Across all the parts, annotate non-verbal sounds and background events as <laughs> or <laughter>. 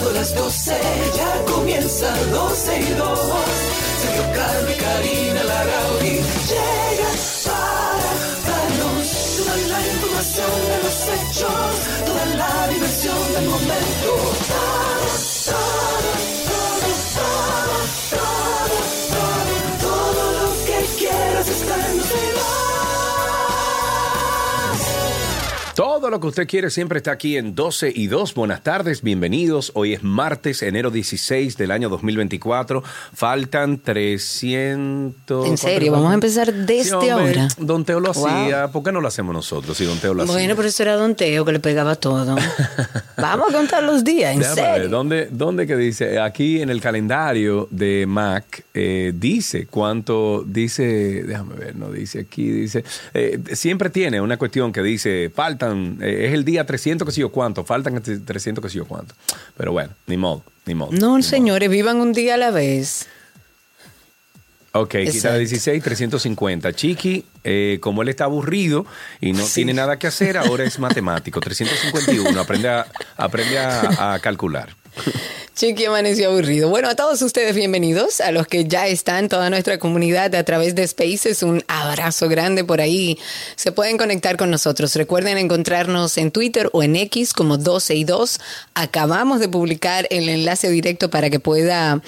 Marcado las 12, ya comienza 12 y 2. Sergio y Karina Larrauri llegan para darnos toda la información de los hechos, toda la diversión del momento. Todo, Todo lo que usted quiere siempre está aquí en 12 y 2. Buenas tardes, bienvenidos. Hoy es martes, enero 16 del año 2024. Faltan 300. En serio, vamos a empezar desde Sí, hombre, ahora. Don Teo lo Wow. hacía. ¿Por qué no lo hacemos nosotros si Don Teo lo hacía? Bueno, pero eso era Don Teo que le pegaba todo. <laughs> Vamos a contar los días, en Déjame ver, serio. ¿dónde, ¿Dónde que dice? Aquí en el calendario de Mac eh, dice cuánto, dice, déjame ver, no dice aquí, dice, eh, siempre tiene una cuestión que dice, faltan, eh, es el día 300 que sé yo cuánto, faltan 300 que sé yo cuánto. Pero bueno, ni modo, ni modo. No, ni señores, vivan un día a la vez. Ok, quita Exacto. 16, 350. Chiqui, eh, como él está aburrido y no tiene nada que hacer, ahora es matemático. 351, aprende a, aprende a, a calcular. <laughs> Chiqui amaneció aburrido. Bueno, a todos ustedes bienvenidos, a los que ya están, toda nuestra comunidad a través de Spaces, un abrazo grande por ahí. Se pueden conectar con nosotros. Recuerden encontrarnos en Twitter o en X como 12 y 2. Acabamos de publicar el enlace directo para que pueda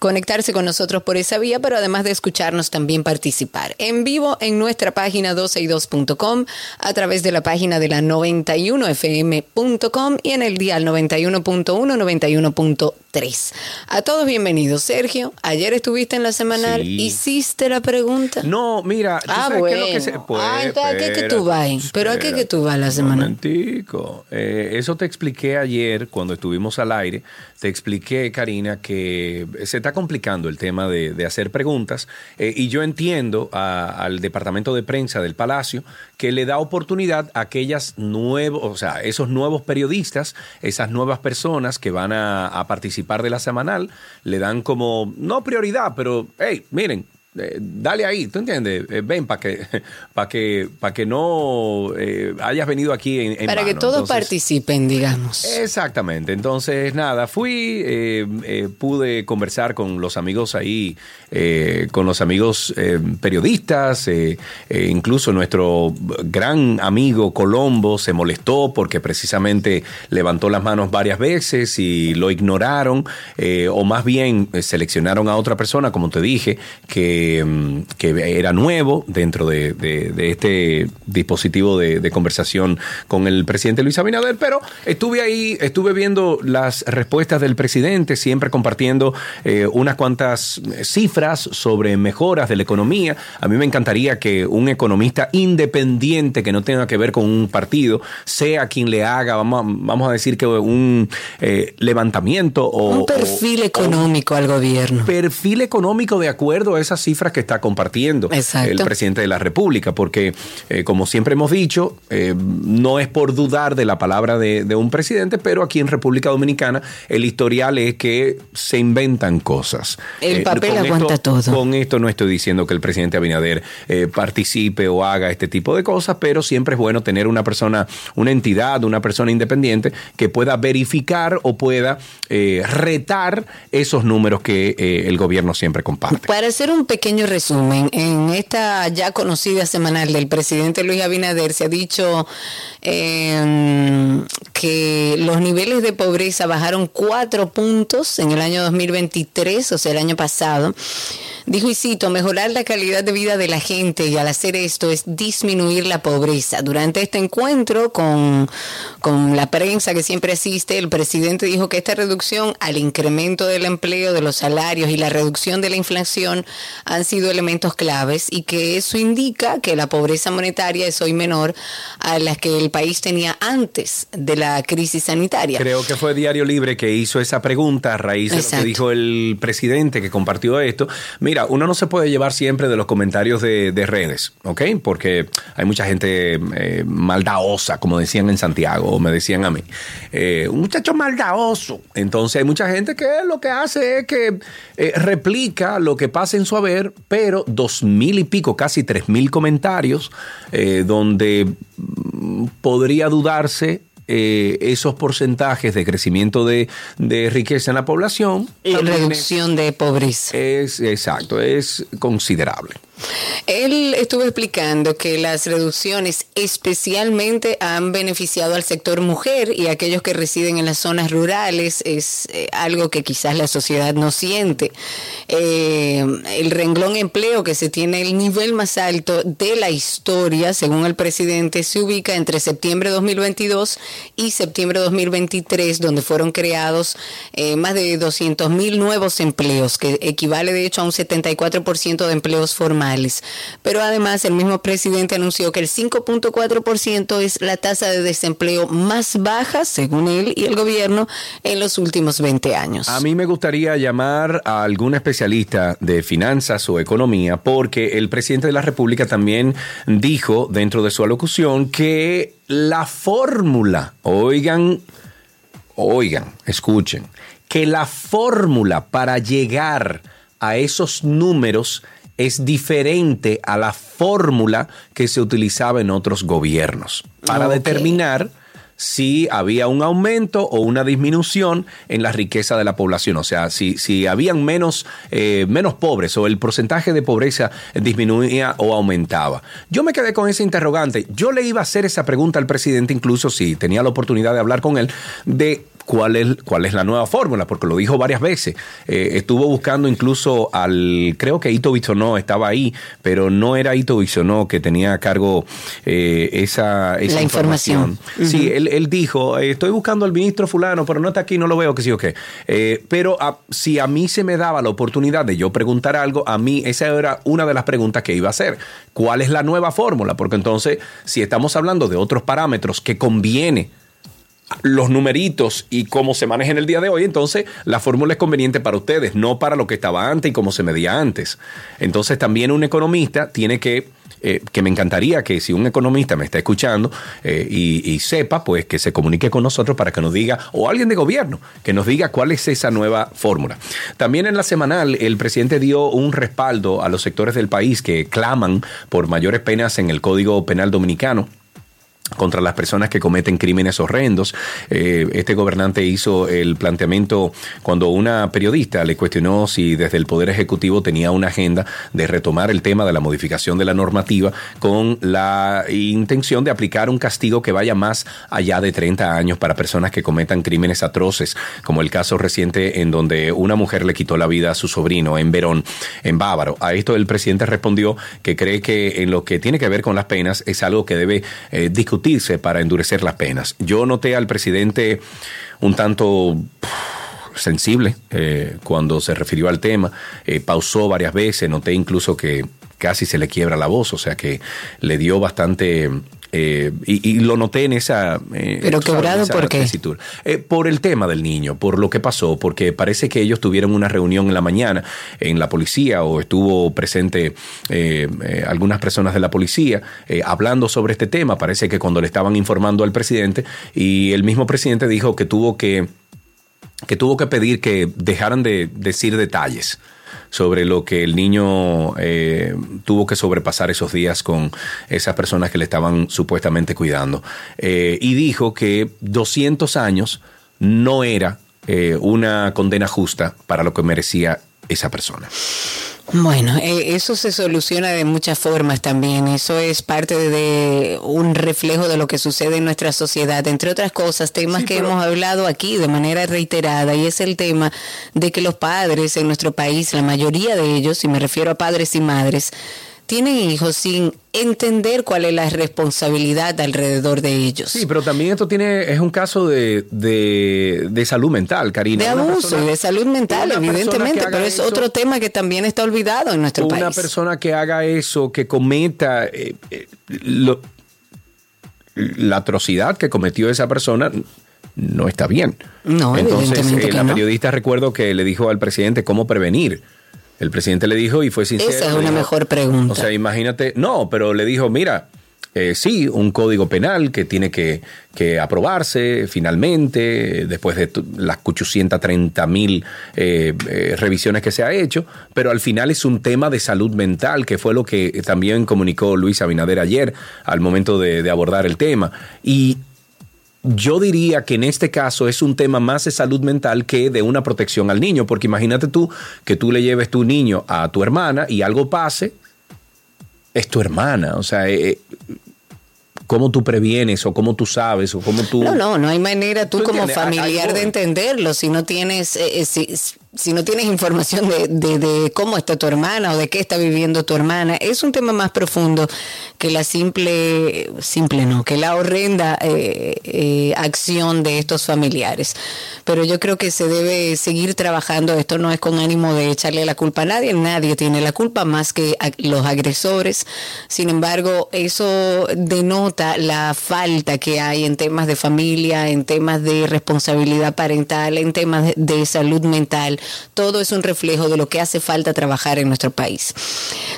conectarse con nosotros por esa vía, pero además de escucharnos también participar en vivo en nuestra página 12y2.com, a través de la página de la 91fm.com y en el dial 91.1, up. 91.3. A todos bienvenidos. Sergio, ayer estuviste en la semanal, Sí. hiciste la pregunta. No, mira, ¿tú Ah, sabes qué es lo que bueno. se Pues, Ah, entonces, ¿a qué que tú vas ahí? ¿Pero a qué que tú vas la semana? Un momentico. Eh, eso te expliqué ayer cuando estuvimos al aire. Te expliqué, Karina, que se está complicando el tema de, de hacer preguntas eh, y yo entiendo a- al departamento de prensa del Palacio que le da oportunidad a aquellas nuevos, o sea, esos nuevos periodistas, esas nuevas personas que van a, a participar de la semanal, le dan como, no prioridad, pero, hey, miren, eh, dale ahí, ¿tú entiendes? Eh, ven para que, <laughs> para que, para que no eh, hayas venido aquí en, en Para que todos Entonces, participen, digamos. Exactamente. Entonces, nada, fui, eh, eh, pude conversar con los amigos ahí, con los amigos periodistas, incluso nuestro gran amigo Colombo se molestó porque precisamente levantó las manos varias veces y lo ignoraron, eh, o más bien seleccionaron a otra persona, como te dije, que, mm, que era nuevo dentro de, de- de este dispositivo de, de conversación con el presidente Luis Abinader, pero estuve ahí, estuve viendo las respuestas del presidente, siempre compartiendo eh, unas cuantas cifras sobre mejoras de la economía. A mí me encantaría que un economista independiente que no tenga que ver con un partido sea quien le haga, vamos a, vamos a decir que un eh, levantamiento o Un perfil o- o económico al gobierno. perfil económico de acuerdo a esas cifras que está compartiendo Exacto. el presidente de la República, porque eh, como siempre hemos dicho, eh, no es por dudar de la palabra de, de un presidente, pero aquí en República Dominicana el historial es que se inventan cosas. El Eh, papel con aguanta esto- todo. Con esto no estoy diciendo que el presidente Abinader eh, participe o haga este tipo de cosas, pero siempre es bueno tener una persona, una entidad, una persona independiente que pueda verificar o pueda eh, retar esos números que eh, el gobierno siempre comparte. Para hacer un pequeño resumen, en esta ya conocida semanal del presidente Luis Abinader se ha dicho eh, que los niveles de pobreza bajaron cuatro puntos en el año 2023, o sea, el año pasado, Dijo, y cito, mejorar la calidad de vida de la gente y al hacer esto es disminuir la pobreza. Durante este encuentro con, con la prensa que siempre asiste, el presidente dijo que esta reducción al incremento del empleo, de los salarios y la reducción de la inflación han sido elementos claves y que eso indica que la pobreza monetaria es hoy menor a la que el país tenía antes de la crisis sanitaria. Creo que fue Diario Libre que hizo esa pregunta a raíz de lo que dijo el presidente que compartió esto. Mira, uno no se puede llevar siempre de los comentarios de, redes, ¿ok? Porque hay mucha gente eh, maldaosa, como decían en Santiago, o me decían a mí. Eh, un muchacho maldaoso. Entonces hay mucha gente que lo que hace es que eh, replica lo que pasa en su haber, pero dos mil y pico, casi tres mil comentarios, donde mm, podría dudarse eh, esos porcentajes de crecimiento de, riqueza en la población. Y reducción de pobreza. Es exacto, es considerable. Él estuvo explicando que las reducciones especialmente han beneficiado al sector mujer y a aquellos que residen en las zonas rurales. Es eh, algo que quizás la sociedad no siente. Eh, el renglón empleo que se tiene el nivel más alto de la historia, según el presidente, se ubica entre septiembre de 2022 y septiembre de 2023, donde fueron creados eh, más de 200 mil nuevos empleos, que equivale de hecho a un 74% de empleos formales pero además el mismo presidente anunció que el 5.4% es la tasa de desempleo más baja, según él y el gobierno, en los últimos 20 años. A mí me gustaría llamar a algún especialista de finanzas o economía, porque el presidente de la República también dijo dentro de su alocución que la fórmula, oigan, oigan, escuchen, que la fórmula para llegar a esos números es diferente a la fórmula que se utilizaba en otros gobiernos para determinar si había un aumento o una disminución en la riqueza de la población. O sea, si, si habían menos, eh, menos pobres o el porcentaje de pobreza disminuía o aumentaba. Yo me quedé con ese interrogante. Yo le iba a hacer esa pregunta al presidente, incluso si tenía la oportunidad de hablar con él, de cuál es, cuál es la nueva fórmula, porque lo dijo varias veces. Eh, estuvo buscando incluso al, creo que Ito Bisonó estaba ahí, pero no era Ito Bisonó que tenía a cargo eh, esa, esa, la información. Sí, él, dijo, eh, estoy buscando al ministro fulano, pero no está aquí, no lo veo, que sí o qué. pero si a mí se me daba la oportunidad de yo preguntar algo, a mí esa era una de las preguntas que iba a hacer. ¿Cuál es la nueva fórmula? Porque entonces, si estamos hablando de otros parámetros que conviene los numeritos y cómo se maneja en el día de hoy, entonces la fórmula es conveniente para ustedes, no para lo que estaba antes y cómo se medía antes. Entonces también un economista tiene que, eh, que me encantaría que si un economista me está escuchando eh, y, sepa, pues que se comunique con nosotros para que nos diga, o alguien de gobierno, que nos diga cuál es esa nueva fórmula. También en la semanal el presidente dio un respaldo a los sectores del país que claman por mayores penas en el Código Penal Dominicano contra las personas que cometen crímenes horrendos. Eh, este gobernante hizo el planteamiento cuando una periodista le cuestionó si desde el Poder Ejecutivo tenía una agenda de retomar el tema de la modificación de la normativa con la intención de aplicar un castigo que vaya más allá de 30 años para personas que cometan crímenes atroces, como el caso reciente en donde una mujer le quitó la vida a su sobrino en Verón, en Bávaro. A esto el presidente respondió que cree que en lo que tiene que ver con las penas es algo que debe eh, discutir para endurecer las penas. Yo noté al presidente un tanto sensible eh, cuando se refirió al tema, eh, pausó varias veces, noté incluso que casi se le quiebra la voz, o sea que le dio bastante eh, y, lo noté en esa... Eh, ¿Pero quebrado por qué? Eh, por el tema del niño, por lo que pasó, porque parece que ellos tuvieron una reunión en la mañana en la policía o estuvo presente algunas personas de la policía hablando sobre este tema. Parece que cuando le estaban informando al presidente y el mismo presidente dijo que tuvo que que tuvo que pedir que dejaran de decir detalles sobre lo que el niño eh, tuvo que sobrepasar esos días con esas personas que le estaban supuestamente cuidando. Eh, y dijo que 200 años no era eh, una condena justa para lo que merecía esa persona. Bueno, eh, eso se soluciona de muchas formas también. Eso es parte de un reflejo de lo que sucede en nuestra sociedad. Entre otras cosas, temas que hemos hablado aquí de manera reiterada, y es el tema de que los padres en nuestro país, la mayoría de ellos, y me refiero a padres y madres, tienen hijos sin entender cuál es la responsabilidad alrededor de ellos. Sí, pero también esto tiene es un caso de, de, salud mental, Karina. De abuso y de salud mental, evidentemente, pero es otro tema que también está olvidado en nuestro país. Una persona que haga eso, que cometa eh, eh, la atrocidad que cometió esa persona, no está bien. No, Entonces, eh, la periodista recuerdo que le dijo al presidente cómo prevenir el presidente le dijo y fue sincero. Esa es una mejor pregunta. O sea, imagínate, no, pero le dijo, mira, eh, sí, un código penal que tiene que, aprobarse finalmente, después de las 830 mil eh, eh, revisiones que se ha hecho, pero al final es un tema de salud mental, que fue lo que también comunicó Luis Abinader ayer al momento de, de abordar el tema. Y yo diría que en este caso es un tema más de salud mental que de una protección al niño, porque imagínate tú que tú le lleves tu niño a tu hermana y algo pase, es tu hermana, o sea, eh, eh, ¿cómo tú previenes o cómo tú sabes o cómo tú... No, no, no hay manera tú, como familiar de entenderlo si no tienes... Eh, si no tienes información de, de, cómo está tu hermana o de qué está viviendo tu hermana, es un tema más profundo que la simple, simple no, que la horrenda eh, eh, acción de estos familiares. Pero yo creo que se debe seguir trabajando. Esto no es con ánimo de echarle la culpa a nadie, nadie tiene la culpa más que los agresores. Sin embargo, eso denota la falta que hay en temas de familia, en temas de responsabilidad parental, en temas de salud mental todo es un reflejo de lo que hace falta trabajar en nuestro país.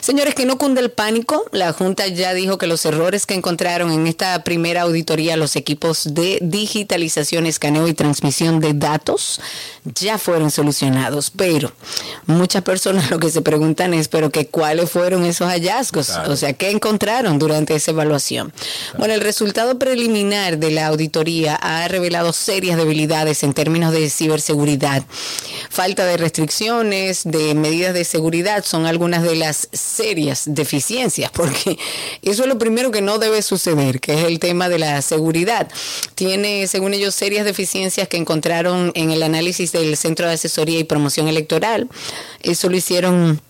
Señores, que no cunde el pánico. La Junta ya dijo que los errores que encontraron en esta primera auditoría los equipos de digitalización, escaneo y transmisión de datos ya fueron solucionados. Pero muchas personas lo que se preguntan es, pero que cuáles fueron esos hallazgos, o sea, ¿qué encontraron durante esa evaluación? Bueno, el resultado preliminar de la auditoría ha revelado serias debilidades en términos de ciberseguridad, falta de restricciones, de medidas de seguridad, son algunas de las serias deficiencias, porque eso es lo primero que no debe suceder, que es el tema de la seguridad. Tiene, según ellos, serias deficiencias que encontraron en el análisis del Centro de Asesoría y Promoción Electoral. Eso lo hicieron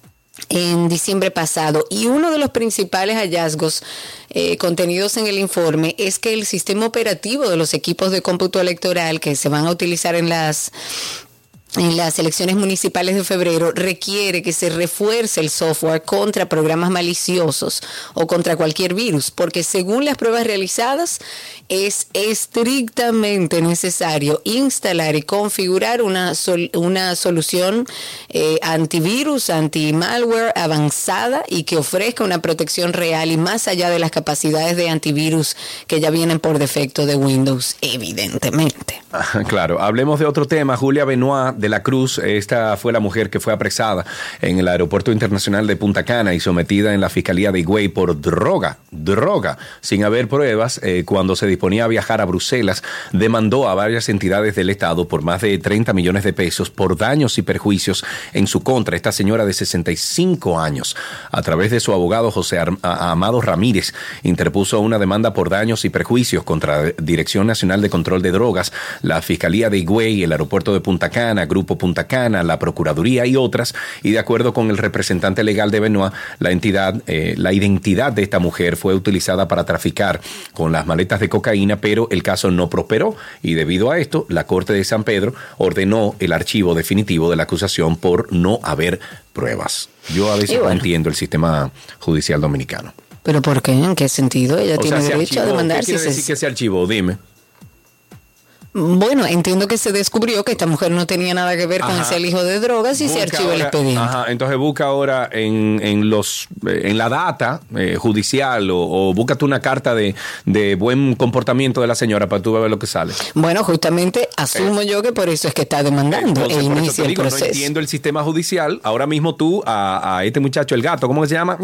en diciembre pasado. Y uno de los principales hallazgos eh, contenidos en el informe es que el sistema operativo de los equipos de cómputo electoral que se van a utilizar en las en las elecciones municipales de febrero requiere que se refuerce el software contra programas maliciosos o contra cualquier virus, porque según las pruebas realizadas es estrictamente necesario instalar y configurar una, una solución eh, antivirus, anti-malware avanzada y que ofrezca una protección real y más allá de las capacidades de antivirus que ya vienen por defecto de Windows, evidentemente. <laughs> Claro, hablemos de otro tema. Julia Benoit de la Cruz, esta fue la mujer que fue apresada en el aeropuerto internacional de Punta Cana y sometida en la fiscalía de Higüey por droga, droga, sin haber pruebas eh, cuando se disponía a viajar a Bruselas, demandó a varias entidades del Estado por más de 30 millones de pesos por daños y perjuicios en su contra. Esta señora de 65 años, a través de su abogado José Amado Ramírez, interpuso una demanda por daños y perjuicios contra la Dirección Nacional de Control de Drogas, la Fiscalía de Higüey, el aeropuerto de Punta Cana, Grupo Punta Cana, la Procuraduría y otras. Y de acuerdo con el representante legal de Benoit, la entidad, eh, la identidad de esta mujer fue utilizada para traficar con las maletas de cocaína, pero el caso no prosperó y debido a esto, la Corte de San Pedro ordenó el archivo definitivo de la acusación por no haber pruebas. Yo a veces no entiendo el sistema judicial dominicano. ¿Pero por qué? ¿En qué sentido? Ella tiene derecho a demandar. ¿Qué quiere decir que se archivó? Dime. Bueno, entiendo que se descubrió que esta mujer no tenía nada que ver con ese hijo de drogas y se archivó el expediente. Ajá, entonces busca ahora en, en los en la data eh, judicial o, búscate una carta de, buen comportamiento de la señora para tú ver lo que sale. Bueno, justamente asumo yo que por eso es que está demandando e inicia el proceso. No entiendo el sistema judicial. Ahora mismo tú a, a este muchacho, el gato, ¿cómo se llama?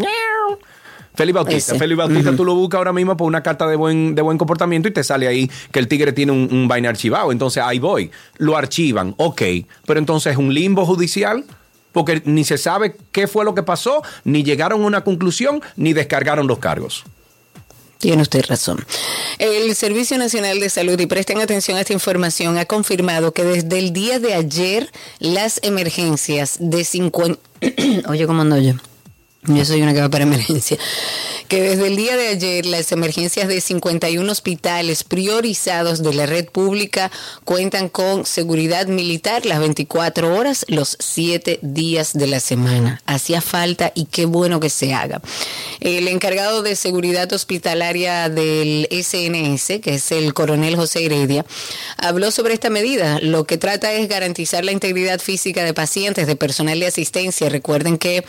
Félix Bautista. Félix Bautista, tú lo buscas ahora mismo por una carta de buen, de buen comportamiento y te sale ahí que el tigre tiene un, un vaina archivado. Entonces ahí voy. Lo archivan, ok. Pero entonces es un limbo judicial. porque ni se sabe qué fue lo que pasó, ni llegaron a una conclusión, ni descargaron los cargos. Tiene usted razón. El Servicio Nacional de Salud, y presten atención a esta información, ha confirmado que desde el día de ayer las emergencias de 50... <clears throat> Oye, ¿cómo ando yo? Yo soy una que va para emergencia. Que desde el día de ayer las emergencias de 51 hospitales priorizados de la red pública cuentan con seguridad militar las 24 horas, los 7 días de la semana. Hacía falta y qué bueno que se haga. El encargado de seguridad hospitalaria del SNS, que es el coronel José Heredia, habló sobre esta medida. Lo que trata es garantizar la integridad física de pacientes, de personal de asistencia. Recuerden que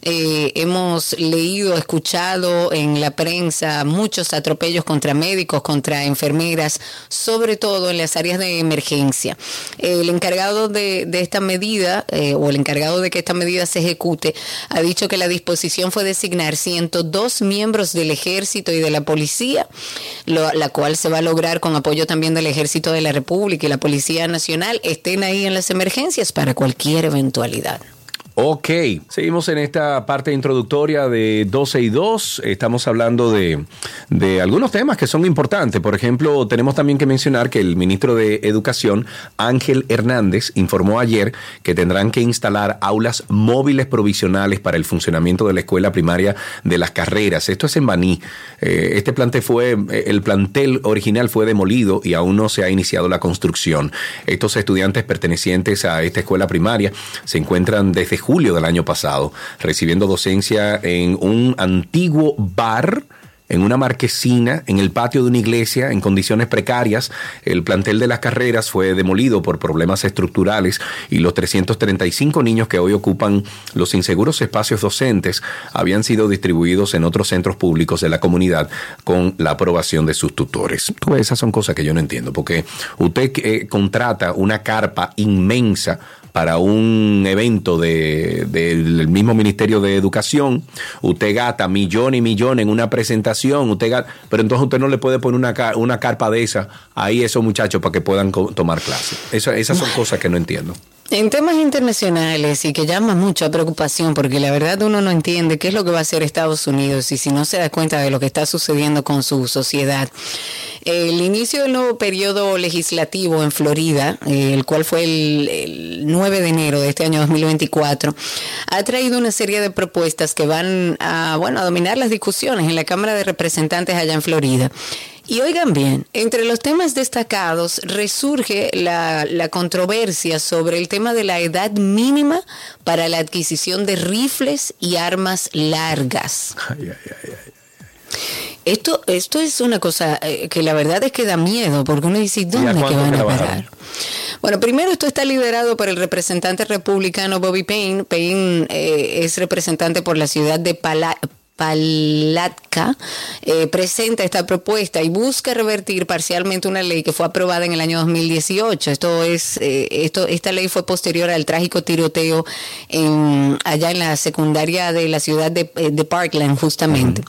eh, hemos leído, escuchado en la prensa muchos atropellos contra médicos, contra enfermeras, sobre todo en las áreas de emergencia. El encargado de, esta medida, eh, o el encargado de que esta medida se ejecute, ha dicho que la disposición fue designar 102 miembros del ejército y de la policía, la cual se va a lograr con apoyo también del ejército de la República y la Policía Nacional, estén ahí en las emergencias para cualquier eventualidad. Ok, seguimos en esta parte introductoria de 12 y 2. Estamos hablando de, de, algunos temas que son importantes. Por ejemplo, tenemos también que mencionar que el ministro de Educación, Ángel Hernández, informó ayer que tendrán que instalar aulas móviles provisionales para el funcionamiento de la escuela primaria de las carreras. Esto es en Baní. Eh, este plantel fue, el plantel original fue demolido y aún no se ha iniciado la construcción. Estos estudiantes pertenecientes a esta escuela primaria se encuentran desde julio del año pasado, recibiendo docencia en un antiguo bar en una marquesina, en el patio de una iglesia, en condiciones precarias. El plantel de las carreras fue demolido por problemas estructurales y los 335 niños que hoy ocupan los inseguros espacios docentes habían sido distribuidos en otros centros públicos de la comunidad con la aprobación de sus tutores. Pues esas son cosas que yo no entiendo, porque usted eh, contrata una carpa inmensa para un evento del mismo Ministerio de Educación, usted gasta millones y millones en una presentación, usted pero entonces usted no le puede poner una, una carpa de esa ahí a esos muchachos para que puedan tomar clases. esas son cosas que no entiendo. En temas internacionales y que llama mucha preocupación porque la verdad uno no entiende qué es lo que va a hacer Estados Unidos y si no se da cuenta de lo que está sucediendo con su sociedad. El inicio del nuevo periodo legislativo en Florida, eh, el cual fue el, 9 de enero de este año 2024, ha traído una serie de propuestas que van a, bueno, a dominar las discusiones en la Cámara de Representantes allá en Florida. Y oigan bien, entre los temas destacados resurge la, controversia sobre el tema de la edad mínima para la adquisición de rifles y armas largas. esto, esto es una cosa eh, que la verdad es que da miedo, porque uno dice, ¿dónde que van a parar? Bueno, primero esto está liderado por el representante republicano Bobby Payne. Payne eh, es representante por la ciudad de Pala Palatka eh, presenta esta propuesta y busca revertir parcialmente una ley que fue aprobada en el año 2018. Esto es, eh, esto, esta ley fue posterior al trágico tiroteo en, allá en la secundaria de la ciudad de, eh, Parkland, justamente.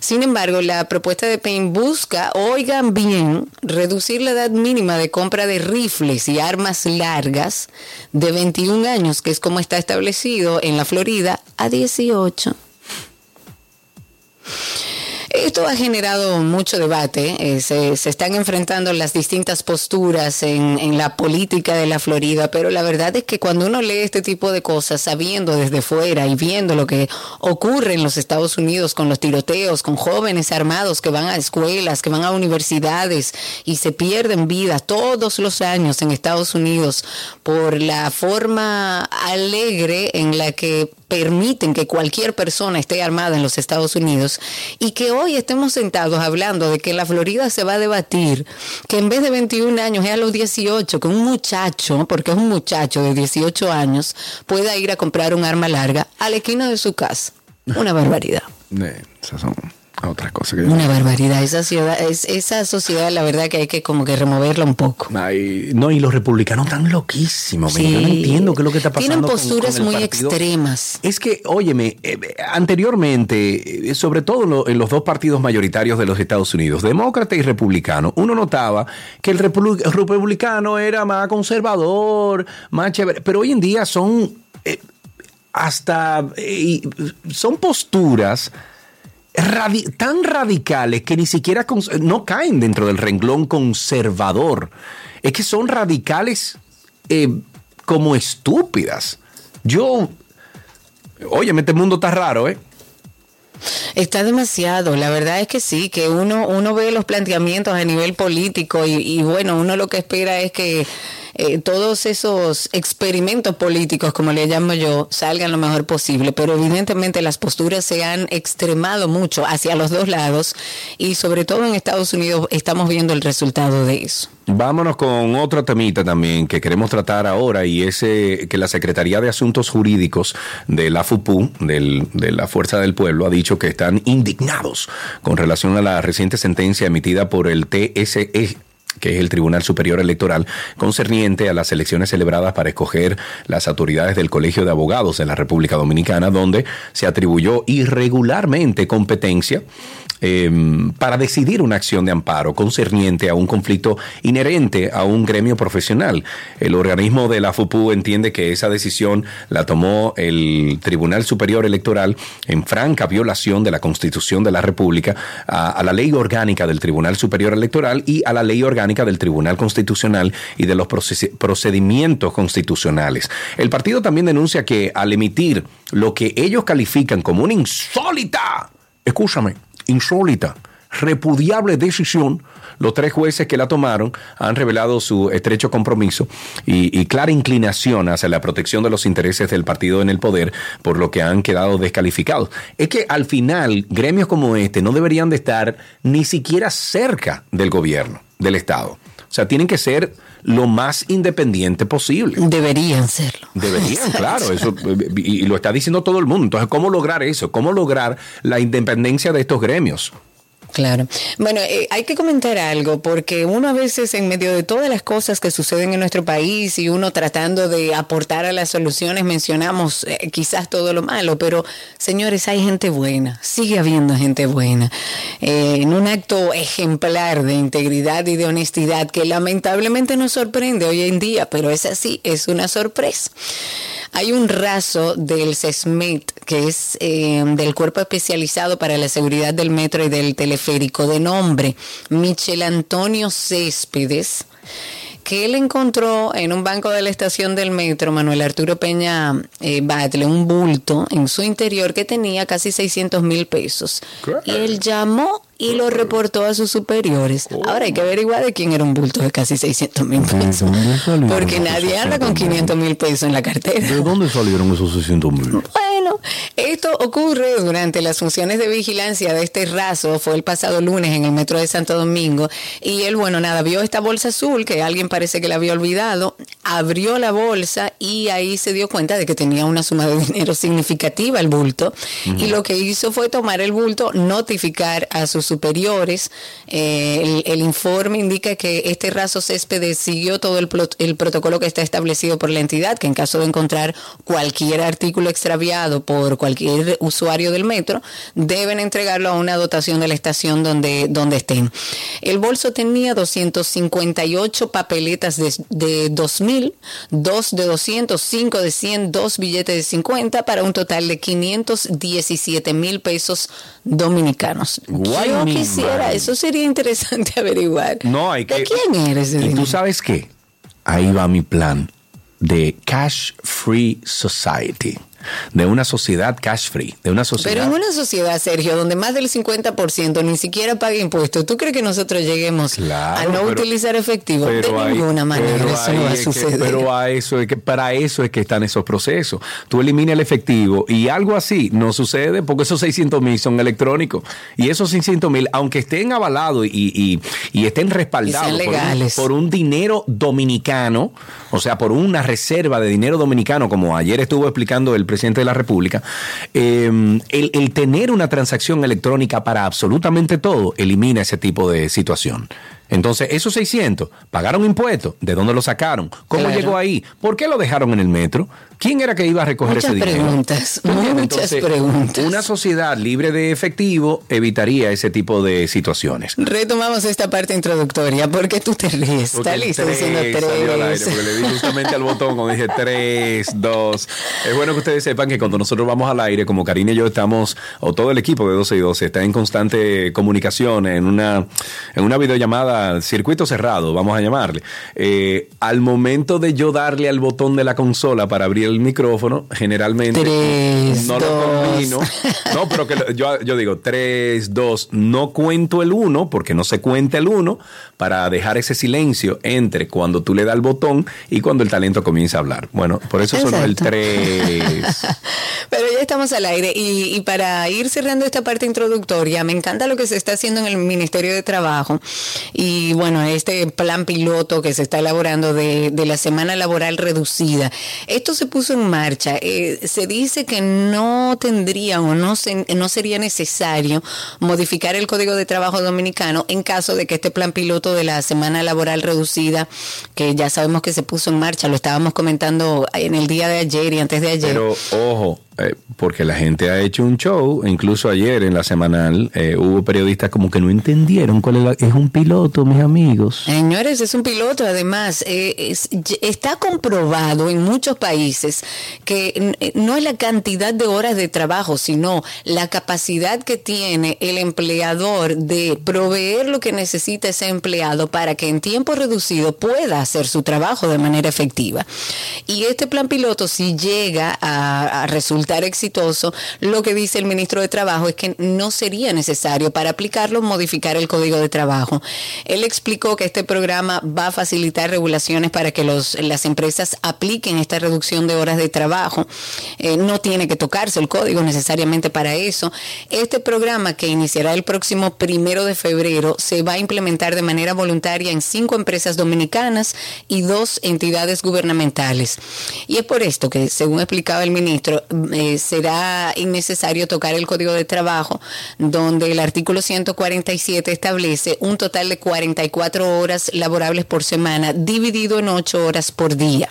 Sin embargo, la propuesta de Payne busca, oigan bien, reducir la edad mínima de compra de rifles y armas largas de 21 años, que es como está establecido en la Florida, a 18. Esto ha generado mucho debate. Eh, se, están enfrentando las distintas posturas en, la política de la Florida, pero la verdad es que cuando uno lee este tipo de cosas, sabiendo desde fuera y viendo lo que ocurre en los Estados Unidos con los tiroteos, con jóvenes armados que van a escuelas, que van a universidades y se pierden vidas todos los años en Estados Unidos por la forma alegre en la que permiten que cualquier persona esté armada en los Estados Unidos y que hoy estemos sentados hablando de que en la Florida se va a debatir que en vez de 21 años es a los 18, que un muchacho, porque es un muchacho de 18 años, pueda ir a comprar un arma larga a la esquina de su casa. Una barbaridad. Son otras cosas Una barbaridad. Esa, ciudad, es, esa sociedad, la verdad que hay que como que removerla un poco. no, y los republicanos están loquísimos. Yo no entiendo qué es lo que está pasando. Tienen posturas muy extremas. Es que, óyeme, eh, anteriormente, eh, sobre todo en los dos partidos mayoritarios de los Estados Unidos, demócrata y republicano, uno notaba que el republicano era más conservador, más chévere, pero hoy en día son... Eh, hasta eh, son posturas tan radicales que ni siquiera no caen dentro del renglón conservador. Es que son radicales eh, como estúpidas. Yo, oye, este mundo está raro, ¿eh? Está demasiado, la verdad es que sí, que uno, uno ve los planteamientos a nivel político y bueno, uno lo que espera es que eh, todos esos experimentos políticos, como le llamo yo, salgan lo mejor posible, pero evidentemente las posturas se han extremado mucho hacia los dos lados y sobre todo en Estados Unidos estamos viendo el resultado de eso. Vámonos con otro temita también que queremos tratar ahora y es que la Secretaría de Asuntos Jurídicos de la FUPU, de la Fuerza del Pueblo, ha dicho que están indignados con relación a la reciente sentencia emitida por el TSE que es el Tribunal Superior Electoral, concerniente a las elecciones celebradas para escoger las autoridades del Colegio de Abogados de la República Dominicana, donde se atribuyó irregularmente competencia Em, para decidir una acción de amparo concerniente a un conflicto inherente a un gremio profesional. El organismo de la FUPU entiende que esa decisión la tomó el Tribunal Superior Electoral en franca violación de la Constitución de la República, a, la ley orgánica del Tribunal Superior Electoral y a la ley orgánica del Tribunal Constitucional y de los procedimientos constitucionales. El partido también denuncia que al emitir lo que ellos califican como una insólita, escúchame, insólita, repudiable decisión, los tres jueces que la tomaron han revelado su estrecho compromiso y, clara inclinación hacia la protección de los intereses del partido en el poder, por lo que han quedado descalificados. Es que al final, gremios como este no deberían de estar ni siquiera cerca del gobierno, del Estado. O sea, tienen que ser lo más independiente posible. Deberían serlo. Deberían, <laughs> claro, eso y lo está diciendo todo el mundo. Entonces, ¿cómo lograr eso? ¿Cómo lograr la independencia de estos gremios? Claro. Bueno, eh, hay que comentar algo, porque uno a veces en medio de todas las cosas que suceden en nuestro país y uno tratando de aportar a las soluciones, mencionamos eh, quizás todo lo malo, pero señores, hay gente buena, sigue habiendo gente buena. Eh, en un acto ejemplar de integridad y de honestidad que lamentablemente nos sorprende hoy en día, pero es así, es una sorpresa. Hay un raso del CESMIT, que es del Cuerpo Especializado para la Seguridad del Metro y del Teleférico, de nombre Michel Antonio Céspedes, que él encontró en un banco de la estación del metro, Manuel Arturo Peña eh, Batle, un bulto en su interior que tenía casi 600 mil pesos. Y él llamó y lo reportó a sus superiores. Ahora hay que averiguar de quién era un bulto de casi 600 mil pesos. Porque nadie anda con 500 mil pesos en la cartera. ¿De dónde salieron esos 600 mil? Bueno, esto ocurre durante las funciones de vigilancia de este raso. Fue el pasado lunes en el metro de Santo Domingo. Y él, bueno, nada, vio esta bolsa azul que alguien parece que la había olvidado. Abrió la bolsa y ahí se dio cuenta de que tenía una suma de <laughs> dinero significativa el bulto. Y lo que hizo fue tomar el bulto, notificar a sus superiores. Eh, el, informe indica que este raso césped siguió todo el, protocolo que está establecido por la entidad, que en caso de encontrar cualquier artículo extraviado por cualquier usuario del metro, deben entregarlo a una dotación de la estación donde, donde estén. El bolso tenía 258 papeletas de, de 2.000, dos de 200, cinco de 100, dos billetes de 50 para un total de 517 mil pesos dominicanos quisiera, eso sería interesante <laughs> averiguar. No, hay que. ¿De quién eres? ¿Y tú sabes qué? Ahí va mi plan de Cash Free Society de una sociedad cash free, de una sociedad... Pero en una sociedad, Sergio, donde más del 50% ni siquiera paga impuestos, ¿tú crees que nosotros lleguemos a no utilizar efectivo? De ninguna manera eso no va a suceder. pero a eso es que, para eso es que están esos procesos. Tú eliminas el efectivo y algo así no sucede porque esos 600 mil son electrónicos. Y esos 600 mil, aunque estén avalados y, estén respaldados por un dinero dominicano, o sea, por una reserva de dinero dominicano, como ayer estuvo explicando el presidente de la República, em, el, tener una transacción electrónica para absolutamente todo elimina ese tipo de situación. Entonces, esos 600 pagaron impuestos. ¿De dónde lo sacaron? ¿Cómo Claro. llegó ahí? ¿Por qué lo dejaron en el metro? ¿Quién era que iba a recoger Muchas ese dinero? preguntas, ¿Tú entiendes? <laughs> muchas preguntas. Una sociedad libre de efectivo evitaría ese tipo de situaciones. Retomamos esta parte introductoria. ¿Por qué tú te ríes? Está listo diciendo tres salió al aire, tres. porque le di justamente al botón cuando dije 3, 2. Es bueno que ustedes sepan que cuando nosotros vamos al aire, como Karina y yo estamos, o todo el equipo de 12 y 12, está en constante comunicación en una, en una videollamada, circuito cerrado, vamos a llamarle. Eh, al momento de yo darle al botón de la consola para abrir el micrófono, generalmente Tres, no lo combino. No, pero que lo- yo, yo digo 3, 2, no cuento el 1, porque no se cuenta el 1, para dejar ese silencio entre cuando tú le das el botón y cuando el talento comienza a hablar. Bueno, por eso sonó el Exacto. 3. <laughs> Pero ya estamos al aire y, y para ir cerrando esta parte introductoria, me encanta lo que se está haciendo en el Ministerio de Trabajo y bueno, este plan piloto que se está elaborando de, de la semana laboral reducida. Esto se puso en marcha. Eh, se dice que no tendría o no, se- no sería necesario modificar el Código de Trabajo Dominicano en caso de que este plan piloto de la semana laboral reducida, que ya sabemos que se puso en marcha, lo estábamos comentando en el día de ayer y antes de ayer. Pero ojo, eh, porque la gente ha hecho un show, incluso ayer en la semanal eh, hubo periodistas como que no entendieron cuál es, la- es un piloto, mis amigos. Señores, es un piloto, además, eh, está comprobado en muchos países que no es la cantidad de horas de trabajo, sino la capacidad que tiene el empleador de proveer lo que necesita ese empleado para que en tiempo reducido pueda hacer su trabajo de manera efectiva. Y este plan piloto, si llega a resultar exitoso, lo que dice el ministro de Trabajo es que no sería necesario para aplicarlo modificar el Código de Trabajo. Él explicó que este programa va a facilitar regulaciones para que las empresas apliquen esta reducción de horas de trabajo. Eh, no tiene que tocarse el código necesariamente para eso. Este programa que iniciará el próximo primero de febrero se va a implementar de manera voluntaria en cinco empresas dominicanas y dos entidades gubernamentales. Y es por esto que, según explicaba el ministro, eh, será innecesario tocar el Código de Trabajo, donde el artículo 147 establece un total de 44 horas laborables por semana, dividido en 8 horas por día.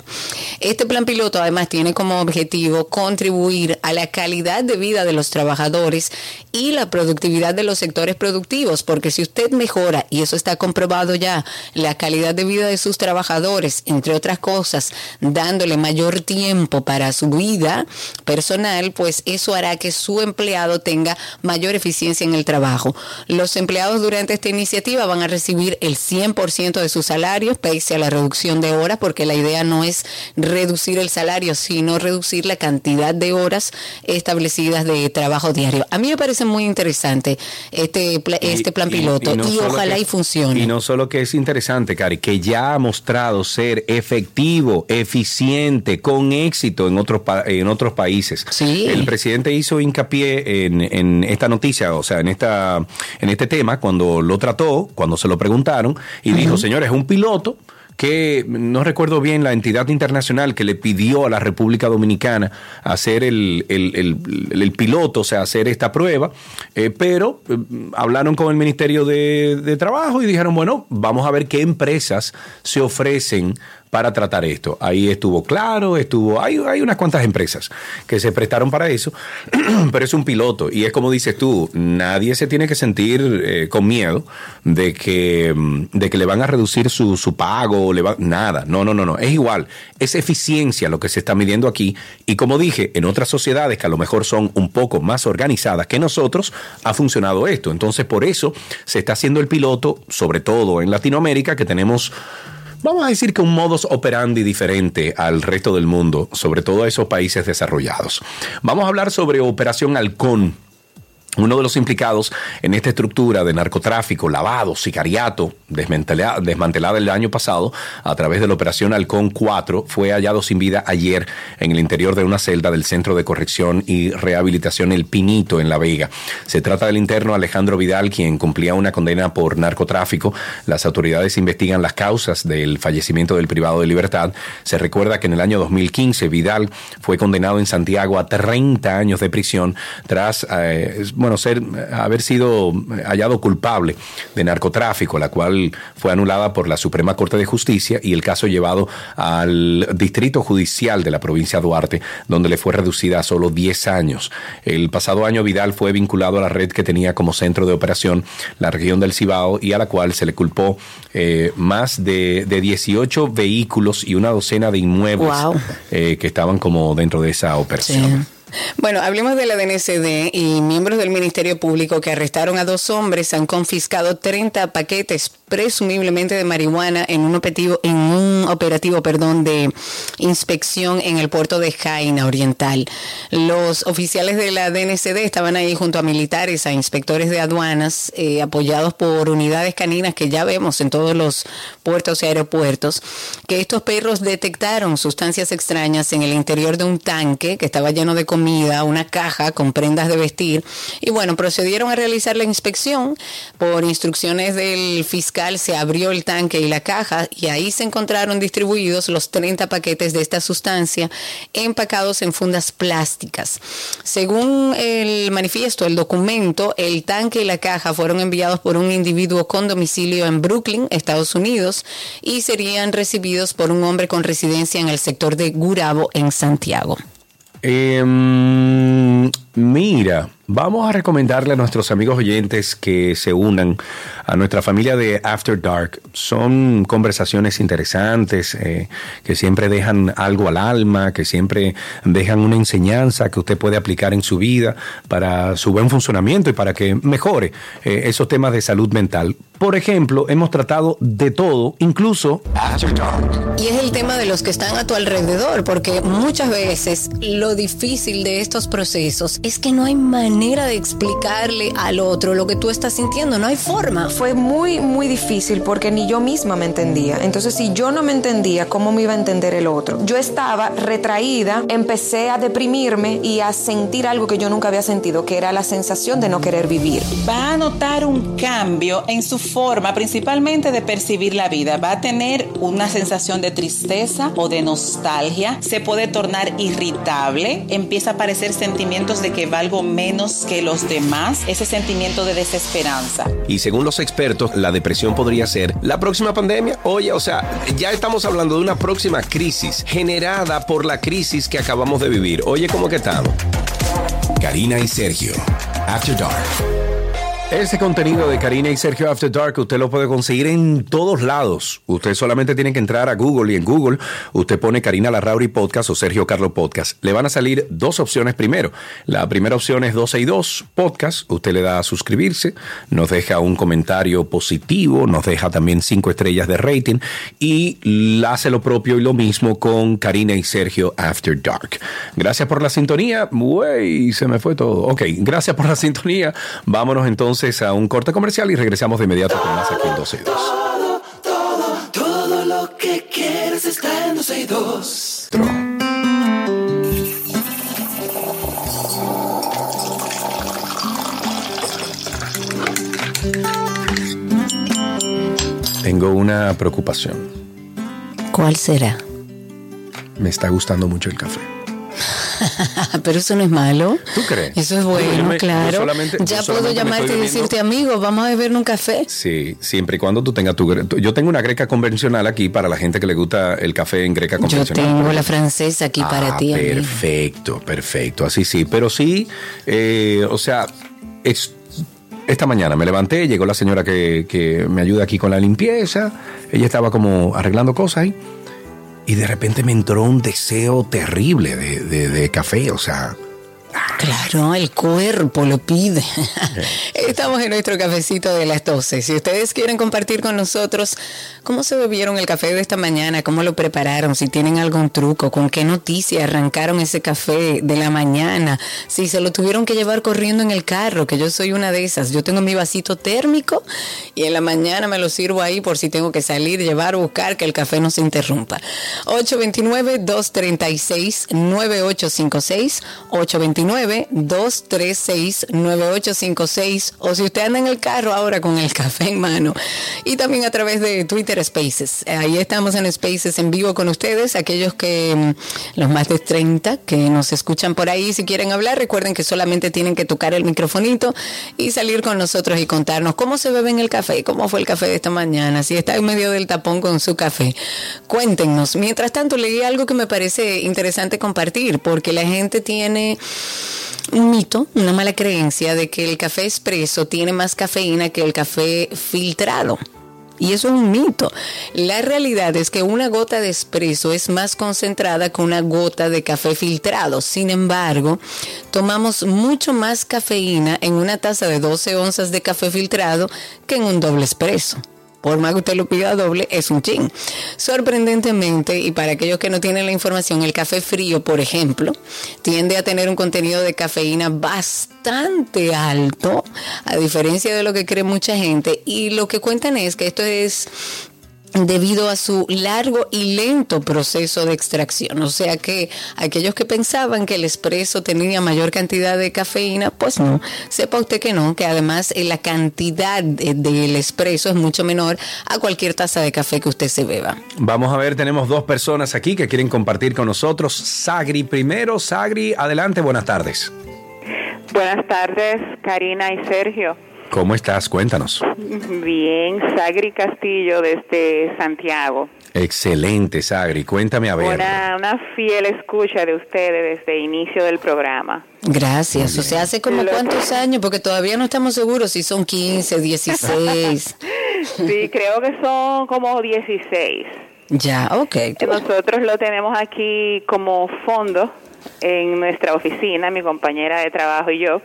Este plan piloto además tiene como objetivo contribuir a la calidad de vida de los trabajadores y la productividad de los sectores productivos, porque si usted mejora, y eso está comprobado ya, la calidad de vida de sus trabajadores, entre otras cosas, dándole mayor tiempo para su vida personal, pues eso hará que su empleado tenga mayor eficiencia en el trabajo. Los empleados durante esta iniciativa van a recibir el 100% de sus salarios, pese a la reducción de horas, porque la idea no es reducir el salario, sino reducir la cantidad de horas establecidas de trabajo diario. A mí me parece muy interesante este, pla- este plan piloto y, no ojalá que- y funcione. Y no solo que es interesante, Cari, que ya ha mostrado ser efectivo, eficiente, con éxito en otros, en otros países. Sí. El presidente hizo hincapié en, en esta noticia, o sea, en, esta, en este tema, cuando lo trató, cuando se lo preguntaron, y dijo, señores, es un piloto que no recuerdo bien la entidad internacional que le pidió a la República Dominicana hacer el, el- el- el piloto, o sea, hacer esta prueba, eh, pero eh, hablaron con el Ministerio de, de Trabajo y dijeron, bueno, vamos a ver qué empresas se ofrecen para tratar esto. Ahí estuvo claro, estuvo, hay, hay unas cuantas empresas que se prestaron para eso, <clears throat> pero es un piloto. Y es como dices tú, nadie se tiene que sentir eh, con miedo de que, mm, de que le van a reducir su, su pago, le va, nada, no, no, no, no, es igual, es eficiencia lo que se está midiendo aquí. Y como dije, en otras sociedades que a lo mejor son un poco más organizadas que nosotros, ha funcionado esto, entonces por eso se está haciendo el piloto, sobre todo en Latinoamérica, que tenemos Vamos a decir que un modus operandi diferente al resto del mundo, sobre todo a esos países desarrollados. Vamos a hablar sobre Operación Halcón. Uno de los implicados en esta estructura de narcotráfico, lavado, sicariato, desmantelada, desmantelada el año pasado a través de la operación Halcón 4, fue hallado sin vida ayer en el interior de una celda del Centro de Corrección y Rehabilitación El Pinito en La Vega. Se trata del interno Alejandro Vidal, quien cumplía una condena por narcotráfico. Las autoridades investigan las causas del fallecimiento del privado de libertad. Se recuerda que en el año 2015 Vidal fue condenado en Santiago a 30 años de prisión tras, eh, bueno, ser, haber sido hallado culpable de narcotráfico, la cual fue anulada por la Suprema Corte de Justicia y el caso llevado al Distrito Judicial de la provincia de Duarte, donde le fue reducida a solo 10 años. El pasado año Vidal fue vinculado a la red que tenía como centro de operación la región del Cibao y a la cual se le culpó eh, más de, de, 18 vehículos y una docena de inmuebles eh, que estaban como dentro de esa operación. Bueno, hablemos de la DNCD y miembros del Ministerio Público que arrestaron a dos hombres han confiscado 30 paquetes presumiblemente de marihuana en un operativo, en un operativo perdón, de inspección en el puerto de Jaina Oriental. Los oficiales de la DNCD estaban ahí junto a militares, a inspectores de aduanas, eh, apoyados por unidades caninas que ya vemos en todos los puertos y aeropuertos, que estos perros detectaron sustancias extrañas en el interior de un tanque que estaba lleno de comida, una caja con prendas de vestir, y bueno, procedieron a realizar la inspección por instrucciones del fiscal, se abrió el tanque y la caja y ahí se encontraron distribuidos los 30 paquetes de esta sustancia empacados en fundas plásticas. Según el manifiesto, el documento, el tanque y la caja fueron enviados por un individuo con domicilio en Brooklyn, Estados Unidos, y serían recibidos por un hombre con residencia en el sector de Gurabo, en Santiago. Eh, mira, vamos a recomendarle a nuestros amigos oyentes que se unan a nuestra familia de After Dark. Son conversaciones interesantes eh, que siempre dejan algo al alma, que siempre dejan una enseñanza que usted puede aplicar en su vida para su buen funcionamiento y para que mejore eh, esos temas de salud mental. Por ejemplo, hemos tratado de todo, incluso After Dark. Y es el tema de los que están a tu alrededor, porque muchas veces lo difícil de estos procesos es que no hay manera de explicarle al otro lo que tú estás sintiendo, no hay forma. Fue muy, muy difícil porque ni yo misma me entendía. Entonces, si yo no me entendía, ¿cómo me iba a entender el otro? Yo estaba retraída, empecé a deprimirme y a sentir algo que yo nunca había sentido, que era la sensación de no querer vivir. Va a notar un cambio en su forma, principalmente de percibir la vida. Va a tener una sensación de tristeza o de nostalgia. Se puede tornar irritable. Empieza a aparecer sentimientos de que valgo menos que los demás. Ese sentimiento de desesperanza. Y según los expertos, la depresión podría ser la próxima pandemia. Oye, o sea, ya estamos hablando de una próxima crisis generada por la crisis que acabamos de vivir. Oye, ¿cómo que estamos? Karina y Sergio. After Dark. Este contenido de Karina y Sergio After Dark usted lo puede conseguir en todos lados. Usted solamente tiene que entrar a Google y en Google usted pone Karina Larrauri Podcast o Sergio Carlos Podcast. Le van a salir dos opciones primero. La primera opción es 12 y 2 Podcast. Usted le da a suscribirse, nos deja un comentario positivo, nos deja también cinco estrellas de rating y hace lo propio y lo mismo con Karina y Sergio After Dark. Gracias por la sintonía. Güey, se me fue todo. Ok, gracias por la sintonía. Vámonos entonces a un corte comercial y regresamos de inmediato con más aquí en 12 y 2. Todo, todo, todo lo que quieres está en 12 y 2. Tengo una preocupación. ¿Cuál será? Me está gustando mucho el café. <laughs> Pero eso no es malo. ¿Tú crees? Eso es bueno, claro. ya puedo llamarte y decirte, amigo, vamos a beber un café. Sí, siempre y cuando tú tengas tu... Yo tengo una greca convencional aquí para la gente que le gusta el café en greca convencional. Yo tengo la francesa aquí para ah, ti. Perfecto, perfecto. Así sí. Pero sí, eh, o sea, esta mañana me levanté, llegó la señora que, que, me ayuda aquí con la limpieza, ella estaba como arreglando cosas ahí y de repente me entró un deseo terrible de, de, de café, o sea, Claro, el cuerpo lo pide. Estamos en nuestro cafecito de las 12. Si ustedes quieren compartir con nosotros cómo se bebieron el café de esta mañana, cómo lo prepararon, si tienen algún truco, con qué noticia arrancaron ese café de la mañana, si se lo tuvieron que llevar corriendo en el carro, que yo soy una de esas. Yo tengo mi vasito térmico y en la mañana me lo sirvo ahí por si tengo que salir, llevar o buscar, que el café no se interrumpa. 829-236-9856, 829 809-236-9856 o si usted anda en el carro ahora con el <laughs> café en mano. Y también a través de Twitter Spaces. Ahí estamos en Spaces en vivo con ustedes, aquellos que, mm, los más de 30 que nos escuchan por ahí, si quieren hablar, recuerden que solamente tienen que tocar el microfonito y salir con nosotros y contarnos cómo se bebe en el café, cómo fue el café de esta mañana, si está en medio del tapón con su café. Cuéntenos. Mientras tanto, leí algo que me parece interesante compartir, porque la gente tiene un mito, una mala creencia de que el café expreso tiene más cafeína que el café filtrado. Y eso es un mito. La realidad es que una gota de espresso es más concentrada que una gota de café filtrado. Sin embargo, tomamos mucho más cafeína en una taza de 12 onzas de café filtrado que en un doble espresso por más que usted lo pida doble, es un chin. Sorprendentemente, y para aquellos que no tienen la información, el café frío, por ejemplo, tiende a tener un contenido de cafeína bastante alto, a diferencia de lo que cree mucha gente. Y lo que cuentan es que esto es debido a su largo y lento proceso de extracción. O sea que aquellos que pensaban que el espresso tenía mayor cantidad de cafeína, pues no, sepa usted que no, que además eh, la cantidad del espresso es mucho menor a cualquier taza de café que usted se beba. Vamos a ver, tenemos dos personas aquí que quieren compartir con nosotros. Sagri primero, Sagri, adelante, buenas tardes. Buenas tardes, Karina y Sergio. ¿Cómo estás? Cuéntanos. Bien, Sagri Castillo desde Santiago. Excelente, Sagri. Cuéntame a ver. Una, una fiel escucha de ustedes desde el inicio del programa. Gracias. O sea, hace como cuántos años, porque todavía no estamos seguros si son 15, 16. <laughs> sí, creo que son como 16. Ya, ok. Nosotros lo tenemos aquí como fondo en nuestra oficina, mi compañera de trabajo y yo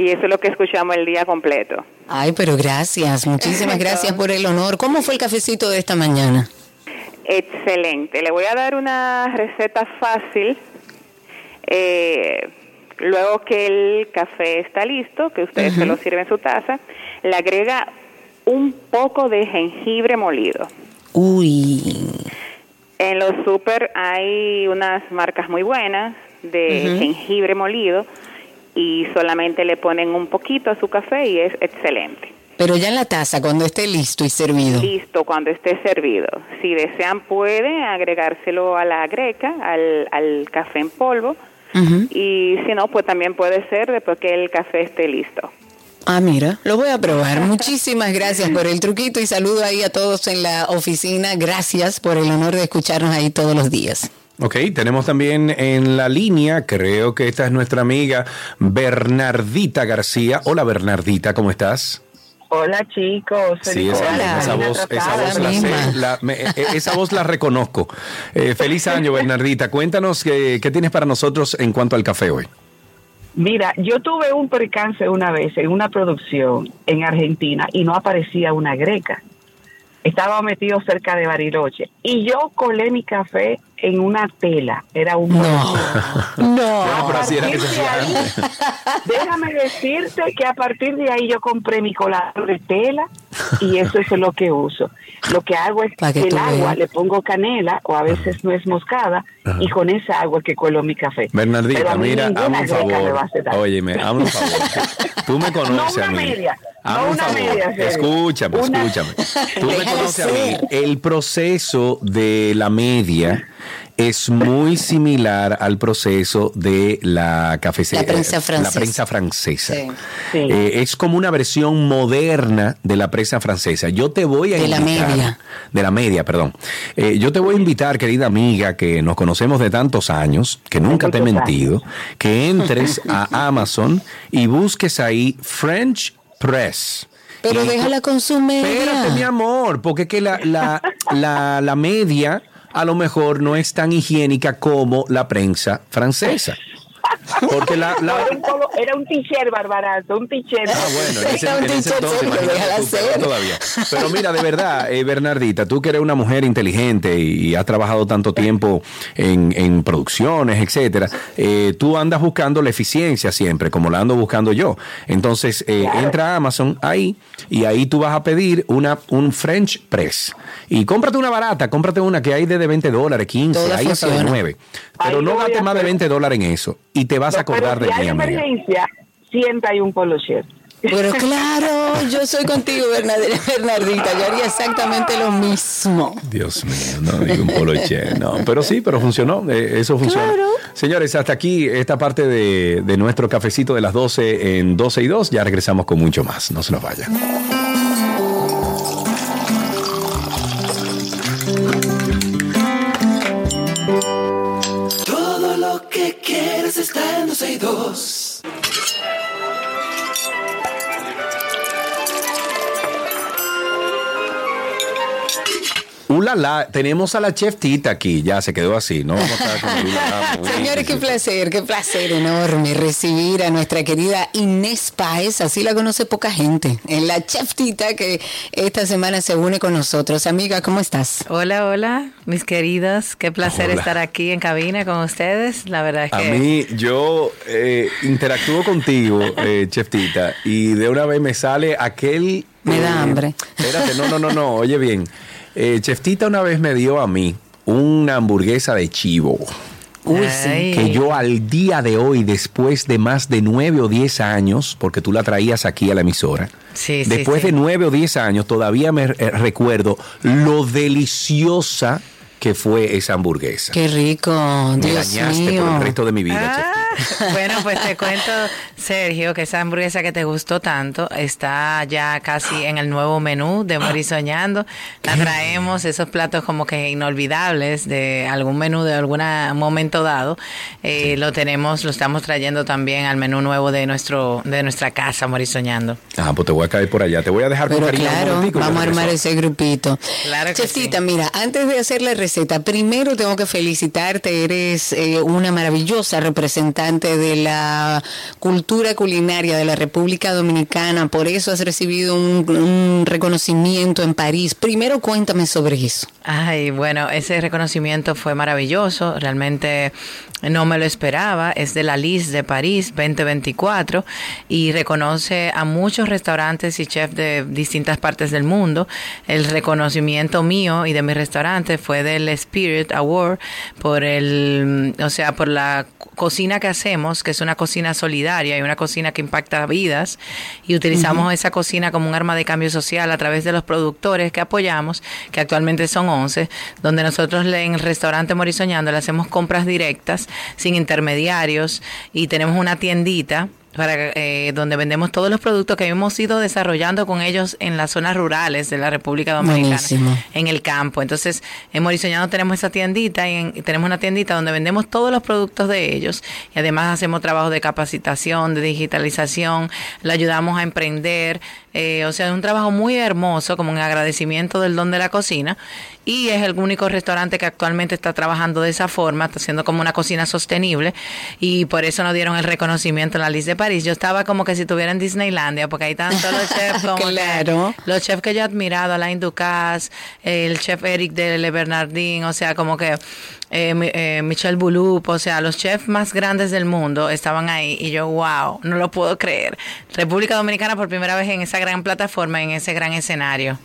y eso es lo que escuchamos el día completo. Ay, pero gracias, muchísimas <laughs> gracias por el honor. ¿Cómo fue el cafecito de esta mañana? Excelente. Le voy a dar una receta fácil. Eh, luego que el café está listo, que ustedes se lo sirven en su taza, le agrega un poco de jengibre molido. Uy. En los super hay unas marcas muy buenas de jengibre molido y solamente le ponen un poquito a su café y es excelente. Pero ya en la taza, cuando esté listo y servido. Listo, cuando esté servido. Si desean, puede agregárselo a la greca, al, al café en polvo. Y si no, pues también puede ser después que el café esté listo. Ah, mira, lo voy a probar. Muchísimas gracias por el truquito y saludo ahí a todos en la oficina. Gracias por el honor de escucharnos ahí todos los días. Ok, tenemos también en la línea, creo que esta es nuestra amiga Bernardita García. Hola Bernardita, ¿cómo estás? Hola chicos. Sí, esa, voz, la, esa voz la reconozco. Eh, feliz año Bernardita. Cuéntanos qué, qué tienes para nosotros en cuanto al café hoy. Mira, yo tuve un percance una vez en una producción en Argentina y no aparecía una greca estaba metido cerca de Bariloche y yo colé mi café en una tela, era un no, no, pero así era que se déjame decirte que a partir de ahí yo compré mi colador de tela <laughs> y eso es lo que uso. Lo que hago es que el agua le pongo canela o a veces no es moscada y con esa agua que cuelo mi café. Bernardita, mira, hazme un favor. Óyeme, hazme un favor. <laughs> Tú me conoces no a mí. Media. no una media, escúchame, escúchame. Tú <laughs> me conoces a mí. El proceso de la media es muy similar al proceso de la cafecera. La prensa francesa. La prensa francesa. Eh, es como una versión moderna de la prensa francesa. Yo te voy a de invitar. De la media. De la media, perdón. Eh, yo te voy a invitar, querida amiga, que nos conocemos de tantos años, que nunca te he mentido, que entres <laughs> a Amazon y busques ahí French Press. Pero déjala con su media. Espérate, mi amor, porque que la, la, la, la media a lo mejor no es tan higiénica como la prensa francesa. Porque la, Era un t-shirt barbarato, un t-shirt. Ah, bueno, en ese, entonces, todavía. Pero mira, de verdad, eh, Bernardita, tú que eres una mujer inteligente y, has trabajado tanto tiempo en, en producciones, etcétera, eh, tú andas buscando la eficiencia siempre, como la ando buscando yo. Entonces, eh, entra a Amazon ahí y ahí tú vas a pedir una, un French Press. Y cómprate una barata, cómprate una que hay de, 20 dólares, 15, ahí hasta de 9. Pero no gastes más de 20 dólares en eso y te vas a acordar pero de si mí, hay amiga. emergencia, siempre hay un polo chef. Pero <laughs> claro, yo soy contigo, <laughs> Bernardita. Yo haría exactamente lo mismo. Dios mío, no digo un poloche, no, pero sí, pero funcionó, eh, eso funcionó. Claro. Señores, hasta aquí esta parte de, de nuestro cafecito de las 12 en 12 y 2, ya regresamos con mucho más, no se nos vayan. 12 y 2. Tenemos a la chef Tita aquí, ya se quedó así, ¿no? Vamos a con <laughs> Señores, qué placer, qué placer enorme recibir a nuestra querida Inés Páez, así la conoce poca gente, en la chef Tita que esta semana se une con nosotros. Amiga, ¿cómo estás? Hola, hola, mis queridos. Qué placer Hola. estar aquí en cabina con ustedes. La verdad es A que mí, yo eh, interactúo contigo, eh, Chef Tita, y de una vez me sale aquel... Me da eh, hambre. Espérate, no, no, no, no, oye bien. Eh, Chef Tita una vez me dio a mí una hamburguesa de chivo. Uy. Que yo al día de hoy, después de más de nueve o diez años, porque tú la traías aquí a la emisora, Sí, después sí. de nueve o diez años, todavía me eh, recuerdo lo deliciosa que fue esa hamburguesa. Qué rico, me Dios dañaste mío. por el resto de mi vida. Ah, <laughs> bueno, pues te cuento, Sergio, que esa hamburguesa que te gustó tanto está ya casi en el nuevo menú de Morir Soñando. La traemos, esos platos como que inolvidables de algún menú de algún momento dado. Eh, Lo tenemos, lo estamos trayendo también al menú nuevo de nuestro de nuestra casa, Morir Soñando. Ah, pues te voy a caer por allá. Te voy a dejar con Pero cariño un claro, vamos a armar ese grupito. Claro que Chefcita, sí. mira, antes de hacer la receta, primero tengo que felicitarte. Eres eh, una maravillosa representante de la cultura culinaria de la República Dominicana. Por eso has recibido un, reconocimiento en París. Primero cuéntame sobre eso. Ay, bueno, ese reconocimiento fue maravilloso, realmente no me lo esperaba, es de la LIS de París 2024 y reconoce a muchos restaurantes y chefs de distintas partes del mundo. El reconocimiento mío y de mi restaurante fue del Spirit Award por el, o sea, por la cocina que hacemos, que es una cocina solidaria y una cocina que impacta vidas y utilizamos esa cocina como un arma de cambio social a través de los productores que apoyamos, que actualmente son 11, donde nosotros en el restaurante Morisoñando le hacemos compras directas, sin intermediarios, y tenemos una tiendita para eh, donde vendemos todos los productos que hemos ido desarrollando con ellos en las zonas rurales de la República Dominicana, Buenísimo. en el campo. Entonces, en Morisoñando tenemos esa tiendita y, en- y tenemos una tiendita donde vendemos todos los productos de ellos y además hacemos trabajo de capacitación, de digitalización, le ayudamos a emprender, eh, o sea, es un trabajo muy hermoso como un agradecimiento del don de la cocina y es el único restaurante que actualmente está trabajando de esa forma, está haciendo como una cocina sostenible y por eso nos dieron el reconocimiento en la lista de París. Yo estaba como que si estuviera en Disneylandia porque hay tantos los <laughs> chefs como que- Claro. los chefs que yo he admirado, Alain Ducasse, el chef Eric de Le Bernardin, o sea, como que eh, eh, Michel Boulup, o sea, los chefs más grandes del mundo estaban ahí y yo, wow, no lo puedo creer. República Dominicana por primera vez en esa gran plataforma, en ese gran escenario.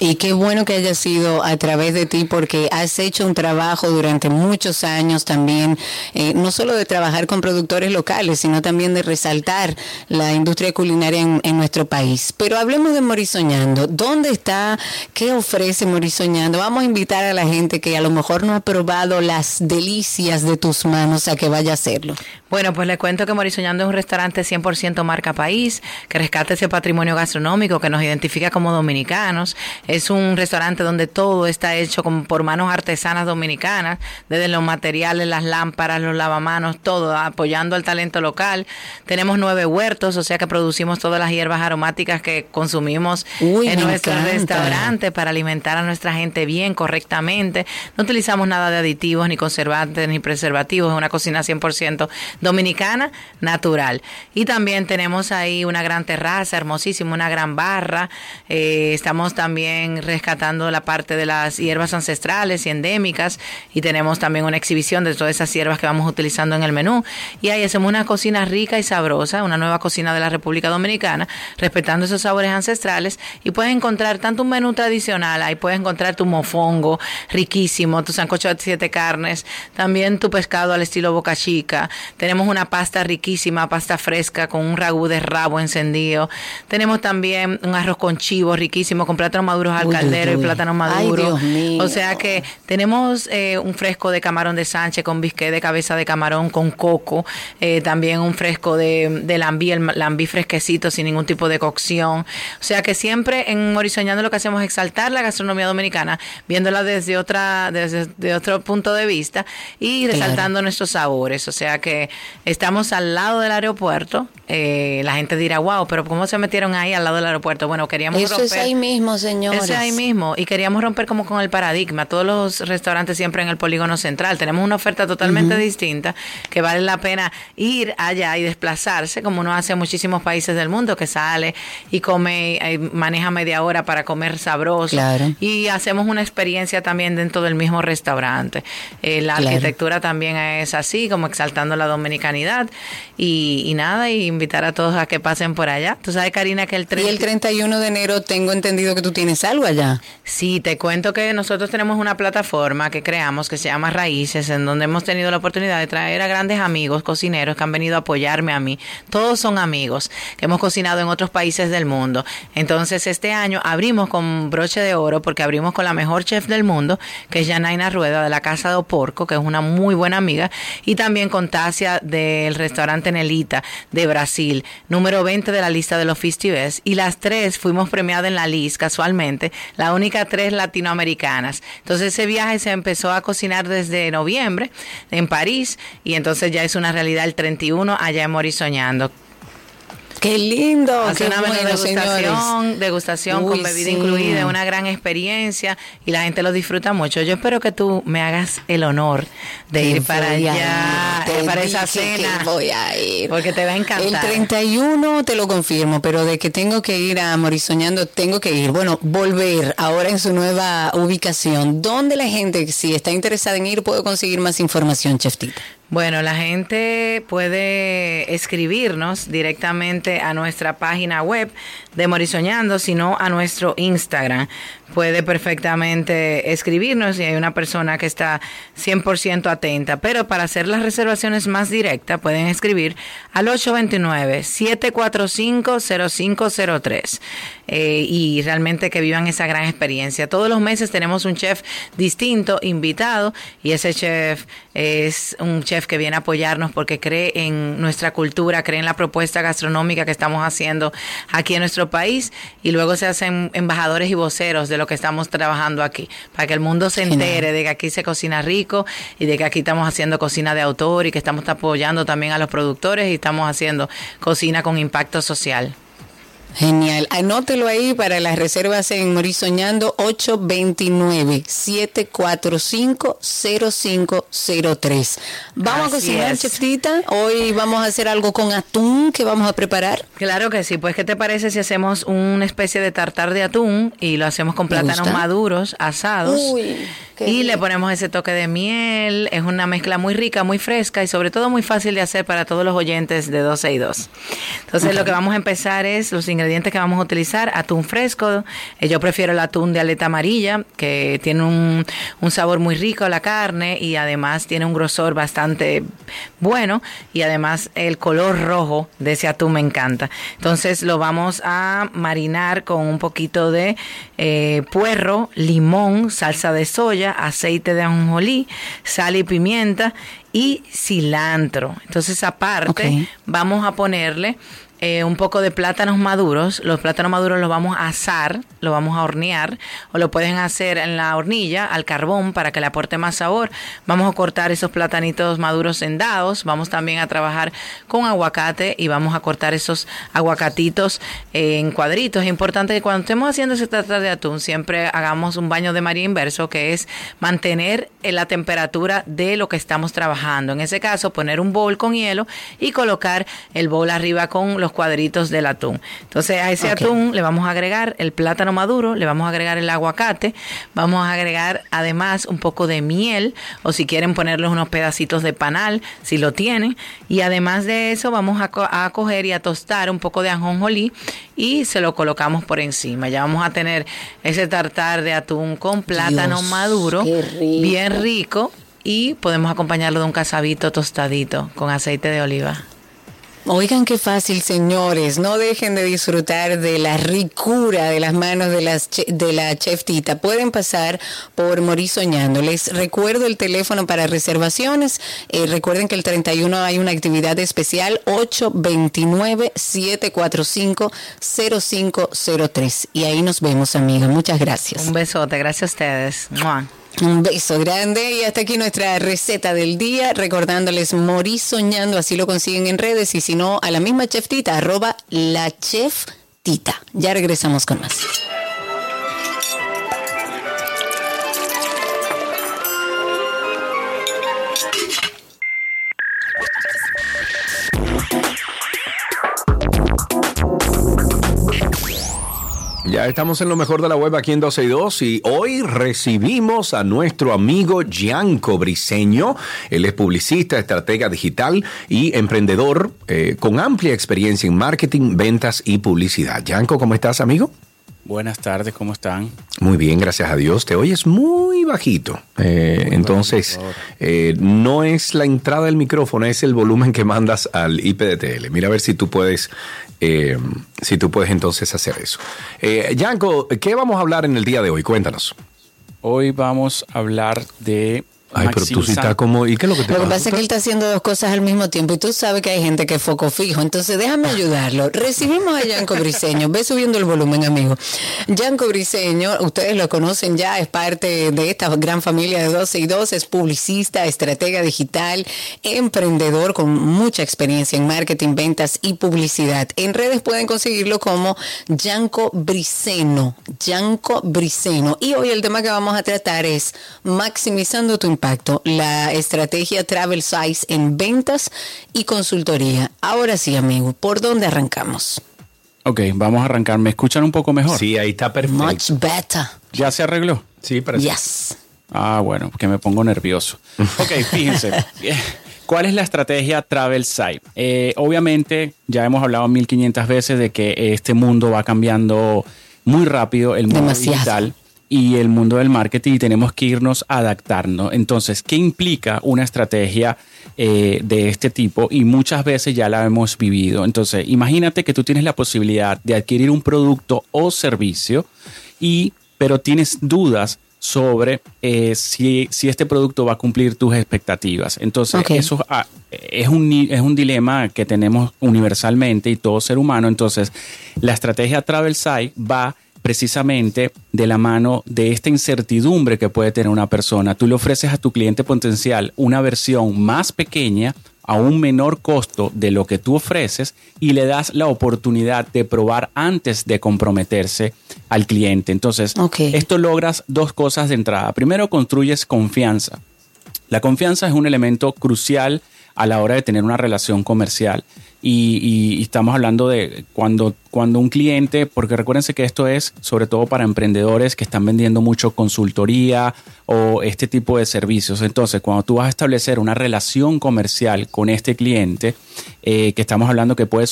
Y qué bueno que haya sido a través de ti porque has hecho un trabajo durante muchos años también, eh, no solo de trabajar con productores locales, sino también de resaltar la industria culinaria en, en nuestro país. Pero hablemos de Morisoñando. ¿Dónde está? ¿Qué ofrece Morisoñando? Vamos a invitar a la gente que a lo mejor no ha probado las delicias de tus manos a que vaya a hacerlo. Bueno, pues les cuento que Morisoñando es un restaurante 100% marca país, que rescata ese patrimonio gastronómico que nos identifica como dominicanos. Es un restaurante donde todo está hecho como por manos artesanas dominicanas, desde los materiales, las lámparas, los lavamanos, todo, apoyando al talento local. Tenemos nueve huertos, o sea que producimos todas las hierbas aromáticas que consumimos Uy, en nuestro encanta. restaurante para alimentar a nuestra gente bien, correctamente. No utilizamos nada de aditivos, ni conservantes, ni preservativos. Es una cocina 100% dominicana, natural. Y también tenemos ahí una gran terraza, hermosísima, una gran barra. Eh, estamos también rescatando la parte de las hierbas ancestrales y endémicas y tenemos también una exhibición de todas esas hierbas que vamos utilizando en el menú. Y ahí hacemos una cocina rica y sabrosa, una nueva cocina de la República Dominicana, respetando esos sabores ancestrales y puedes encontrar tanto un menú tradicional, ahí puedes encontrar tu mofongo riquísimo, tu sancocho de siete carnes, también tu pescado al estilo boca chica. Tenemos una pasta riquísima, pasta fresca con un ragú de rabo encendido. Tenemos también un arroz con chivo riquísimo con plátanos maduros al caldero y plátano maduro. O sea que tenemos eh, un fresco de camarón de Sánchez con bisqué de cabeza de camarón con coco, eh, también un fresco de, de lambí, el lambí fresquecito sin ningún tipo de cocción. O sea que siempre en Horizoñando lo que hacemos es exaltar la gastronomía dominicana, viéndola desde otra desde otro punto de vista y resaltando nuestros sabores. O sea que estamos al lado del aeropuerto. Eh, la gente dirá, wow, pero ¿cómo se metieron ahí al lado del aeropuerto? Bueno, queríamos Eso es ahí mismo, señores. Ahí mismo. Y queríamos romper como con el paradigma. Todos los restaurantes siempre en el polígono central. Tenemos una oferta totalmente distinta que vale la pena ir allá y desplazarse, como uno hace en muchísimos países del mundo, que sale y come, eh, maneja media hora para comer sabroso. Y hacemos una experiencia también dentro del mismo restaurante. Eh, la arquitectura también es así, como exaltando la dominicanidad. Y, nada, y invitar a todos a que pasen por allá. Tú sabes, Karina, que el, y el 31 de enero tengo entendido que tú tienes algo allá. Sí, te cuento que nosotros tenemos una plataforma que creamos que se llama Raíces, en donde hemos tenido la oportunidad de traer a grandes amigos cocineros que han venido a apoyarme a mí. Todos son amigos que hemos cocinado en otros países del mundo. Entonces, este año abrimos con broche de oro porque abrimos con la mejor chef del mundo, que es Janaina Rueda de la Casa de Porco, que es una muy buena amiga, y también con Tasia del restaurante Nelita de Brasil, número 20 de la lista de los festivals. Y las tres fuimos premiadas en la lista casualmente, la única tres latinoamericanas. Entonces ese viaje se empezó a cocinar desde noviembre en París y entonces ya es una realidad el 31 allá en Morisoñando. Qué lindo. Hace una bueno, degustación, degustación con bebida incluida, una gran experiencia y la gente lo disfruta mucho. Yo espero que tú me hagas el honor de ir para allá, para esa cena. voy a ir. Porque te va a encantar. El 31 te lo confirmo, pero de que tengo que ir a Morisoñando, tengo que ir. Bueno, volver ahora en su nueva ubicación. ¿Dónde la gente, si está interesada en ir, puede conseguir más información, Cheftita? Bueno, la gente puede escribirnos directamente a nuestra página web de Morisoñando, sino a nuestro Instagram. Puede perfectamente escribirnos y hay una persona que está 100% atenta. Pero para hacer las reservaciones más directas, pueden escribir al 829-745-0503. Eh, y realmente que vivan esa gran experiencia. Todos los meses tenemos un chef distinto, invitado, y ese chef es un chef que viene a apoyarnos porque cree en nuestra cultura, cree en la propuesta gastronómica que estamos haciendo aquí en nuestro país y luego se hacen embajadores y voceros de lo que estamos trabajando aquí, para que el mundo se entere de que aquí se cocina rico y de que aquí estamos haciendo cocina de autor y que estamos apoyando también a los productores y estamos haciendo cocina con impacto social. Genial. Anótelo ahí para las reservas en Morisoñando 829-745-0503. Vamos a cocinar, chefita. Hoy vamos a hacer algo con atún que vamos a preparar. Claro que sí. Pues, ¿qué te parece si hacemos una especie de tartar de atún y lo hacemos con plátanos maduros, asados? Uy y le ponemos ese toque de miel. Es una mezcla muy rica, muy fresca y sobre todo muy fácil de hacer para todos los oyentes de 12 y 2. Entonces lo que vamos a empezar es los ingredientes que vamos a utilizar. Atún fresco. Eh, yo prefiero el atún de aleta amarilla, que tiene un, un sabor muy rico a la carne y además tiene un grosor bastante bueno. Y además el color rojo de ese atún me encanta. Entonces lo vamos a marinar con un poquito de eh, puerro, limón, salsa de soya aceite de ajonjolí, sal y pimienta y cilantro. Entonces aparte vamos a ponerle eh, un poco de plátanos maduros. Los plátanos maduros los vamos a asar, lo vamos a hornear o lo pueden hacer en la hornilla al carbón para que le aporte más sabor. Vamos a cortar esos platanitos maduros en dados. Vamos también a trabajar con aguacate y vamos a cortar esos aguacatitos en cuadritos. Es importante que cuando estemos haciendo ese trata de atún siempre hagamos un baño de María inverso que es mantener la temperatura de lo que estamos trabajando. En ese caso poner un bowl con hielo y colocar el bowl arriba con los los cuadritos del atún. Entonces a ese atún le vamos a agregar el plátano maduro, le vamos a agregar el aguacate, vamos a agregar además un poco de miel o si quieren ponerle unos pedacitos de panal, si lo tienen. Y además de eso vamos a, a coger y a tostar un poco de ajonjolí y se lo colocamos por encima. Ya vamos a tener ese tartar de atún con plátano maduro, bien rico y podemos acompañarlo de un casabito tostadito con aceite de oliva. Oigan qué fácil, señores. No dejen de disfrutar de la ricura de las manos de, las de la chef Tita. Pueden pasar por Morir Soñando. Les recuerdo el teléfono para reservaciones. Eh, recuerden que el 31 hay una actividad especial 829-745-0503. Y ahí nos vemos, amiga. Muchas gracias. Un besote. Gracias a ustedes. Un beso grande y hasta aquí nuestra receta del día, recordándoles morir soñando, así lo consiguen en redes y si no, a la misma chef tita, arroba la chef tita. Ya regresamos con más. Ya estamos en lo mejor de la web aquí en 12 y 2 y hoy recibimos a nuestro amigo Gianco Briseño. Él es publicista, estratega digital y emprendedor eh, con amplia experiencia en marketing, ventas y publicidad. Gianco, ¿cómo estás, amigo? Buenas tardes, ¿cómo están? Muy bien, gracias a Dios. Te oyes muy bajito. Eh, entonces, eh, no es la entrada del micrófono, es el volumen que mandas al IPDTL. Mira a ver si tú puedes, eh, si tú puedes entonces hacer eso. Yanko, ¿qué vamos a hablar en el día de hoy? Cuéntanos. Hoy vamos a hablar de Ay, pero tú sí estás como... ¿Y qué es lo que te Lo que pasa es que él está haciendo dos cosas al mismo tiempo y tú sabes que hay gente que es foco fijo. Entonces déjame ayudarlo. Recibimos a Yanko Briseño. Ve subiendo el volumen, amigo. Yanko Briseño, ustedes lo conocen ya, es parte de esta gran familia de 12 y 2. Es publicista, estratega digital, emprendedor con mucha experiencia en marketing, ventas y publicidad. En redes pueden conseguirlo como Yanko Briceno. Yanko Briceno. Y hoy el tema que vamos a tratar es maximizando tu impacto, la estrategia Travel Size en ventas y consultoría. Ahora sí, amigo, ¿por dónde arrancamos? Ok, vamos a arrancar. ¿Me escuchan un poco mejor? Sí, ahí está perfecto. Much better. ¿Ya se arregló? Sí, parece. Yes. Ah, bueno, que me pongo nervioso. <laughs> Ok, fíjense. ¿Cuál es la estrategia Travel Site? Eh, obviamente, ya hemos hablado 1500 veces de que este mundo va cambiando muy rápido, el mundo digital y el mundo del marketing y tenemos que irnos adaptando. Entonces, ¿qué implica una estrategia eh, de este tipo? Y muchas veces ya la hemos vivido. Entonces, imagínate que tú tienes la posibilidad de adquirir un producto o servicio y pero tienes dudas sobre eh, si, si, este producto va a cumplir tus expectativas. Entonces, eso ah, es, un, es un dilema que tenemos universalmente y todo ser humano. Entonces, la estrategia Travel Site va precisamente de la mano de esta incertidumbre que puede tener una persona. Tú le ofreces a tu cliente potencial una versión más pequeña a un menor costo de lo que tú ofreces y le das la oportunidad de probar antes de comprometerse al cliente. Entonces, esto logras dos cosas de entrada. Primero, construyes confianza. La confianza es un elemento crucial a la hora de tener una relación comercial. Y, estamos hablando de cuando, cuando un cliente, porque recuérdense que esto es sobre todo para emprendedores que están vendiendo mucho consultoría o este tipo de servicios. Entonces, cuando tú vas a establecer una relación comercial con este cliente, eh, que estamos hablando que puede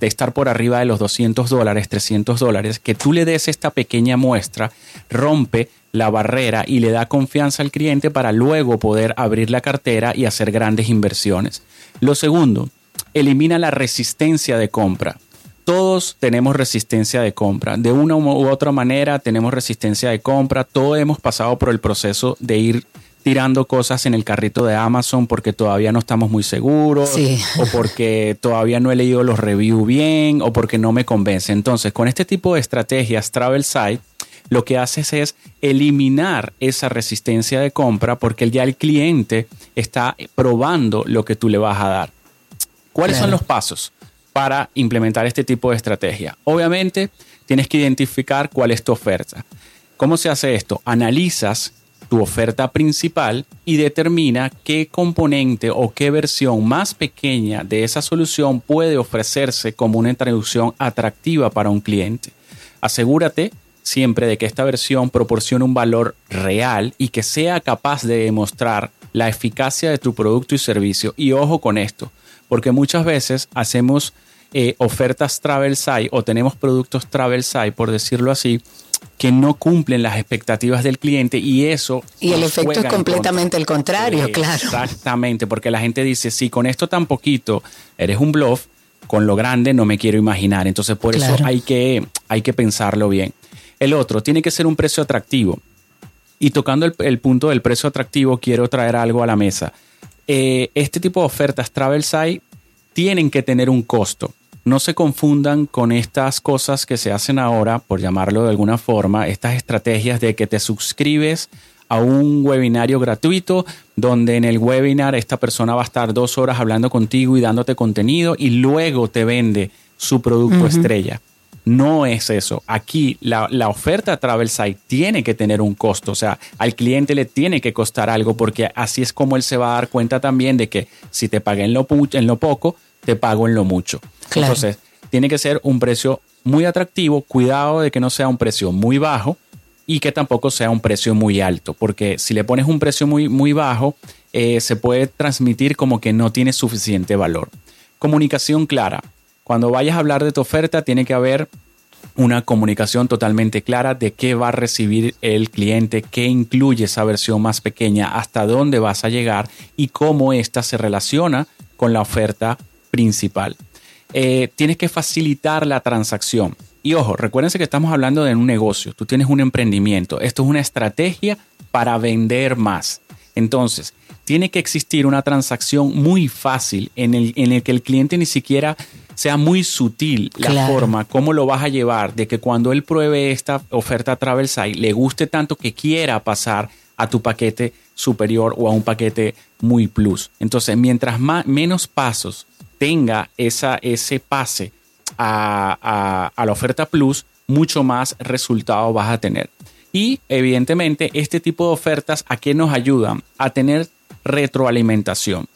estar por arriba de los 200 dólares, 300 dólares, que tú le des esta pequeña muestra, rompe la barrera y le da confianza al cliente para luego poder abrir la cartera y hacer grandes inversiones. Lo segundo, elimina la resistencia de compra. Todos tenemos resistencia de compra. De una u otra manera tenemos resistencia de compra. Todos hemos pasado por el proceso de ir tirando cosas en el carrito de Amazon porque todavía no estamos muy seguros o porque todavía no he leído los reviews bien o porque no me convence. Entonces, con este tipo de estrategias Travel Site, lo que haces es eliminar esa resistencia de compra porque ya el cliente está probando lo que tú le vas a dar. ¿Cuáles son los pasos para implementar este tipo de estrategia? Obviamente, tienes que identificar cuál es tu oferta. ¿Cómo se hace esto? Analizas tu oferta principal y determina qué componente o qué versión más pequeña de esa solución puede ofrecerse como una introducción atractiva para un cliente. Asegúrate siempre de que esta versión proporcione un valor real y que sea capaz de demostrar la eficacia de tu producto y servicio. Y ojo con esto, porque muchas veces hacemos eh, ofertas travel site o tenemos productos travel site, por decirlo así, que no cumplen las expectativas del cliente y eso... Y el efecto es completamente el contrario, claro. Exactamente, porque la gente dice, si con esto tan poquito eres un bluff, con lo grande no me quiero imaginar. Entonces por eso hay que, hay que pensarlo bien. El otro, tiene que ser un precio atractivo. Y tocando el, punto del precio atractivo, quiero traer algo a la mesa. Eh, este tipo de ofertas Travel Site tienen que tener un costo no se confundan con estas cosas que se hacen ahora, por llamarlo de alguna forma, estas estrategias de que te suscribes a un webinario gratuito donde en el webinar esta persona va a estar dos horas hablando contigo y dándote contenido y luego te vende su producto estrella. No es eso. Aquí la, la oferta Travel Site tiene que tener un costo. O sea, al cliente le tiene que costar algo porque así es como él se va a dar cuenta también de que si te pagué en lo, en lo poco, te pago en lo mucho. Entonces, tiene que ser un precio muy atractivo, cuidado de que no sea un precio muy bajo y que tampoco sea un precio muy alto, porque si le pones un precio muy, muy bajo, eh, se puede transmitir como que no tiene suficiente valor. Comunicación clara. Cuando vayas a hablar de tu oferta, tiene que haber una comunicación totalmente clara de qué va a recibir el cliente, qué incluye esa versión más pequeña, hasta dónde vas a llegar y cómo ésta se relaciona con la oferta principal. Eh, tienes que facilitar la transacción. Y ojo, recuérdense que estamos hablando de un negocio, tú tienes un emprendimiento, esto es una estrategia para vender más. Entonces, tiene que existir una transacción muy fácil en el, en el que el cliente ni siquiera sea muy sutil la forma, cómo lo vas a llevar, de que cuando él pruebe esta oferta Travel Site le guste tanto que quiera pasar a tu paquete superior o a un paquete muy plus. Entonces, mientras más, menos pasos tenga esa, ese pase a, la oferta plus, mucho más resultado vas a tener. Y evidentemente este tipo de ofertas a qué nos ayudan? A tener retroalimentación.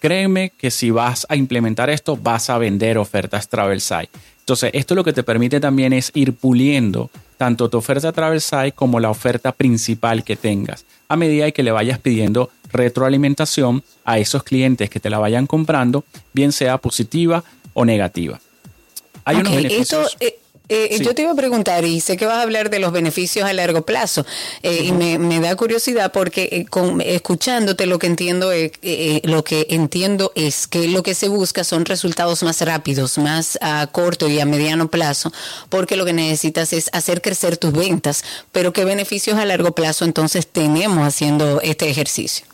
Créeme que si vas a implementar esto, vas a vender ofertas Travel Site. Entonces, esto lo que te permite también es ir puliendo tanto tu oferta Travel Site como la oferta principal que tengas, a medida que le vayas pidiendo retroalimentación a esos clientes que te la vayan comprando, bien sea positiva o negativa. Hay unos beneficios. Eh, eh, yo te iba a preguntar, y sé que vas a hablar de los beneficios a largo plazo, eh, y me, da curiosidad porque escuchándote lo que entiendo es, lo que entiendo es que lo que se busca son resultados más rápidos, más a corto y a mediano plazo, porque lo que necesitas es hacer crecer tus ventas, pero qué beneficios a largo plazo entonces tenemos haciendo este ejercicio.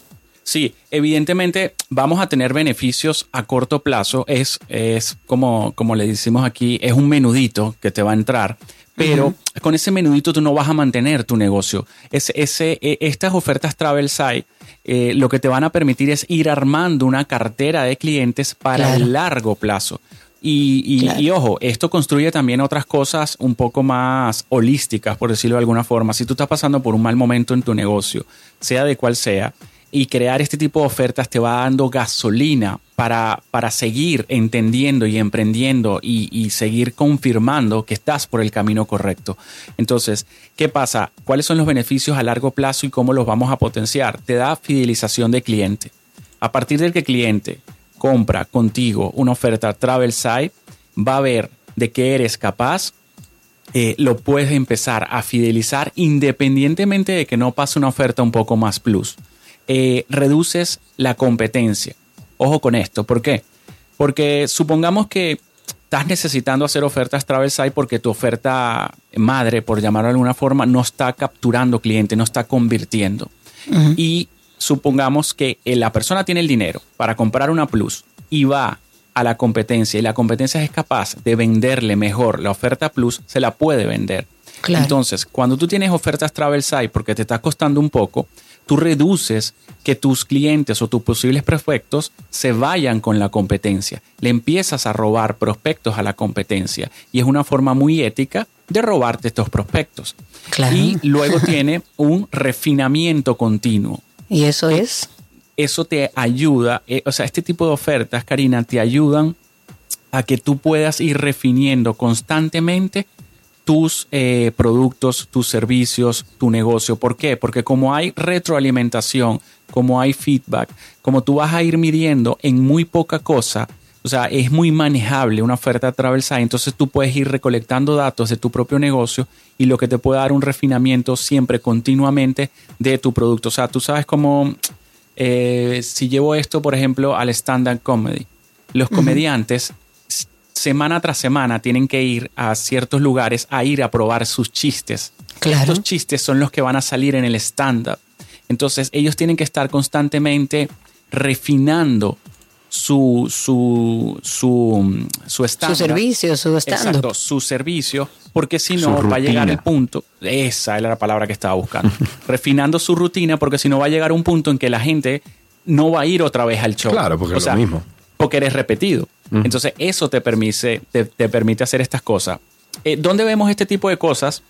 Sí, evidentemente vamos a tener beneficios a corto plazo. Es, es como, como le decimos aquí, es un menudito que te va a entrar. Pero con ese menudito tú no vas a mantener tu negocio. Es, ese, e, estas ofertas Travel Site eh, lo que te van a permitir es ir armando una cartera de clientes para el largo plazo. Y, y, ojo, esto construye también otras cosas un poco más holísticas, por decirlo de alguna forma. Si tú estás pasando por un mal momento en tu negocio, sea de cual sea, y crear este tipo de ofertas te va dando gasolina para, para seguir entendiendo y emprendiendo y, seguir confirmando que estás por el camino correcto. Entonces, ¿qué pasa? ¿Cuáles son los beneficios a largo plazo y cómo los vamos a potenciar? Te da fidelización de cliente. A partir del que cliente compra contigo una oferta Travel Site, va a ver de qué eres capaz, eh, lo puedes empezar a fidelizar independientemente de que no pase una oferta un poco más plus. Eh, reduces la competencia. Ojo con esto, ¿por qué? Porque supongamos que estás necesitando hacer ofertas Travel Site porque tu oferta madre, por llamarlo de alguna forma, no está capturando cliente, no está convirtiendo. Y supongamos que eh, la persona tiene el dinero para comprar una Plus y va a la competencia y la competencia es capaz de venderle mejor la oferta Plus, se la puede vender. Entonces, cuando tú tienes ofertas Travel Site porque te está costando un poco, tú reduces que tus clientes o tus posibles prospectos se vayan con la competencia. Le empiezas a robar prospectos a la competencia y es una forma muy ética de robarte estos prospectos. Y luego tiene un refinamiento continuo. ¿Y eso es? Eso te ayuda, eh, o sea, este tipo de ofertas, Karina, te ayudan a que tú puedas ir refiniendo constantemente tus eh, productos, tus servicios, tu negocio. ¿Por qué? Porque como hay retroalimentación, como hay feedback, como tú vas a ir midiendo en muy poca cosa, o sea, es muy manejable una oferta Travel entonces tú puedes ir recolectando datos de tu propio negocio y lo que te puede dar un refinamiento siempre continuamente de tu producto. O sea, tú sabes cómo, eh, si llevo esto, por ejemplo, al stand-up comedy, los comediantes semana tras semana tienen que ir a ciertos lugares a ir a probar sus chistes. Claro. Estos chistes son los que van a salir en el stand-up. Entonces ellos tienen que estar constantemente refinando su, su, su, su estándar. Su servicio, su estándar. Exacto, su servicio, porque si no va a llegar el punto, esa era la palabra que estaba buscando, <laughs> refinando su rutina, porque si no va a llegar un punto en que la gente no va a ir otra vez al show. Claro, porque es lo mismo. Porque eres repetido. Entonces, eso te permite, te, permite hacer estas cosas. Eh, ¿Dónde vemos este tipo de cosas?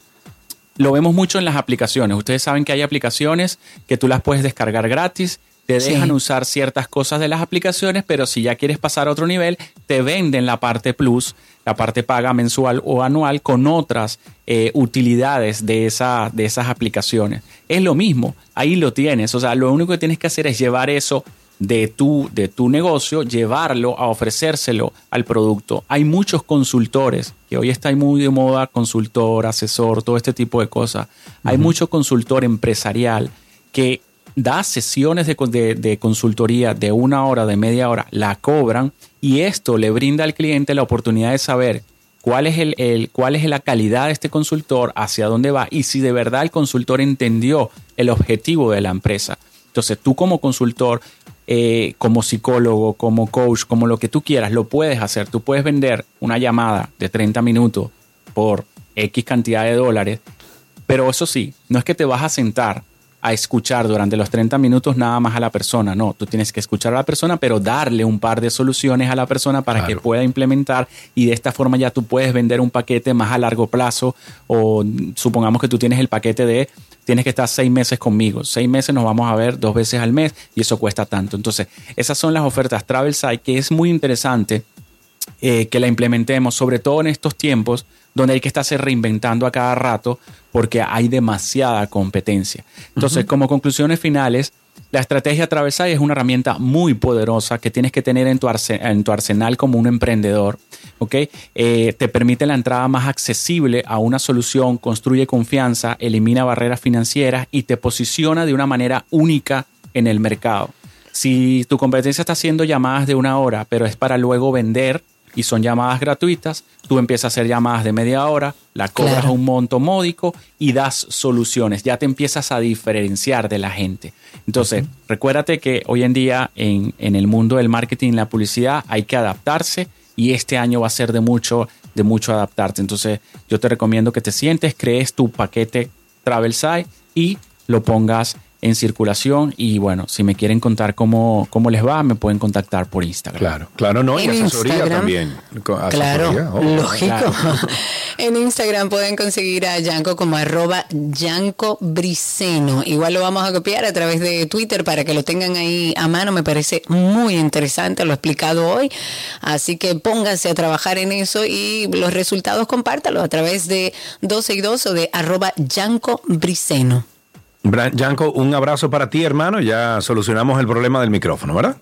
Lo vemos mucho en las aplicaciones. Ustedes saben que hay aplicaciones que tú las puedes descargar gratis te dejan usar ciertas cosas de las aplicaciones, pero si ya quieres pasar a otro nivel, te venden la parte plus, la parte paga mensual o anual con otras eh, utilidades de, esa, de esas aplicaciones. Es lo mismo, ahí lo tienes, o sea, lo único que tienes que hacer es llevar eso de tu, de tu negocio, llevarlo a ofrecérselo al producto. Hay muchos consultores, que hoy está muy de moda, consultor, asesor, todo este tipo de cosas. Hay mucho consultor empresarial que da sesiones de, consultoría de una hora, de media hora, la cobran y esto le brinda al cliente la oportunidad de saber cuál es, el, cuál es la calidad de este consultor, hacia dónde va y si de verdad el consultor entendió el objetivo de la empresa. Entonces tú como consultor, eh, como psicólogo, como coach, como lo que tú quieras, lo puedes hacer. Tú puedes vender una llamada de 30 minutos por X cantidad de dólares, pero eso sí, no es que te vas a sentar a escuchar durante los 30 minutos nada más a la persona. No, tú tienes que escuchar a la persona, pero darle un par de soluciones a la persona para que pueda implementar y de esta forma ya tú puedes vender un paquete más a largo plazo o supongamos que tú tienes el paquete de tienes que estar seis meses conmigo. Seis meses nos vamos a ver dos veces al mes y eso cuesta tanto. Entonces, esas son las ofertas Travel Site que es muy interesante eh, que la implementemos, sobre todo en estos tiempos donde hay que estarse reinventando a cada rato porque hay demasiada competencia. Entonces, como conclusiones finales, la estrategia atravesada es una herramienta muy poderosa que tienes que tener en tu, en tu arsenal como un emprendedor. ¿okay? Eh, te permite la entrada más accesible a una solución, construye confianza, elimina barreras financieras y te posiciona de una manera única en el mercado. Si tu competencia está haciendo llamadas de una hora, pero es para luego vender, y son llamadas gratuitas, tú empiezas a hacer llamadas de media hora, la cobras a un monto módico y das soluciones, ya te empiezas a diferenciar de la gente. Entonces, recuérdate que hoy en día en, en, el mundo del marketing y la publicidad hay que adaptarse y este año va a ser de mucho, de mucho adaptarte. Entonces, yo te recomiendo que te sientes, crees tu paquete Travel Site y lo pongas en circulación y bueno, si me quieren contar cómo, cómo les va, me pueden contactar por Instagram. Claro, claro, no, y asesoría también. claro, oh, lógico. <laughs> en Instagram pueden conseguir a Yanko como arroba Yanko Briceno. Igual lo vamos a copiar a través de Twitter para que lo tengan ahí a mano. Me parece muy interesante, lo he explicado hoy. Así que pónganse a trabajar en eso y los resultados compártalos a través de 12 y 2 o de arroba Yanko Briceno. Yanko, un abrazo para ti, hermano. Ya solucionamos el problema del micrófono, ¿verdad?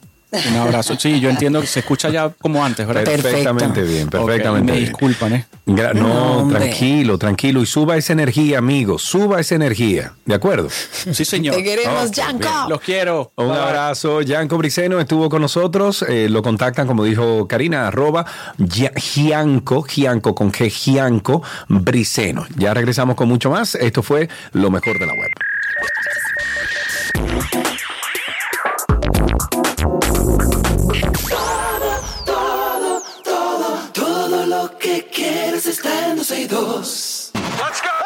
Un abrazo. Sí, yo entiendo que se escucha ya como antes, ¿verdad? Perfectamente bien, perfectamente me disculpan, ¿eh? No, tranquilo, tranquilo. Y suba esa energía, amigo. Suba esa energía. ¿De acuerdo? Sí, señor. Te queremos, Yanko. Los quiero. Un abrazo. Yanko Briceno estuvo con nosotros. Eh, lo contactan, como dijo Karina, arroba Gianco, Gianco con G, Gianco Briceno. Ya regresamos con mucho más. Esto fue lo mejor de la web. Todo, todo, todo, todo lo que quieres está en 12 y 2. Let's go,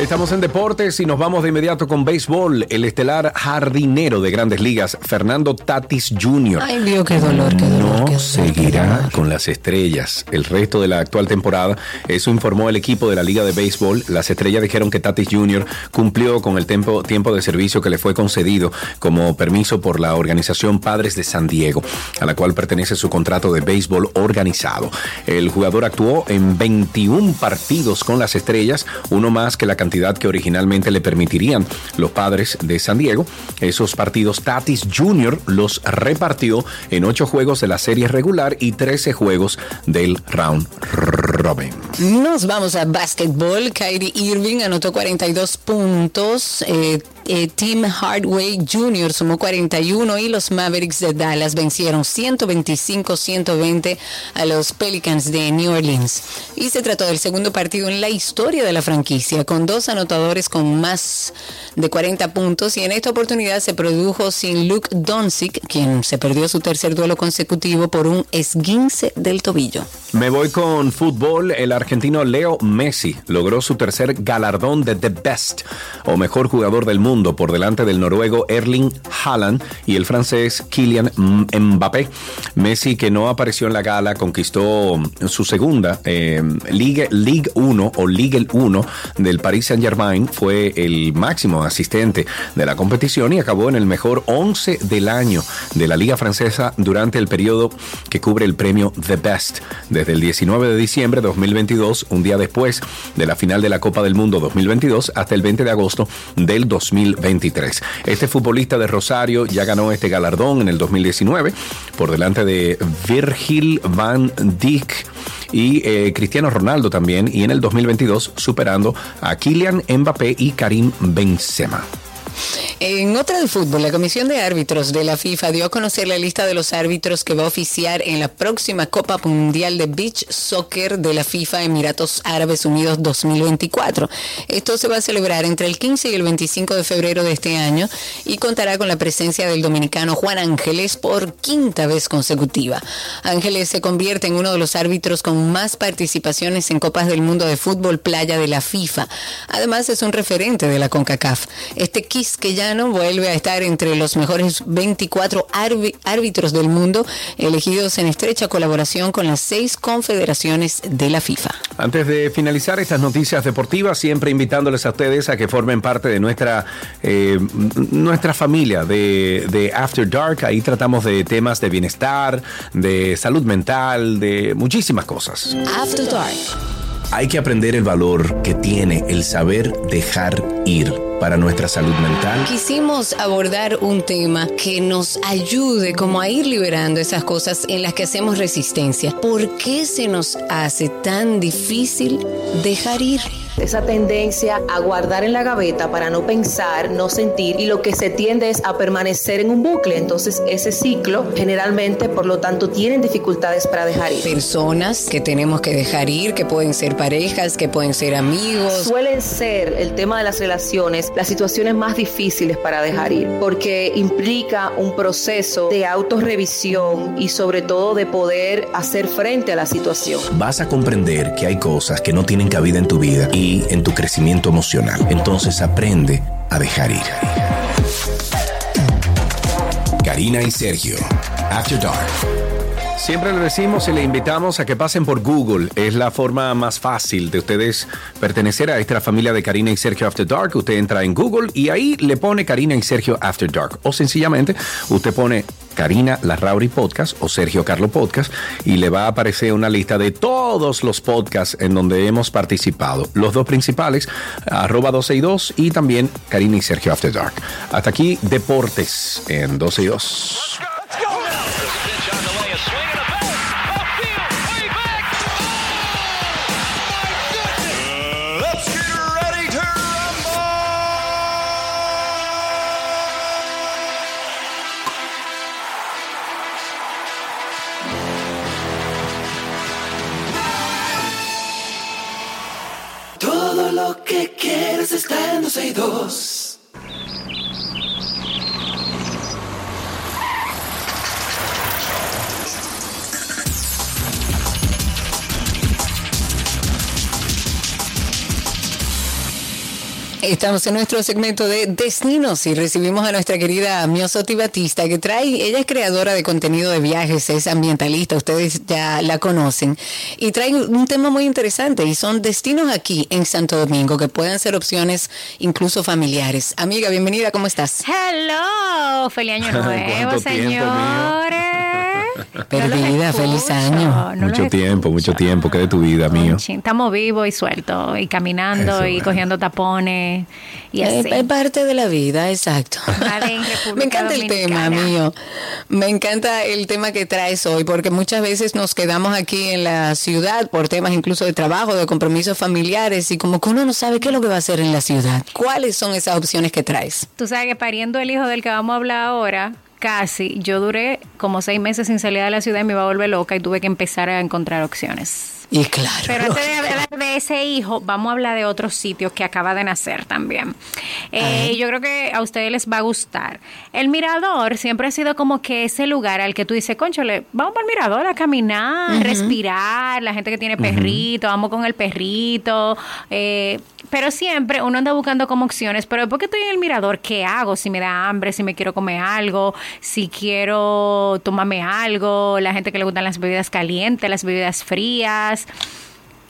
Estamos en deportes y nos vamos de inmediato con béisbol. El estelar jardinero de grandes ligas, Fernando Tatis Jr. Ay, Dios, qué dolor, qué dolor. No qué dolor, seguirá qué dolor. con las estrellas el resto de la actual temporada. Eso informó el equipo de la Liga de Béisbol. Las estrellas dijeron que Tatis Jr. cumplió con el tiempo, tiempo de servicio que le fue concedido como permiso por la organización Padres de San Diego, a la cual pertenece su contrato de béisbol organizado. El jugador actuó en 21 partidos con las estrellas, uno más que la cantidad que originalmente le permitirían los padres de San Diego. Esos partidos Tatis Jr. los repartió en 8 juegos de la serie regular y 13 juegos del round robin. Nos vamos a básquetbol. Kyrie Irving anotó 42 puntos. Eh, eh, Tim Hardway Jr. sumó 41 y los Mavericks de Dallas vencieron 125-120 a los Pelicans de New Orleans. Y se trató del segundo partido en la historia de la franquicia, con dos anotadores con más de 40 puntos. Y en esta oportunidad se produjo sin Luke Doncic, quien se perdió su tercer duelo consecutivo por un esguince del tobillo. Me voy con fútbol. El argentino Leo Messi logró su tercer galardón de The Best o mejor jugador del mundo por delante del noruego Erling Haaland y el francés Kylian Mbappé. Messi, que no apareció en la gala, conquistó su segunda eh, Ligue, Ligue 1 o Ligue 1 del Paris Saint Germain. Fue el máximo asistente de la competición y acabó en el mejor 11 del año de la Liga Francesa durante el periodo que cubre el premio The Best desde el 19 de diciembre de 2022, un día después de la final de la Copa del Mundo 2022, hasta el 20 de agosto del 2023. Este futbolista de Rosario ya ganó este galardón en el 2019 por delante de Virgil van Dijk y eh, Cristiano Ronaldo también, y en el 2022 superando a Kylian Mbappé y Karim Benzema. En otra de fútbol, la Comisión de Árbitros de la FIFA dio a conocer la lista de los árbitros que va a oficiar en la próxima Copa Mundial de Beach Soccer de la FIFA Emiratos Árabes Unidos 2024. Esto se va a celebrar entre el 15 y el 25 de febrero de este año y contará con la presencia del dominicano Juan Ángeles por quinta vez consecutiva. Ángeles se convierte en uno de los árbitros con más participaciones en Copas del Mundo de Fútbol Playa de la FIFA. Además, es un referente de la CONCACAF. Este Quisqueyano vuelve a estar entre los mejores 24 árbitros del mundo, elegidos en estrecha colaboración con las seis confederaciones de la FIFA. Antes de finalizar estas noticias deportivas, siempre invitándoles a ustedes a que formen parte de nuestra, eh, nuestra familia de, de After Dark. Ahí tratamos de temas de bienestar, de salud mental, de muchísimas cosas. After Dark. Hay que aprender el valor que tiene el saber dejar ir para nuestra salud mental. Quisimos abordar un tema que nos ayude como a ir liberando esas cosas en las que hacemos resistencia. ¿Por qué se nos hace tan difícil dejar ir? esa tendencia a guardar en la gaveta para no pensar, no sentir y lo que se tiende es a permanecer en un bucle. Entonces ese ciclo generalmente, por lo tanto, tienen dificultades para dejar ir. Personas que tenemos que dejar ir, que pueden ser parejas, que pueden ser amigos. Suelen ser el tema de las relaciones las situaciones más difíciles para dejar ir porque implica un proceso de autorrevisión y sobre todo de poder hacer frente a la situación. Vas a comprender que hay cosas que no tienen cabida en tu vida y en tu crecimiento emocional. Entonces aprende a dejar ir. Karina y Sergio, After Dark. Siempre le decimos y le invitamos a que pasen por Google. Es la forma más fácil de ustedes pertenecer a esta familia de Karina y Sergio After Dark. Usted entra en Google y ahí le pone Karina y Sergio After Dark. O sencillamente usted pone Karina Larrauri Podcast o Sergio Carlo Podcast y le va a aparecer una lista de todos los podcasts en donde hemos participado. Los dos principales, arroba 12 y 2 y también Karina y Sergio After Dark. Hasta aquí, deportes en 12 y 2. 102. Estamos en nuestro segmento de Destinos y recibimos a nuestra querida Miosoti Batista que trae, ella es creadora de contenido de viajes, es ambientalista, ustedes ya la conocen, y trae un tema muy interesante y son destinos aquí en Santo Domingo que pueden ser opciones incluso familiares. Amiga, bienvenida, ¿cómo estás? Hello, feliz año <laughs> nuevo, señores. Perdida, feliz año. mucho tiempo, mucho tiempo, que de tu vida, mío. Estamos vivos y sueltos, y caminando, y cogiendo tapones, y así. Es, parte de la vida, exacto. <laughs> Me encanta el tema, mío. Me encanta el tema que traes hoy, porque muchas veces nos quedamos aquí en la ciudad por temas incluso de trabajo, de compromisos familiares, y como que uno no sabe qué es lo que va a hacer en la ciudad. ¿Cuáles son esas opciones que traes? Tú sabes que pariendo el hijo del que vamos a hablar ahora, casi, yo duré como seis meses sin salir de la ciudad y me iba a volver loca y tuve que empezar a encontrar opciones. Y claro. Pero antes de hablar de ese hijo, vamos a hablar de otros sitios que acaba de nacer también. Eh, yo creo que a ustedes les va a gustar. El mirador siempre ha sido como que ese lugar al que tú dices, conchole, vamos para el mirador a caminar, respirar, la gente que tiene perrito, vamos con el perrito. Eh, pero siempre uno anda buscando como opciones, pero después que estoy en el mirador, ¿qué hago? Si me da hambre, si me quiero comer algo, si quiero tomarme algo, la gente que le gustan las bebidas calientes, las bebidas frías.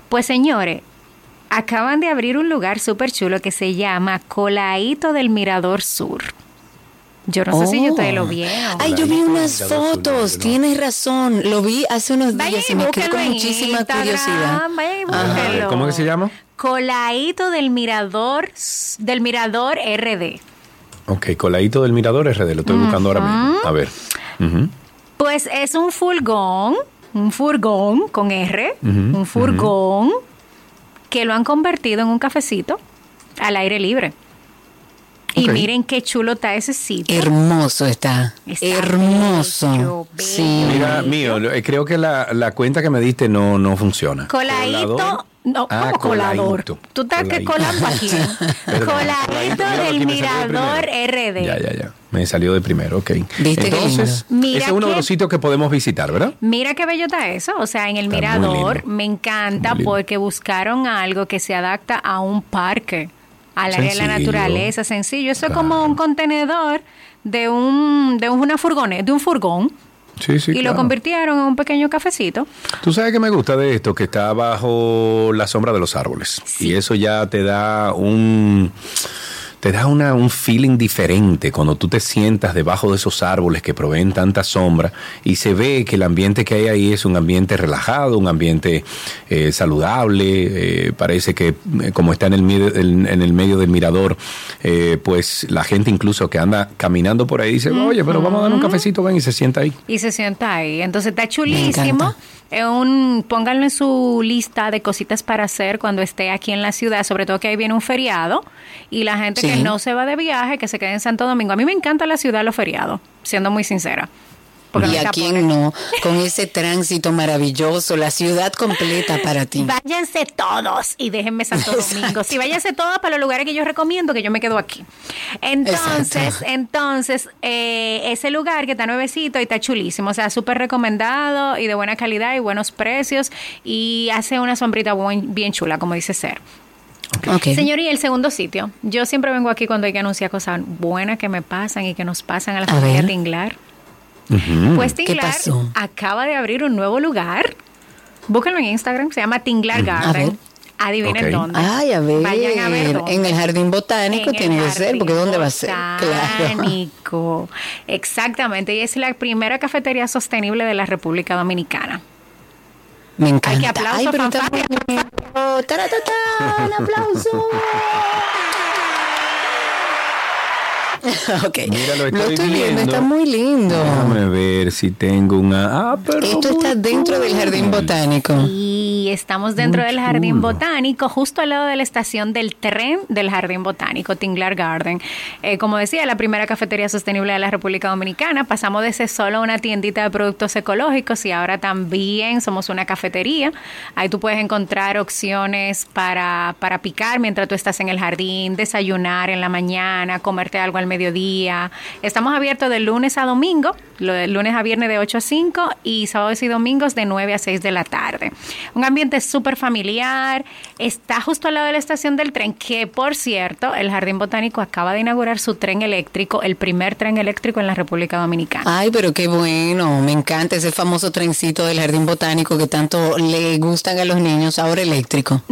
Pues señores, acaban de abrir un lugar súper chulo que se llama Colaito del Mirador Sur. Yo no sé si yo te lo vi. Ay, yo vi unas fotos, tienes razón. Lo vi hace unos días y me quedó con muchísima curiosidad. ¿Cómo que se llama? Coladito del Mirador, del Mirador RD. Ok, Coladito del Mirador RD, lo estoy buscando ahora mismo. A ver. Pues es un furgón, un furgón con R, un furgón que lo han convertido en un cafecito al aire libre. Y miren qué chulo está ese sitio. Hermoso está. Hermoso. sí. Mira, mío, eh, creo que la, la, cuenta que me diste no, no funciona. Coladito. No, ah, colador. Tú estás que colando aquí. coladito <laughs> del Mirador RD. Ya, ya, ya. Me salió de primero, ok. Entonces, ese es uno de los sitios que podemos visitar, ¿verdad? Mira qué bello está eso. O sea, en el Mirador me encanta porque buscaron algo que se adapta a un parque al área de la naturaleza, sencillo. Eso es como un contenedor de un de una furgoneta, de un furgón. Sí, sí, y lo convirtieron en un pequeño cafecito. Tú sabes que me gusta de esto, que está bajo la sombra de los árboles. Y eso ya te da un te da una, un feeling diferente cuando tú te sientas debajo de esos árboles que proveen tanta sombra y se ve que el ambiente que hay ahí es un ambiente relajado, un ambiente eh, saludable, eh, parece que eh, como está en el, en el medio del mirador, pues la gente incluso que anda caminando por ahí dice, oye, pero vamos a dar un cafecito, ven y se sienta ahí. Y se sienta ahí, entonces está chulísimo. Un, pónganlo en su lista de cositas para hacer cuando esté aquí en la ciudad, sobre todo que ahí viene un feriado y la gente que no se va de viaje, que se quede en Santo Domingo. A mí me encanta la ciudad los feriados, siendo muy sincera. Y a quién no, con ese tránsito maravilloso, la ciudad completa para ti. Váyanse todos y déjenme Santo <laughs> Domingo. Sí, váyanse todos para los lugares que yo recomiendo, que yo me quedo aquí. Entonces, entonces, eh, ese lugar que está nuevecito y está chulísimo, o sea, súper recomendado y de buena calidad y buenos precios y hace una sombrita bien chula, como dice Ser. Señor, y el segundo sitio. Yo siempre vengo aquí cuando hay que anunciar cosas buenas que me pasan y que nos pasan a la familia Tinglar. Pues Tinglar acaba de abrir un nuevo lugar. Búsquenlo en Instagram, se llama Tinglar Garden. Adivinen dónde. Ay, a ver. Vayan a ver En el jardín botánico tiene que ser, porque ¿dónde va a ser? Botánico. <laughs> Exactamente. Y es la primera cafetería sostenible de la República Dominicana. Me encanta. Ay, que aplauso, Ay, pero fanfarria. ¡Un aplauso! <laughs> <laughs> ok. Mira, lo estoy, estoy viendo. Está muy lindo. Déjame ver si tengo una. Ah, pero Esto está dentro del jardín botánico. Y estamos dentro del jardín botánico, justo al lado de la estación del tren del jardín botánico, Tinglar Garden. Eh, como decía, la primera cafetería sostenible de la República Dominicana. Pasamos de ser solo una tiendita de productos ecológicos y ahora también somos una cafetería. Ahí tú puedes encontrar opciones para, para picar mientras tú estás en el jardín, desayunar en la mañana, comerte algo al mediodía. Estamos abiertos de lunes a domingo, lunes a viernes de 8 a 5 y sábados y domingos de 9 a 6 de la tarde. Un ambiente súper familiar, está justo al lado de la estación del tren, que por cierto, el Jardín Botánico acaba de inaugurar su tren eléctrico, el primer tren eléctrico en la República Dominicana. Ay, pero qué bueno, me encanta ese famoso trencito del Jardín Botánico que tanto le gustan a los niños, ahora eléctrico.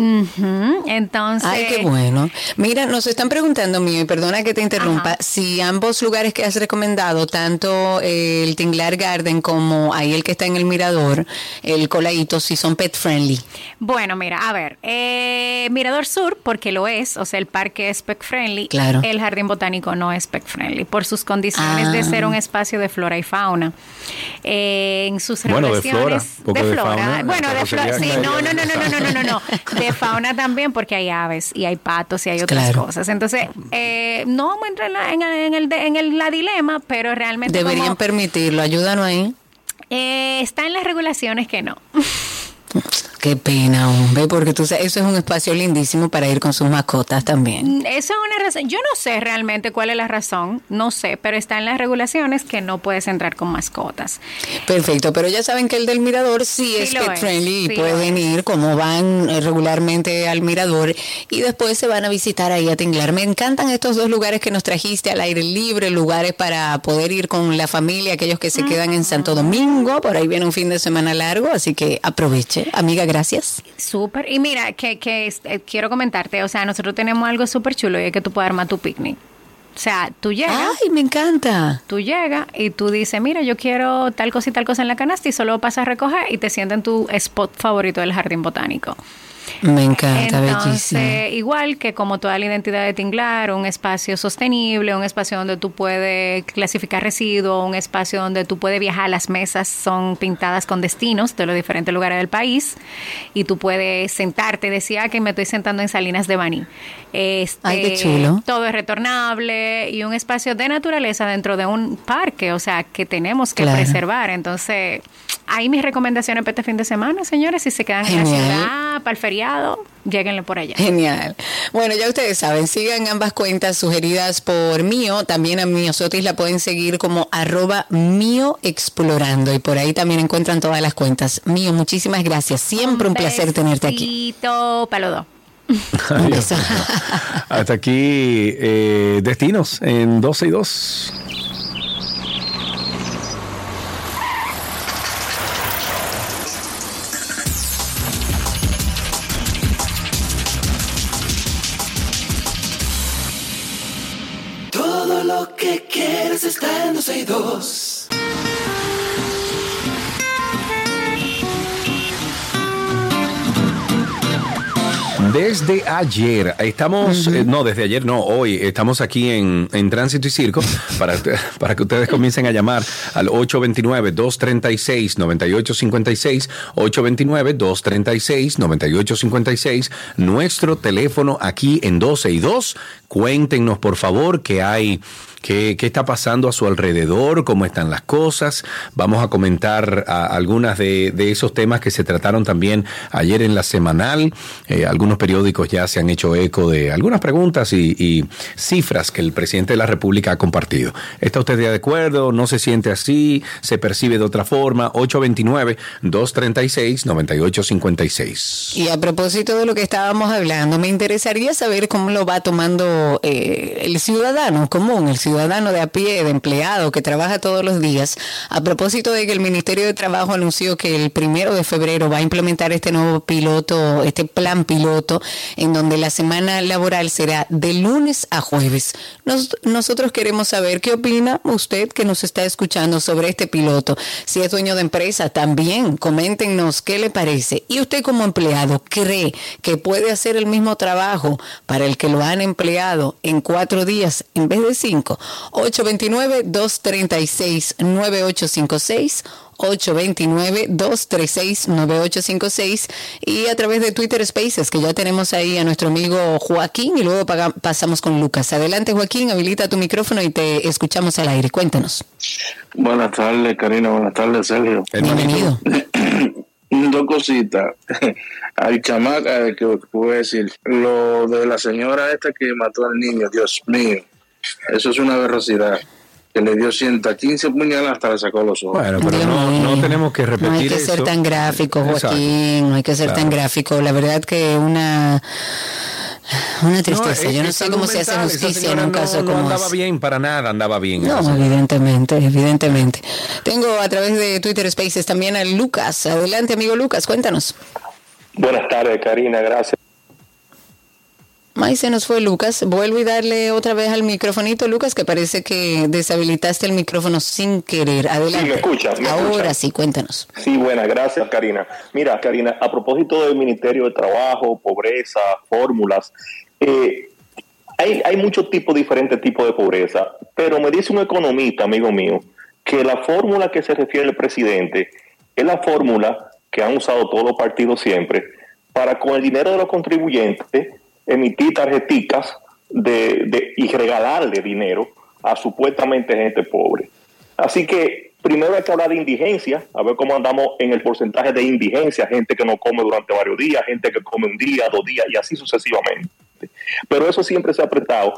Entonces... Ay, qué bueno. Mira, nos están preguntando, mío, y perdona que te interrumpa, si ambos lugares que has recomendado, tanto el Tinglar Garden como ahí el que está en el Mirador, el Colaito, si son pet friendly. Bueno, mira, a ver, eh, Mirador Sur, porque lo es, o sea, el parque es pet friendly. Claro. El Jardín Botánico no es pet friendly por sus condiciones de ser un Ah. espacio de flora y fauna. Eh, en sus Bueno, de regulaciones flora, porque de fauna, bueno, de flora, sí, no, no, no, no, no, no, no, no, no. De <laughs> fauna también, porque hay aves y hay patos y hay otras Claro. cosas. Entonces, eh, no vamos a entrar en, la- en, el- en el, en el- la dilema, pero realmente Deberían como, permitirlo, ayúdanos ahí. eh, está en las regulaciones que no. <laughs> Qué pena, hombre, porque tú sabes, eso es un espacio lindísimo para ir con sus mascotas también. Mm, Esa es una razón. Yo no sé realmente cuál es la razón, no sé, pero está en las regulaciones que no puedes entrar con mascotas. Perfecto, pero ya saben que el del Mirador sí, Sí es pet es, friendly y sí pueden lo ir como van eh, regularmente al Mirador y después se van a visitar ahí a Tinglar. Me encantan estos dos lugares que nos trajiste al aire libre, lugares para poder ir con la familia, aquellos que se quedan en Santo Domingo, por ahí viene un fin de semana largo, así que aproveche. Amiga, gracias. Súper. Y mira, que, que eh, quiero comentarte, o sea, nosotros tenemos algo súper chulo y es que tú puedes armar tu picnic. O sea, tú llegas. Ay, me encanta. Tú llegas y tú dices, mira, yo quiero tal cosa y tal cosa en la canasta y solo pasas a recoger y te sientas en tu spot favorito del jardín botánico. Me encanta, bellísimo. Entonces, igual que como toda la identidad de Tinglar, un espacio sostenible, un espacio donde tú puedes clasificar residuos, un espacio donde tú puedes viajar, las mesas son pintadas con destinos de los diferentes lugares del país y tú puedes sentarte, decía que me estoy sentando en Salinas de Baní. Este, Ay, qué chulo. Todo es retornable y un espacio de naturaleza dentro de un parque, o sea, que tenemos que Claro. preservar. Entonces, ahí mis recomendaciones para este fin de semana, señores, si se quedan en la ciudad, para el feriado, lleguenle por allá. Genial. Bueno, ya ustedes saben, sigan ambas cuentas sugeridas por Mío. También a Mío Sotis la pueden seguir como arroba Mío Explorando. Y por ahí también encuentran todas las cuentas. Mío, muchísimas gracias. Siempre un, placer tenerte aquí. Dos. Un beso. Hasta aquí eh, Destinos en 12 y 2. Quieres está en 12 y 2. Desde ayer, estamos, eh, no, desde ayer no, hoy estamos aquí en, en Tránsito y Circo para, <laughs> para que ustedes comiencen a llamar al 829-236-9856, 829-236-9856, nuestro teléfono aquí en 12 y 2. Cuéntenos, por favor, qué hay, qué, está pasando a su alrededor, cómo están las cosas. Vamos a comentar a, algunas de, esos temas que se trataron también ayer en la semanal. Eh, algunos periódicos ya se han hecho eco de algunas preguntas y, y cifras que el presidente de la República ha compartido. ¿Está usted de acuerdo? ¿No se siente así? ¿Se percibe de otra forma? 829-236-9856. Y a propósito de lo que estábamos hablando, me interesaría saber cómo lo va tomando eh, el ciudadano común, el ciudadano de a pie, de empleado que trabaja todos los días. A propósito de que el Ministerio de Trabajo anunció que el primero de febrero va a implementar este nuevo piloto, este plan piloto, en donde la semana laboral será de lunes a jueves. Nos- nosotros queremos saber qué opina usted que nos está escuchando sobre este piloto. Si es dueño de empresa, también coméntenos qué le parece. Y usted como empleado cree que puede hacer el mismo trabajo para el que lo han empleado en cuatro días en vez de cinco. 829-236-9856. 829-236-9856 y a través de Twitter Spaces, que ya tenemos ahí a nuestro amigo Joaquín y luego pasamos con Lucas. Adelante Joaquín, habilita tu micrófono y te escuchamos al aire. Cuéntanos. Buenas tardes, Karina. Buenas tardes, Sergio. Bienvenido. <clears throat> Dos cositas. <laughs> Al chamaca, que voy a decir, lo de la señora esta que mató al niño, Dios mío. Eso es una velocidad. Que le dio 115 puñaladas hasta le sacó los ojos. Bueno, pero no, no tenemos que repetir No hay que eso. ser tan gráfico, Exacto. Joaquín, no hay que ser tan gráfico. La verdad que una una tristeza. No, Yo no sé cómo se hace justicia en un no- caso no como andaba ese. bien, para nada andaba bien. No, evidentemente, evidentemente. Tengo a través de Twitter Spaces también a Lucas. Adelante, amigo Lucas, cuéntanos. Buenas tardes, Karina, gracias. Ahí se nos fue Lucas. Vuelvo y darle otra vez al microfonito, Lucas, que parece que deshabilitaste el micrófono sin querer. Adelante. Sí, me escucha, me Ahora sí, cuéntanos. Sí, buenas, gracias, Karina. Mira, Karina, a propósito del Ministerio de Trabajo, pobreza, fórmulas, eh, hay, hay muchos tipos, diferentes tipos de pobreza, pero me dice un economista, amigo mío, que la fórmula que se refiere el presidente es la fórmula que han usado todos los partidos siempre para con el dinero de los contribuyentes emitir tarjeticas de, de- y regalarle dinero a supuestamente gente pobre. Así que primero hay que hablar de indigencia, a ver cómo andamos en el porcentaje de indigencia, gente que no come durante varios días, gente que come un día, dos días y así sucesivamente. Pero eso siempre se ha apretado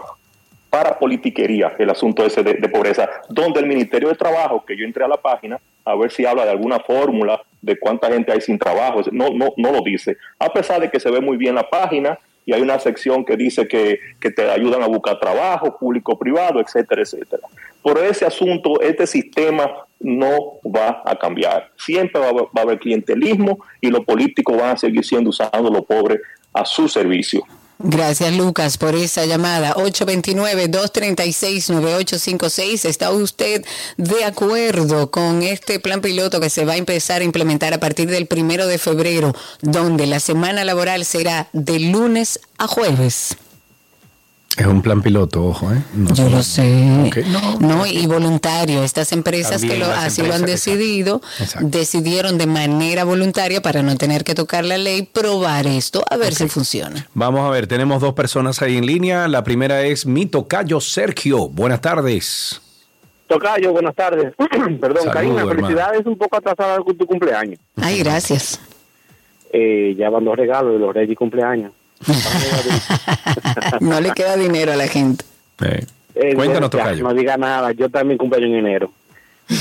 para politiquería, el asunto ese de, de pobreza, donde el Ministerio de Trabajo, que yo entré a la página, a ver si habla de alguna fórmula de cuánta gente hay sin trabajo, no, no, no lo dice, a pesar de que se ve muy bien la página y hay una sección que dice que, que te ayudan a buscar trabajo, público-privado, etcétera, etcétera. Por ese asunto, este sistema no va a cambiar. Siempre va va a haber clientelismo y los políticos van a seguir siendo usando a los pobres a su servicio. Gracias, Lucas, por esa llamada. 829-236-9856. ¿Está usted de acuerdo con este plan piloto que se va a empezar a implementar a partir del primero de febrero, donde la semana laboral será de lunes a jueves? Es un plan piloto, ojo, ¿eh? No Yo solo- lo sé. No. No, y voluntario. Estas empresas que lo, así lo han decidido, Exacto. decidieron de manera voluntaria para no tener que tocar la ley, probar esto, a ver si funciona. Vamos a ver, tenemos dos personas ahí en línea. La primera es mi tocayo Sergio. Buenas tardes. Tocayo, buenas tardes. <clears throat> Perdón, Saludo, Karina, hermano. felicidades un poco atrasada con tu cumpleaños. Ay, gracias. Eh, ya van dos regalos de los reyes y cumpleaños. <laughs> No le queda dinero a la gente. Eh, Eh, Cuéntanos, ya. No diga nada, yo también cumpleaños en enero.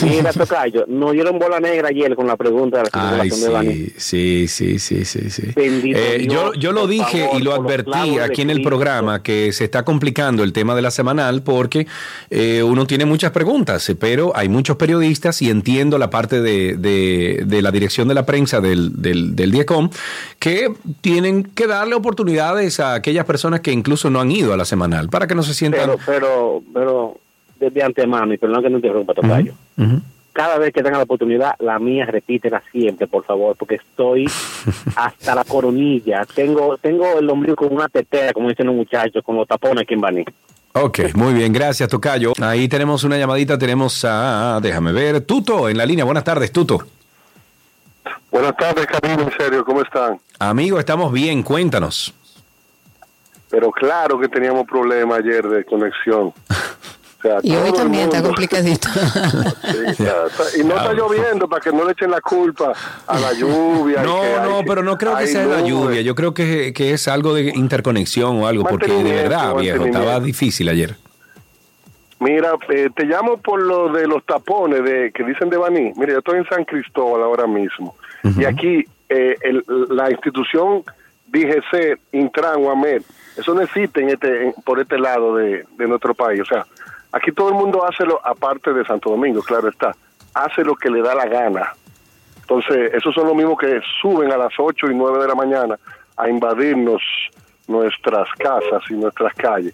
Mira, Tocayo, nos dieron bola negra ayer con la pregunta de la circulación de Dani. sí, sí, sí, sí, sí, sí. Eh, Dios, yo, yo lo dije favor, y lo advertí de aquí en el Cristo. programa que se está complicando el tema de la semanal porque eh, uno tiene muchas preguntas, pero hay muchos periodistas y entiendo la parte de, de- de la dirección de la prensa del, del, del DIECOM que tienen que darle oportunidades a aquellas personas que incluso no han ido a la semanal para que no se sientan... Pero, pero, pero, desde antemano, y perdón que no te interrumpa, Tocayo. Ujú. Cada vez que tenga la oportunidad, la mía repítela siempre, por favor, porque estoy <laughs> hasta la coronilla. Tengo tengo el ombligo con una tetera, como dicen los muchachos, con los tapones aquí en Baní. Ok, muy bien, gracias Tocayo. Ahí tenemos una llamadita, tenemos a, déjame ver, Tuto en la línea. Buenas tardes, Tuto. Buenas tardes, Karina, en serio, ¿cómo están? Amigo, estamos bien, cuéntanos. Pero claro que teníamos problemas ayer de conexión. <laughs> <laughs> O sea, Y hoy también está complicadito. Sí, está- está- y no está lloviendo para que no le echen la culpa a la lluvia. No, que hay- no, pero no creo que sea la nubes. lluvia. Yo creo que, que es algo de interconexión o algo, porque de verdad, viejo, estaba difícil ayer. Mira, eh, te llamo por lo de los tapones de que dicen de Baní. Mira, yo estoy en San Cristóbal ahora mismo. Y aquí eh, el- la institución DGC, Intran, UAMED, eso no existe en este, en- por este lado de, de nuestro país. O sea, aquí todo el mundo hace lo, aparte de Santo Domingo, claro está, hace lo que le da la gana. Entonces, esos son los mismos que suben a las 8 y 9 de la mañana a invadirnos nuestras casas y nuestras calles.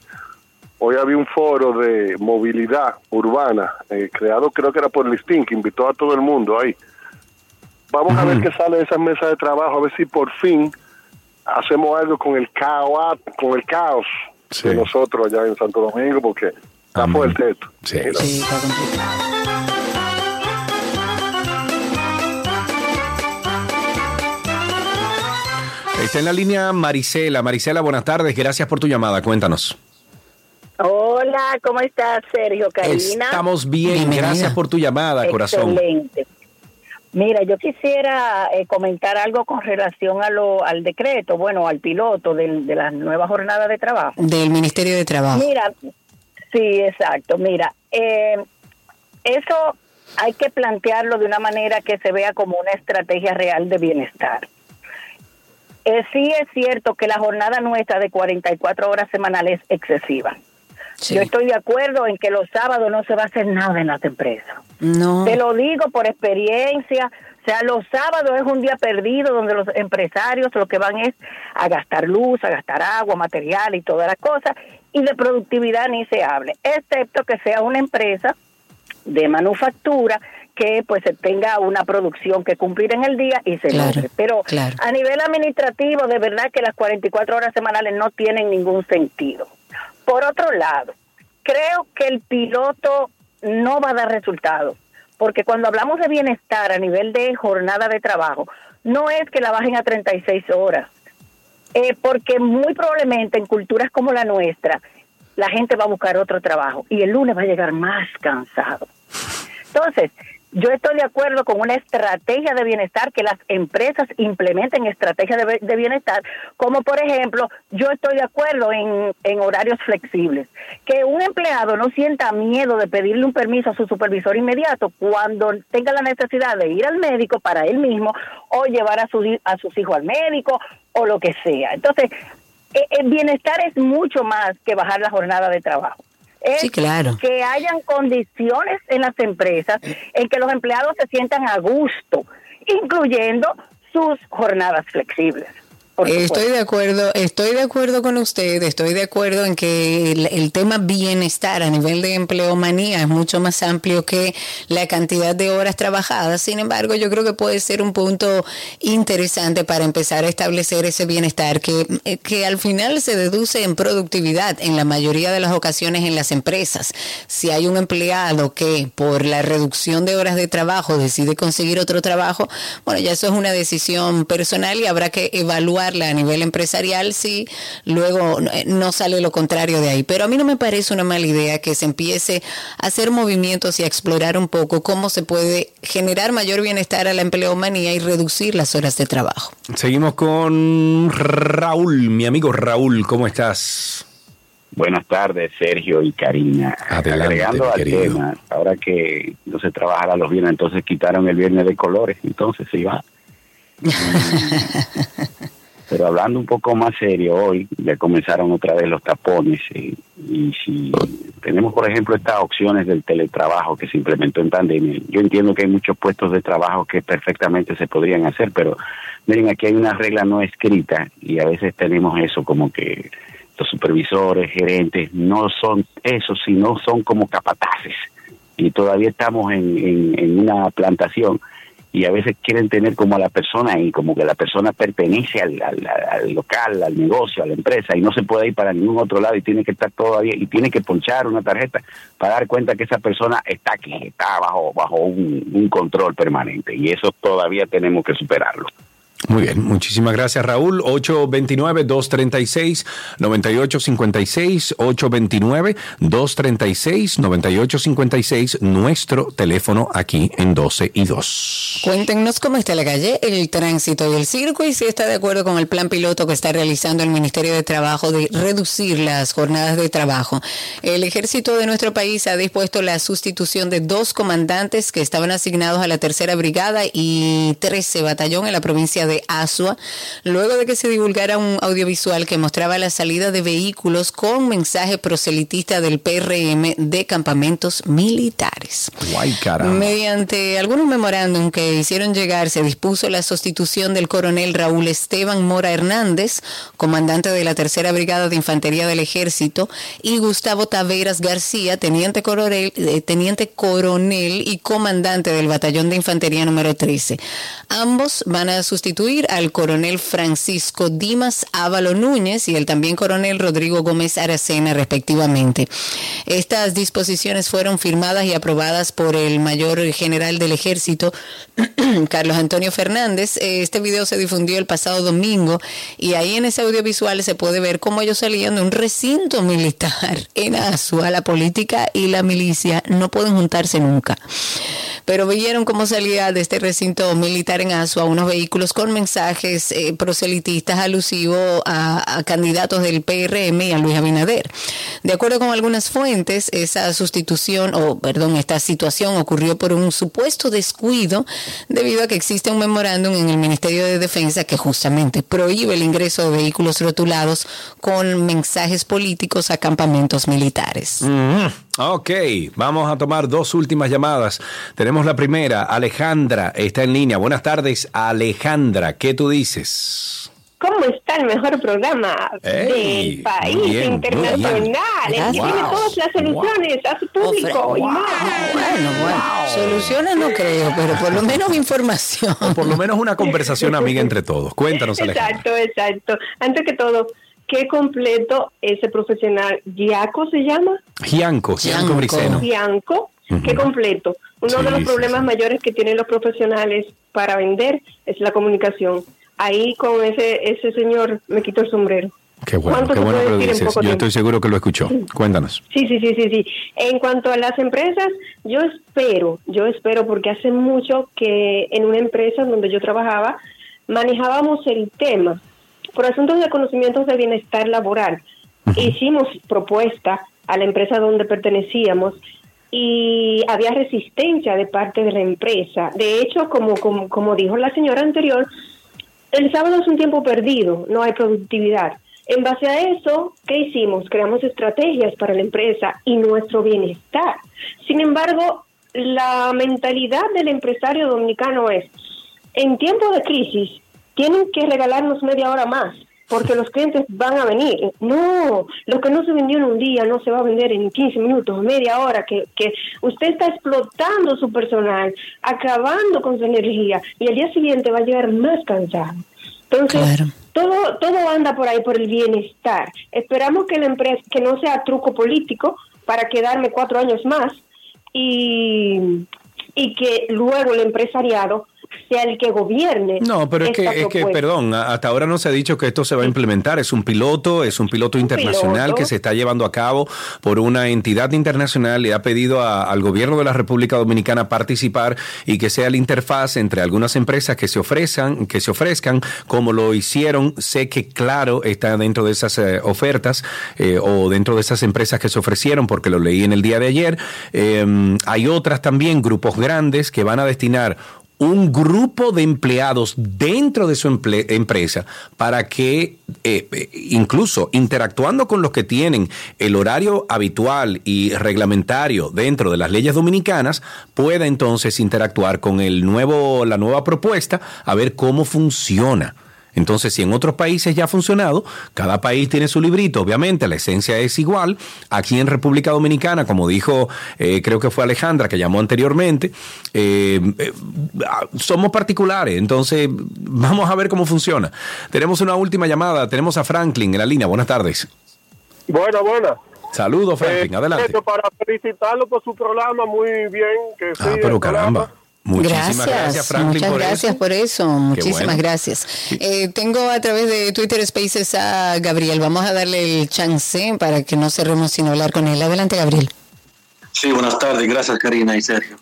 Hoy había un foro de movilidad urbana, eh, creado creo que era por el Listín, que invitó a todo el mundo ahí. Vamos a ver qué sale de esas mesas de trabajo, a ver si por fin hacemos algo con el caos, con el caos de nosotros allá en Santo Domingo, porque está fuerte esto. Sí. Sí, está complicado. Está en la línea Marisela. Marisela, buenas tardes. Gracias por tu llamada. Cuéntanos. Hola, ¿cómo estás, Sergio, Karina? Estamos bien. Gracias por tu llamada, corazón. Excelente. Mira, yo quisiera eh, comentar algo con relación a lo, al decreto, bueno, al piloto del- de las nuevas jornadas de trabajo. Del Ministerio de Trabajo. Mira, Sí, exacto. Mira, eh, eso hay que plantearlo de una manera que se vea como una estrategia real de bienestar. Eh, sí es cierto que la jornada nuestra de 44 horas semanales es excesiva. Yo estoy de acuerdo en que los sábados no se va a hacer nada en las empresas. No. Te lo digo por experiencia. O sea, los sábados es un día perdido donde los empresarios lo que van es a gastar luz, a gastar agua, material y todas las cosas. Y de productividad ni se hable, excepto que sea una empresa de manufactura que pues tenga una producción que cumplir en el día y se logre. Pero a nivel administrativo, de verdad que las 44 horas semanales no tienen ningún sentido. Por otro lado, creo que el piloto no va a dar resultados, porque cuando hablamos de bienestar a nivel de jornada de trabajo, no es que la bajen a 36 horas, eh, porque muy probablemente en culturas como la nuestra, la gente va a buscar otro trabajo y el lunes va a llegar más cansado. Entonces, yo estoy de acuerdo con una estrategia de bienestar, que las empresas implementen estrategias de, bienestar, como por ejemplo, yo estoy de acuerdo en, en, horarios flexibles, que un empleado no sienta miedo de pedirle un permiso a su supervisor inmediato cuando tenga la necesidad de ir al médico para él mismo o llevar a, su, a sus hijos al médico o lo que sea. Entonces, e, el bienestar es mucho más que bajar la jornada de trabajo es claro. que hayan condiciones en las empresas en que los empleados se sientan a gusto, incluyendo sus jornadas flexibles. Estoy de acuerdo, estoy de acuerdo con usted, estoy de acuerdo en que el, tema bienestar a nivel de empleomanía es mucho más amplio que la cantidad de horas trabajadas. Sin embargo, yo creo que puede ser un punto interesante para empezar a establecer ese bienestar que, eh, que al final se deduce en productividad en la mayoría de las ocasiones en las empresas. Si hay un empleado que por la reducción de horas de trabajo decide conseguir otro trabajo, bueno, ya eso es una decisión personal y habrá que evaluar a nivel empresarial si luego eh, no sale lo contrario de ahí. Pero a mí no me parece una mala idea que se empiece a hacer movimientos y a explorar un poco cómo se puede generar mayor bienestar a la empleomanía y reducir las horas de trabajo. Seguimos con Raúl, mi amigo Raúl, ¿cómo estás? Buenas tardes, Sergio y Karina. Agregando al tema, ahora que no se trabajará los viernes, entonces quitaron el viernes de colores, entonces se iba. <laughs> Pero hablando un poco más serio, hoy ya comenzaron otra vez los tapones y, si tenemos, por ejemplo, estas opciones del teletrabajo que se implementó en pandemia, yo entiendo que hay muchos puestos de trabajo que perfectamente se podrían hacer, pero miren, aquí hay una regla no escrita y a veces tenemos eso como que los supervisores, gerentes, no son eso, sino son como capataces. Y todavía estamos en, en una plantación y a veces quieren tener como a la persona y como que la persona pertenece al, local, al negocio, a la empresa y no se puede ir para ningún otro lado y tiene que estar todavía y tiene que ponchar una tarjeta para dar cuenta que esa persona está aquí, está bajo, bajo un control permanente y eso todavía tenemos que superarlo. Muy bien, muchísimas gracias Raúl. 829-236-9856, 829-236-9856, nuestro teléfono aquí en 12 y 2. Cuéntenos cómo está la calle, el tránsito y el circo y si está de acuerdo con el plan piloto que está realizando el Ministerio de Trabajo de reducir las jornadas de trabajo. El ejército de nuestro país ha dispuesto la sustitución de dos comandantes que estaban asignados a la tercera brigada y 13 batallón en la provincia de Asua, luego de que se divulgara un audiovisual que mostraba la salida de vehículos con mensaje proselitista del PRM de campamentos militares. Mediante algunos memorándum que hicieron llegar, se dispuso la sustitución del coronel Raúl Esteban Mora Hernández, comandante de la Tercera Brigada de Infantería del Ejército, y Gustavo Taveras García, teniente coronel, eh, teniente coronel y comandante del Batallón de Infantería número 13. Ambos van a sustituir al coronel Francisco Dimas Ávalo Núñez y el también coronel Rodrigo Gómez Aracena, respectivamente. Estas disposiciones fueron firmadas y aprobadas por el mayor general del ejército, <clears throat> Carlos Antonio Fernández. Este video se difundió el pasado domingo y ahí en ese audiovisual se puede ver cómo ellos salían de un recinto militar <laughs> en Asua. La política y la milicia no pueden juntarse nunca. Pero vieron cómo salía de este recinto militar en Asua unos vehículos con mensajes eh, proselitistas alusivos a, candidatos del PRM y a Luis Abinader. De acuerdo con algunas fuentes, esa sustitución, o perdón, esta situación ocurrió por un supuesto descuido debido a que existe un memorándum en el Ministerio de Defensa que justamente prohíbe el ingreso de vehículos rotulados con mensajes políticos a campamentos militares. Mm, ok, vamos a tomar dos últimas llamadas. Tenemos la primera, Alejandra, está en línea. Buenas tardes, Alejandra, ¿qué tú dices? ¿Cómo está el mejor programa Ey, del país bien, internacional? El que tiene todas las soluciones a su público. y más. Bueno, bueno, soluciones no creo, pero por lo menos información. O por lo menos una conversación amiga entre todos. Cuéntanos, <laughs> Alejandra. Exacto, exacto. Antes que todo, qué completo ese profesional. ¿Giaco se llama? Gianco, Gianco Briceno. Gianco, qué completo. Uno de los Sí, sí, problemas mayores que tienen los profesionales para vender es la comunicación. Ahí con ese ese señor me quito el sombrero. Qué bueno, ¿Cuánto qué bueno que lo dices. Yo tiempo? estoy seguro que lo escuchó. Cuéntanos. Sí, sí, sí, sí, sí. En cuanto a las empresas, yo espero, yo espero porque hace mucho que en una empresa donde yo trabajaba manejábamos el tema por asuntos de conocimientos de bienestar laboral. Hicimos propuesta a la empresa donde pertenecíamos y había resistencia de parte de la empresa. De hecho, como, como, como dijo la señora anterior, el sábado es un tiempo perdido, no hay productividad. En base a eso, ¿qué hicimos? Creamos estrategias para la empresa y nuestro bienestar. Sin embargo, la mentalidad del empresario dominicano es, en tiempo de crisis, tienen que regalarnos media hora más porque los clientes van a venir. No, lo que no se vendió en un día no se va a vender en 15 minutos, media hora, que, que usted está explotando su personal, acabando con su energía y al día siguiente va a llegar más cansado. Entonces, todo, todo anda por ahí, por el bienestar. Esperamos que la empresa, que no sea truco político para quedarme cuatro años más y, y que luego el empresariado sea el que gobierne. No, pero es que, es que, perdón, hasta ahora no se ha dicho que esto se va a implementar. Es un piloto, es un piloto internacional piloto. que se está llevando a cabo por una entidad internacional y ha pedido a- al gobierno de la República Dominicana participar y que sea la interfaz entre algunas empresas que se ofrezcan, que se ofrezcan, como lo hicieron. Sé que claro está dentro de esas eh, ofertas eh, o dentro de esas empresas que se ofrecieron, porque lo leí en el día de ayer. Eh, hay otras también, grupos grandes que van a destinar un grupo de empleados dentro de su empresa para que eh, eh, incluso interactuando con los que tienen el horario habitual y reglamentario dentro de las leyes dominicanas pueda entonces interactuar con el nuevo la nueva propuesta a ver cómo funciona. Entonces, si en otros países ya ha funcionado, cada país tiene su librito, obviamente, la esencia es igual. Aquí en República Dominicana, como dijo, eh, creo que fue Alejandra que llamó anteriormente, eh, eh, ah, somos particulares, entonces <laughs> vamos a ver cómo funciona. Tenemos una última llamada, tenemos a Franklin en la línea, buenas tardes. Buena, buena. Saludos, Franklin, Eh, adelante. esto para felicitarlo por su programa, muy bien. Que Ah, pero programa. Muchísimas gracias, Gracias, Franklin, muchas por gracias eso. por eso, muchísimas bueno. gracias. Eh, tengo a través de Twitter Spaces a Gabriel, vamos a darle el chance para que no cerremos sin hablar con él. Adelante, Gabriel. Sí, buenas tardes. Gracias, Karina y Sergio.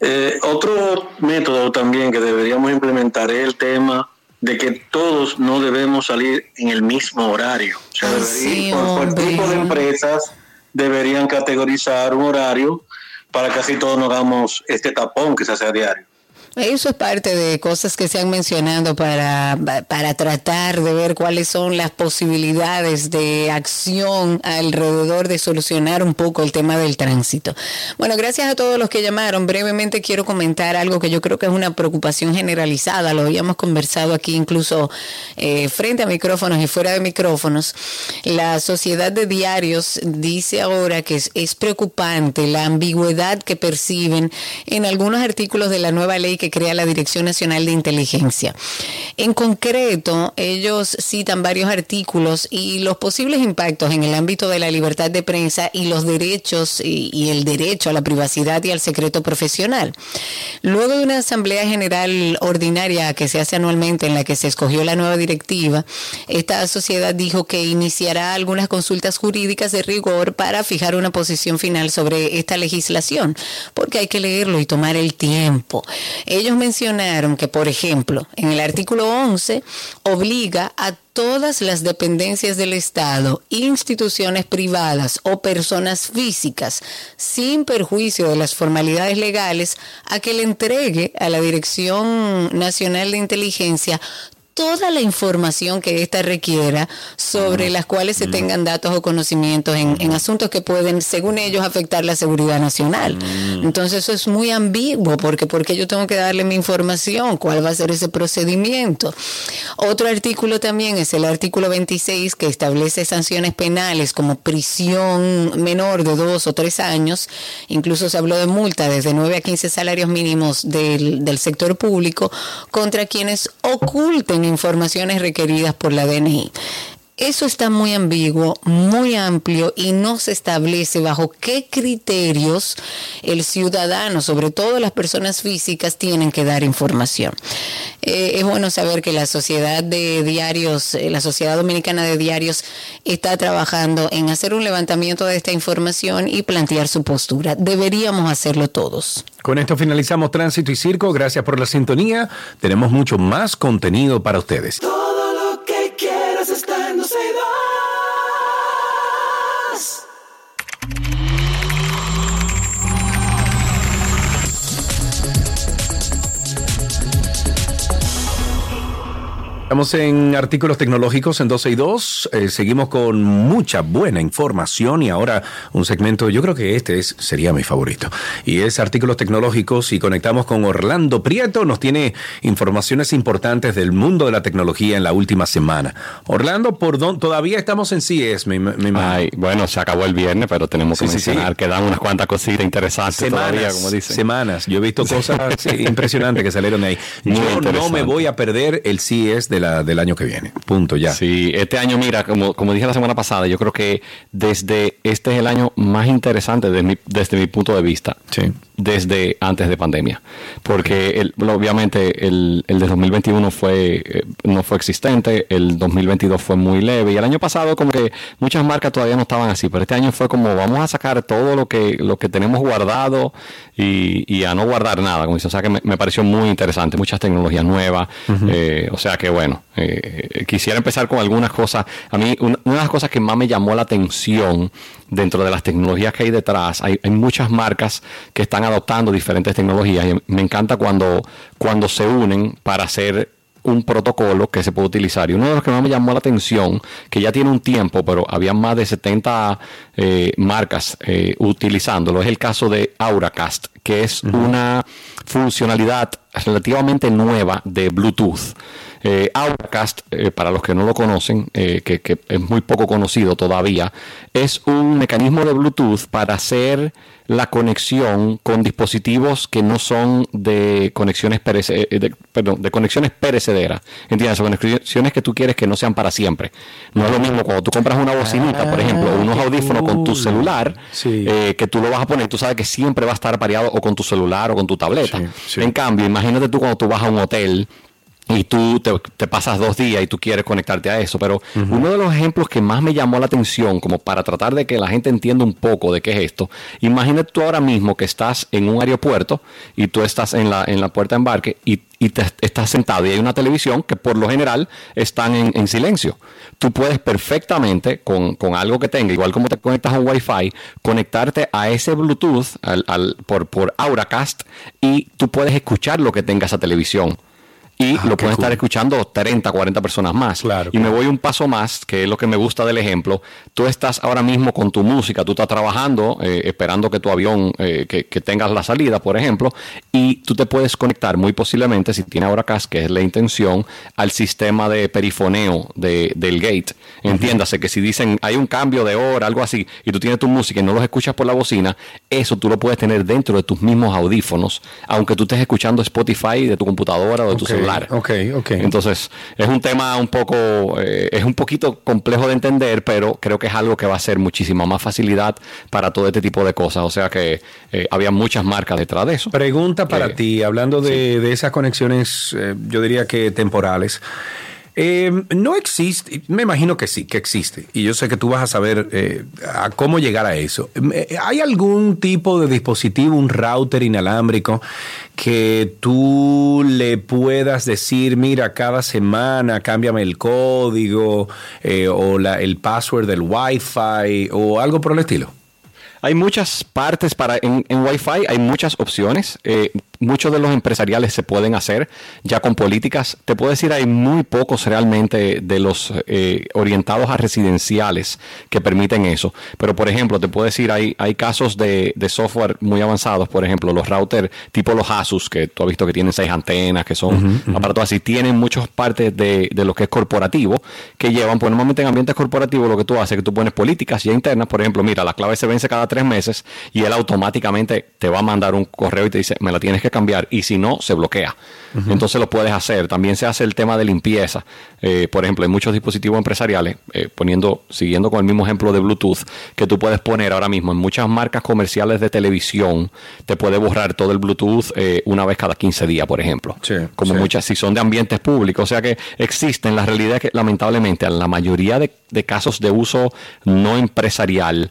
Eh, otro método también que deberíamos implementar es el tema de que todos no debemos salir en el mismo horario. O sea, debería- por, por tipo de empresas deberían categorizar un horario para que así todos no hagamos este tapón que se hace a diario. Eso es parte de cosas que se han mencionado para, para tratar de ver cuáles son las posibilidades de acción alrededor de solucionar un poco el tema del tránsito. Bueno, gracias a todos los que llamaron. Brevemente quiero comentar algo que yo creo que es una preocupación generalizada. Lo habíamos conversado aquí incluso eh, frente a micrófonos y fuera de micrófonos. La sociedad de diarios dice ahora que es, es preocupante la ambigüedad que perciben en algunos artículos de la nueva ley que crea la Dirección Nacional de Inteligencia. En concreto, ellos citan varios artículos y los posibles impactos en el ámbito de la libertad de prensa y los derechos y, el derecho a la privacidad y al secreto profesional. Luego de una Asamblea General Ordinaria que se hace anualmente en la que se escogió la nueva directiva, esta sociedad dijo que iniciará algunas consultas jurídicas de rigor para fijar una posición final sobre esta legislación, porque hay que leerlo y tomar el tiempo. Ellos mencionaron que, por ejemplo, en el artículo 11 obliga a todas las dependencias del Estado, instituciones privadas o personas físicas, sin perjuicio de las formalidades legales, a que le entregue a la Dirección Nacional de Inteligencia toda la información que ésta requiera sobre las cuales se tengan datos o conocimientos en, asuntos que pueden, según ellos, afectar la seguridad nacional. Entonces eso es muy ambiguo porque porque yo tengo que darle mi información, cuál va a ser ese procedimiento. Otro artículo también es el artículo 26 que establece sanciones penales como prisión menor de dos o tres años. Incluso se habló de multa desde 9 a 15 salarios mínimos del, del sector público contra quienes oculten informaciones requeridas por la DNI. Eso está muy ambiguo, muy amplio y no se establece bajo qué criterios el ciudadano, sobre todo las personas físicas, tienen que dar información. Eh, es bueno saber que la sociedad de diarios, eh, la Sociedad Dominicana de Diarios, está trabajando en hacer un levantamiento de esta información y plantear su postura. Deberíamos hacerlo todos. Con esto finalizamos Tránsito y Circo. Gracias por la sintonía. Tenemos mucho más contenido para ustedes. Está en Estamos en artículos tecnológicos en 12 y 2. Eh, seguimos con mucha buena información y ahora un segmento, yo creo que este es, sería mi favorito. Y es artículos tecnológicos y conectamos con Orlando Prieto. Nos tiene informaciones importantes del mundo de la tecnología en la última semana. Orlando, ¿por dónde? Todavía estamos en CES, me imagino. Ay, bueno, se acabó el viernes, pero tenemos que Sí, sí, sí. mencionar que dan unas cuantas cositas interesantes todavía, como dicen. Semanas. Yo he visto cosas <laughs> impresionantes que salieron ahí. Muy Yo no me voy a perder el CES de la, del año que viene. Punto, ya. Sí, este año, mira, como, como dije la semana pasada, yo creo que desde este es el año más interesante desde mi, desde mi punto de vista. Desde antes de pandemia. Porque el- obviamente el, el de 2021 fue, eh, no fue existente, el 2022 fue muy leve y el año pasado como que muchas marcas todavía no estaban así, pero este año fue como vamos a sacar todo lo que, lo que tenemos guardado y, y a no guardar nada. Como dice, o sea que me, me pareció muy interesante, muchas tecnologías nuevas. Ujú. eh, o sea que bueno, eh, quisiera empezar con algunas cosas. A mí, una, una de las cosas que más me llamó la atención dentro de las tecnologías que hay detrás, hay, hay muchas marcas que están adoptando diferentes tecnologías y me encanta cuando, cuando se unen para hacer un protocolo que se puede utilizar. Y uno de los que más me llamó la atención, que ya tiene un tiempo, pero había más de 70 eh, marcas eh, utilizándolo, es el caso de Auracast, que es una funcionalidad relativamente nueva de Bluetooth. Eh, Auracast, eh, para los que no lo conocen, eh, que, que es muy poco conocido todavía, es un mecanismo de Bluetooth para hacer la conexión con dispositivos que no son de conexiones perece- eh, de, perdón, de conexiones perecederas. ¿Entiendes? Son conexiones que tú quieres que no sean para siempre. No es lo mismo cuando tú compras una bocinita, por ejemplo, o unos audífonos con tu celular, que tú lo vas a poner, tú sabes que siempre va a estar pareado o con tu celular o con tu tableta. En cambio, imagínate tú cuando tú vas a un hotel y tú te, te pasas dos días y tú quieres conectarte a eso. Pero uno de los ejemplos que más me llamó la atención, como para tratar de que la gente entienda un poco de qué es esto, imagínate tú ahora mismo que estás en un aeropuerto y tú estás en la, en la puerta de embarque y, y te, estás sentado y hay una televisión que por lo general están en, en silencio. Tú puedes perfectamente con, con algo que tenga, igual como te conectas a un Wi-Fi, conectarte a ese Bluetooth al, al- por, por Auracast y tú puedes escuchar lo que tenga esa televisión y lo pueden estar escuchando 30, 40 personas más. y me voy un paso más, que es lo que me gusta del ejemplo. Tú estás ahora mismo con tu música, tú estás trabajando, eh, esperando que tu avión, eh, que, que tengas la salida, por ejemplo, y tú te puedes conectar muy posiblemente, si tiene ahora CAS, que es la intención, al sistema de perifoneo de- del gate. Entiéndase que si dicen hay un cambio de hora, algo así, y tú tienes tu música y no los escuchas por la bocina, eso tú lo puedes tener dentro de tus mismos audífonos, aunque tú estés escuchando Spotify de tu computadora o de tu Ok, Ok, ok. Entonces, es un tema un poco, eh, es un poquito complejo de entender, pero creo que es algo que va a ser muchísima más facilidad para todo este tipo de cosas. O sea que eh, había muchas marcas detrás de eso. Pregunta para Eh, ti, hablando de, de esas conexiones, yo diría que temporales. Eh, no existe, me imagino que sí, que existe. Y yo sé que tú vas a saber eh, a cómo llegar a eso. Eh, ¿Hay algún tipo de dispositivo, un router inalámbrico, que tú le puedas decir, mira, cada semana cámbiame el código eh, o el password del Wi-Fi o algo por el estilo? Hay muchas partes para en, en Wi-Fi, hay muchas opciones. Muchos de los empresariales se pueden hacer ya con políticas. Te puedo decir, hay muy pocos realmente de los eh, orientados a residenciales que permiten eso. Pero, por ejemplo, te puedo decir, hay, hay casos de, de software muy avanzados. Por ejemplo, los routers tipo los Asus, que tú has visto que tienen seis antenas, que son aparatos así, tienen muchas partes de, de lo que es corporativo que llevan, pues normalmente en ambientes corporativos lo que tú haces es que tú pones políticas ya internas. Por ejemplo, mira, la clave se vence cada tres meses y él automáticamente te va a mandar un correo y te dice, me la tienes que cambiar y si no, se bloquea. Entonces lo puedes hacer. También se hace el tema de limpieza. Eh, por ejemplo, hay muchos dispositivos empresariales, eh, poniendo, siguiendo con el mismo ejemplo de Bluetooth, que tú puedes poner ahora mismo en muchas marcas comerciales de televisión, te puede borrar todo el Bluetooth eh, una vez cada 15 días, por ejemplo. Como sí. muchas, si son de ambientes públicos. O sea que existen, la realidad es que lamentablemente en la mayoría de, de casos de uso no empresarial,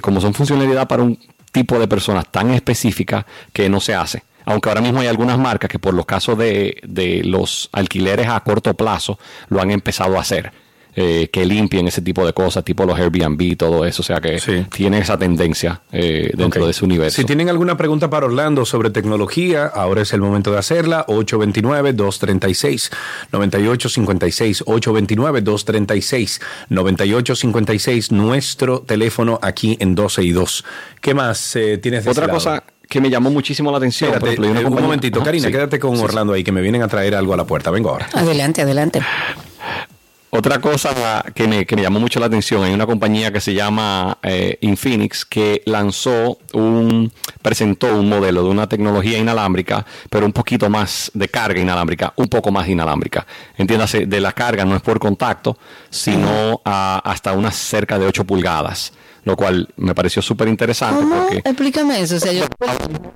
como son funcionalidad para un tipo de personas tan específica que no se hace. Aunque ahora mismo hay algunas marcas que por los casos de, de los alquileres a corto plazo lo han empezado a hacer. eh, que limpien ese tipo de cosas, tipo los Airbnb, todo eso. O sea que tiene esa tendencia eh, dentro de ese universo. Si tienen alguna pregunta para Orlando sobre tecnología, ahora es el momento de hacerla. 829-236-9856. 829-236-9856. Nuestro teléfono aquí en 12 y 2. ¿Qué más eh, tienes de Otra lado? Que me llamó muchísimo la atención. Espérate, por ejemplo, hay una eh, un momentito, Karina, sí. quédate con Sí, sí. Orlando ahí, que me vienen a traer algo a la puerta. Vengo ahora. Adelante, adelante. Otra cosa que me, que me llamó mucho la atención, hay una compañía que se llama eh, Infinix que lanzó un, presentó un modelo de una tecnología inalámbrica, pero un poquito más de carga inalámbrica, un poco más inalámbrica. Entiéndase, de la carga no es por contacto, sino a- hasta unas cerca de 8 pulgadas, lo cual me pareció súper interesante Explícame eso. O sea, yo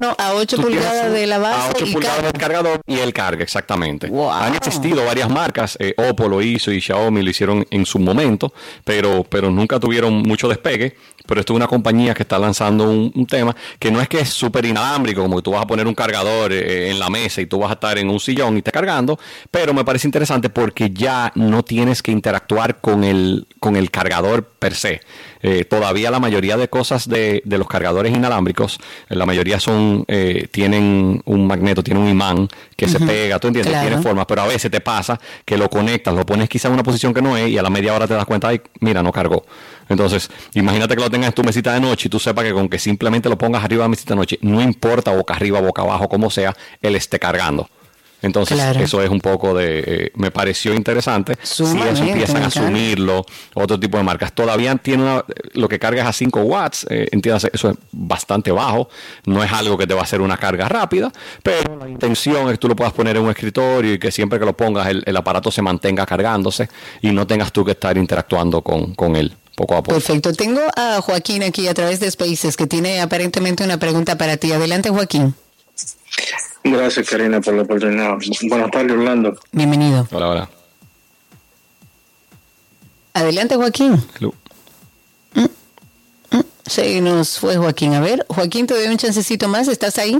no, a 8 Tú tienes pulgadas de la a base 8 y pulgadas carga. del cargador y el carga, exactamente. Han existido varias marcas, eh, Oppo lo hizo y Xiaomi lo hicieron en su momento, pero, pero nunca tuvieron mucho despegue. Pero esto es una compañía que está lanzando un, un tema que no es que es súper inalámbrico, como que tú vas a poner un cargador eh, en la mesa y tú vas a estar en un sillón y te cargando, pero me parece interesante porque ya no tienes que interactuar con el, con el cargador per se. Eh, todavía la mayoría de cosas de, de los cargadores inalámbricos, eh, la mayoría son eh, tienen un magneto, tienen un imán que se pega, tú entiendes, Claro. tiene forma, pero a veces te pasa que lo conectas, lo pones quizá en una posición que no es y a la media hora te das cuenta, ay, mira, no cargó. Entonces, imagínate que lo tengas en tu mesita de noche y tú sepas que con que simplemente lo pongas arriba de la mesita de noche, no importa boca arriba, boca abajo, como sea, él esté cargando. Entonces, Claro. eso es un poco de. eh, me pareció interesante. si eso empiezan a asumirlo, otro tipo de marcas. Todavía tiene una- lo que cargas a 5 watts, eh, entiéndase, eso es bastante bajo. No es algo que te va a hacer una carga rápida, pero la intención es que tú lo puedas poner en un escritorio y que siempre que lo pongas, el, el aparato se mantenga cargándose y no tengas tú que estar interactuando con, con él poco a poco. Perfecto. Tengo a Joaquín aquí a través de Spaces que tiene aparentemente una pregunta para ti. Adelante, Joaquín. Gracias, Karina, por la oportunidad. Buenas tardes, Orlando. Bienvenido. Hola, hola. Adelante, Joaquín. Hello. Mm, mm, Se nos fue Joaquín. A ver, Joaquín, te doy un chancecito más. ¿Estás ahí?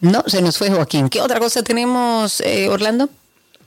No, se nos fue Joaquín. ¿Qué otra cosa tenemos, eh, Orlando?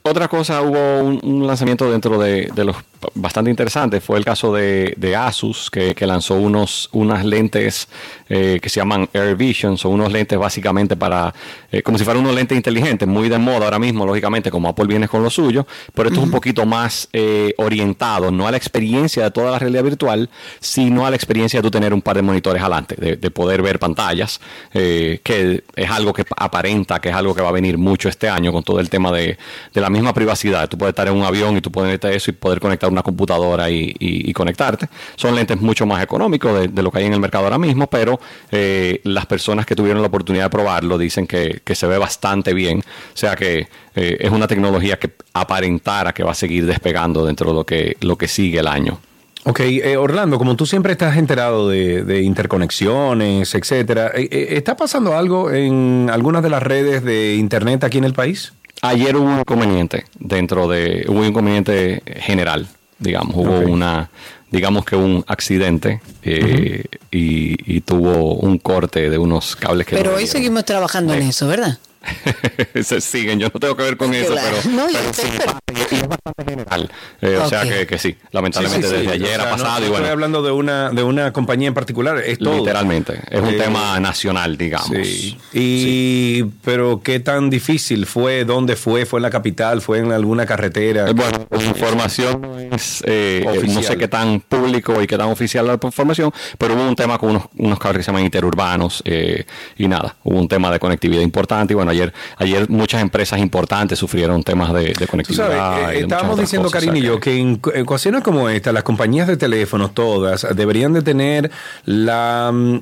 Otra cosa, hubo un, un lanzamiento dentro de, de los bastante interesante, fue el caso de, de Asus, que, que lanzó unos, unas lentes eh, que se llaman Air Vision, son unos lentes básicamente para, eh, como si fueran unos lentes inteligentes, muy de moda ahora mismo, lógicamente, como Apple viene con lo suyo, pero esto es un poquito más eh, orientado, no a la experiencia de toda la realidad virtual, sino a la experiencia de tú tener un par de monitores adelante, de, de poder ver pantallas, eh, que es algo que aparenta, que es algo que va a venir mucho este año con todo el tema de, de la misma privacidad. Tú puedes estar en un avión y tú puedes meter eso y poder conectar una computadora y, y- y conectarte. Son lentes mucho más económicos de, de lo que hay en el mercado ahora mismo, pero eh, las personas que tuvieron la oportunidad de probarlo dicen que, que se ve bastante bien. O sea que eh, es una tecnología que aparentara que va a seguir despegando dentro de lo que, lo que sigue el año. Ok, eh, Orlando, como tú siempre estás enterado de, de interconexiones, etcétera, ¿está pasando algo en algunas de las redes de internet aquí en el país? Ayer hubo un inconveniente dentro de, hubo un inconveniente general, digamos, hubo una, digamos que un accidente eh, y, y tuvo un corte de unos cables que Pero no hoy seguimos trabajando en eso, ¿verdad? <laughs> se siguen, yo no tengo que ver con eso, Claro. pero, No, yo pero sé, sí pero- pasa, y es bastante general. Eh, O sea que, que sí, lamentablemente Sí, sí, sí. desde ayer O sea, ha pasado no y bueno. Estoy hablando de una, de una compañía en particular, es todo. Literalmente, es un Eh, tema nacional, digamos. Sí. Y, pero qué tan difícil fue, dónde fue, fue en la capital, fue en alguna carretera. Eh, Bueno, la información no es, eh, eh, no sé qué tan público y qué tan oficial la información, pero hubo un tema con unos, unos cables que se llaman interurbanos eh, y nada, hubo un tema de conectividad importante y bueno, ayer, ayer muchas empresas importantes sufrieron temas de, de conectividad. sabes, eh, estábamos diciendo, Karin y yo, que en, ocasiones como esta, las compañías de teléfonos todas deberían de tener la, mm,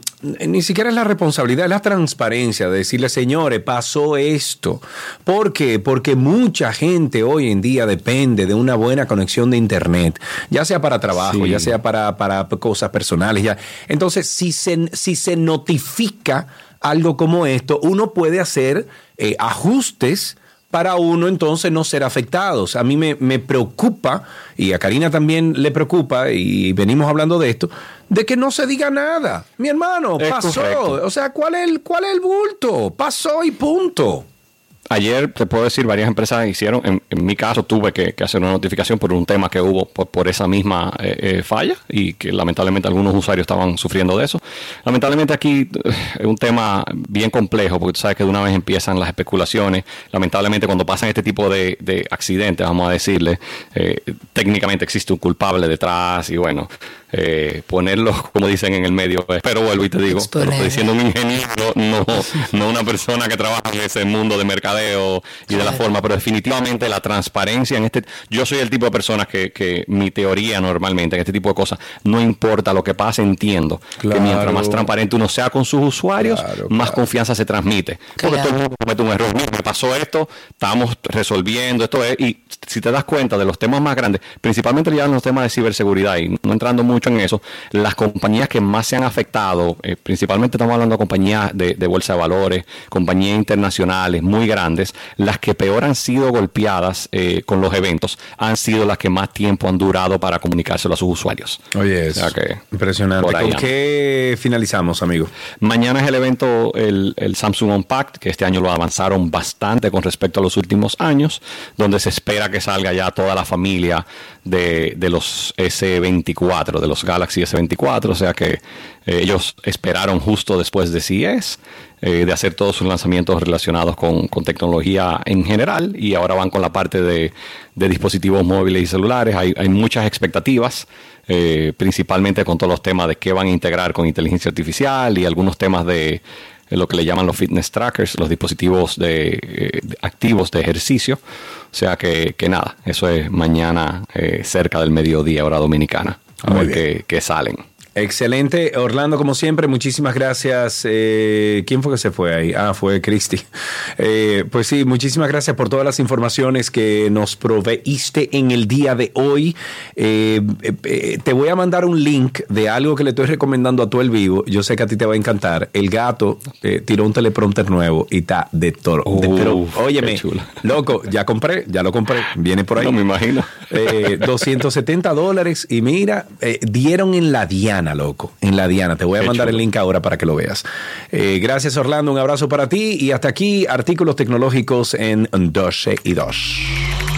ni siquiera es la responsabilidad, es la transparencia de decirle, señores, pasó esto. ¿Por qué? Porque mucha gente hoy en día depende de una buena conexión de Internet, ya sea para trabajo, Sí. ya sea para, para cosas personales. Ya. Entonces, si se, si se notifica algo como esto, uno puede hacer eh, ajustes para uno entonces no ser afectados. A mí me, me preocupa, y a Karina también le preocupa, y venimos hablando de esto, de que no se diga nada. Mi hermano, Es pasó. correcto. O sea, ¿cuál es, el, ¿cuál es el bulto? Pasó y punto. Ayer, te puedo decir, varias empresas hicieron, en, mi caso tuve que, hacer una notificación por un tema que hubo por, esa misma eh, eh, falla y que lamentablemente algunos usuarios estaban sufriendo de eso. Lamentablemente aquí eh, es un tema bien complejo porque tú sabes que de una vez empiezan las especulaciones. Lamentablemente cuando pasan este tipo de, de accidentes, vamos a decirle, técnicamente existe un culpable detrás y bueno, eh, ponerlo, como dicen en el medio, pero vuelvo y te digo, te lo estoy diciendo un ingeniero, no, <laughs> no una persona que trabaja en ese mundo de mercadeo y de la forma, pero definitivamente la transparencia en este, yo soy el tipo de persona que, que mi teoría normalmente en este tipo de cosas, no importa lo que pase, entiendo Claro. que mientras más transparente uno sea con sus usuarios, Claro, más confianza se transmite. Porque Claro. todo el mundo comete un error. Mira, me pasó esto, estamos resolviendo esto. es- y si te das cuenta de los temas más grandes, principalmente ya en los temas de ciberseguridad, y no entrando mucho en eso, las compañías que más se han afectado, eh, principalmente estamos hablando de compañías de, de bolsa de valores, compañías internacionales muy grandes, las que peor han sido golpeadas eh, con los eventos han sido las que más tiempo han durado para comunicárselo a sus usuarios. Oye, O sea que impresionante. ¿Con qué finalizamos, amigo? Mañana es el evento, el, el Samsung Unpacked, que este año lo avanzaron bastante con respecto a los últimos años, donde se espera que salga ya toda la familia de, de los S24, de los Galaxy S24, o sea que eh, ellos esperaron justo después de CES eh, de hacer todos sus lanzamientos relacionados con, con tecnología en general y ahora van con la parte de, de dispositivos móviles y celulares. Hay, hay muchas expectativas, eh, principalmente con todos los temas de qué van a integrar con inteligencia artificial y algunos temas de lo que le llaman los fitness trackers, los dispositivos de, eh, activos de ejercicio. O sea que, que nada, eso es mañana eh, cerca del mediodía, hora dominicana. A Muy ver qué, qué salen. Excelente. Orlando, como siempre, muchísimas gracias. Eh, ¿Quién fue que se fue ahí? Ah, fue Cristi. Eh, pues sí, muchísimas gracias por todas las informaciones que nos proveíste en el día de hoy. Eh, te voy a mandar un link de algo que le estoy recomendando a todo el vivo. Yo sé que a ti te va a encantar. El gato tiró un teleprompter nuevo y está de toro. de- pero, Uf, óyeme, loco, ya compré, ya lo compré. Viene por ahí. No me imagino. Eh, 270 dólares y mira, dieron en la Diana, loco, en la Diana. Te voy a Qué mandar chulo. el link ahora para que lo veas. Eh, gracias Orlando, un abrazo para ti y hasta aquí artículos tecnológicos en 12 y 2.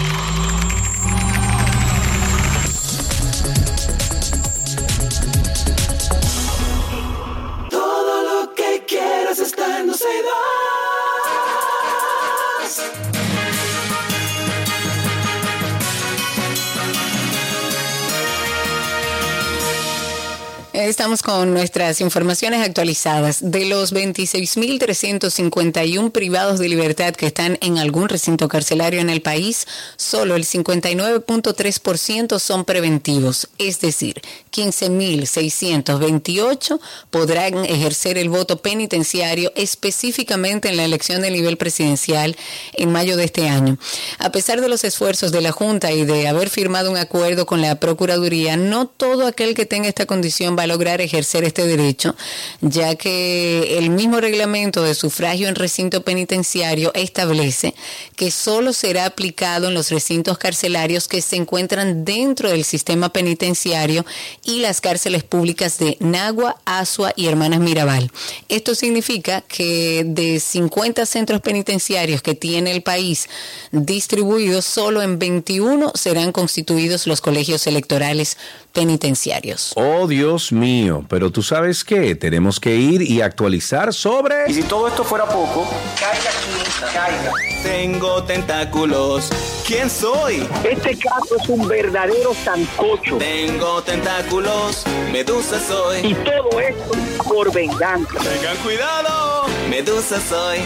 Estamos con nuestras informaciones actualizadas. De los 26.351 privados de libertad que están en algún recinto carcelario en el país, solo el 59.3% son preventivos, es decir, 15.628 podrán ejercer el voto penitenciario específicamente en la elección del nivel presidencial en mayo de este año. A pesar de los esfuerzos de la Junta y de haber firmado un acuerdo con la Procuraduría, no todo aquel que tenga esta condición va a lograr ejercer este derecho, ya que el mismo reglamento de sufragio en recinto penitenciario establece que solo será aplicado en los recintos carcelarios que se encuentran dentro del sistema penitenciario y las cárceles públicas de Nagua, Asua y Hermanas Mirabal. Esto significa que de 50 centros penitenciarios que tiene el país distribuidos, solo en 21 serán constituidos los colegios electorales penitenciarios. Oh, Dios mío, pero tú sabes qué, tenemos que ir y actualizar sobre... Y si todo esto fuera poco, caiga aquí, caiga. Tengo tentáculos. ¿Quién soy? Este caso es un verdadero sancocho. Tengo tentáculos. Medusa soy. Y todo esto por venganza. Tengan cuidado. Medusa soy.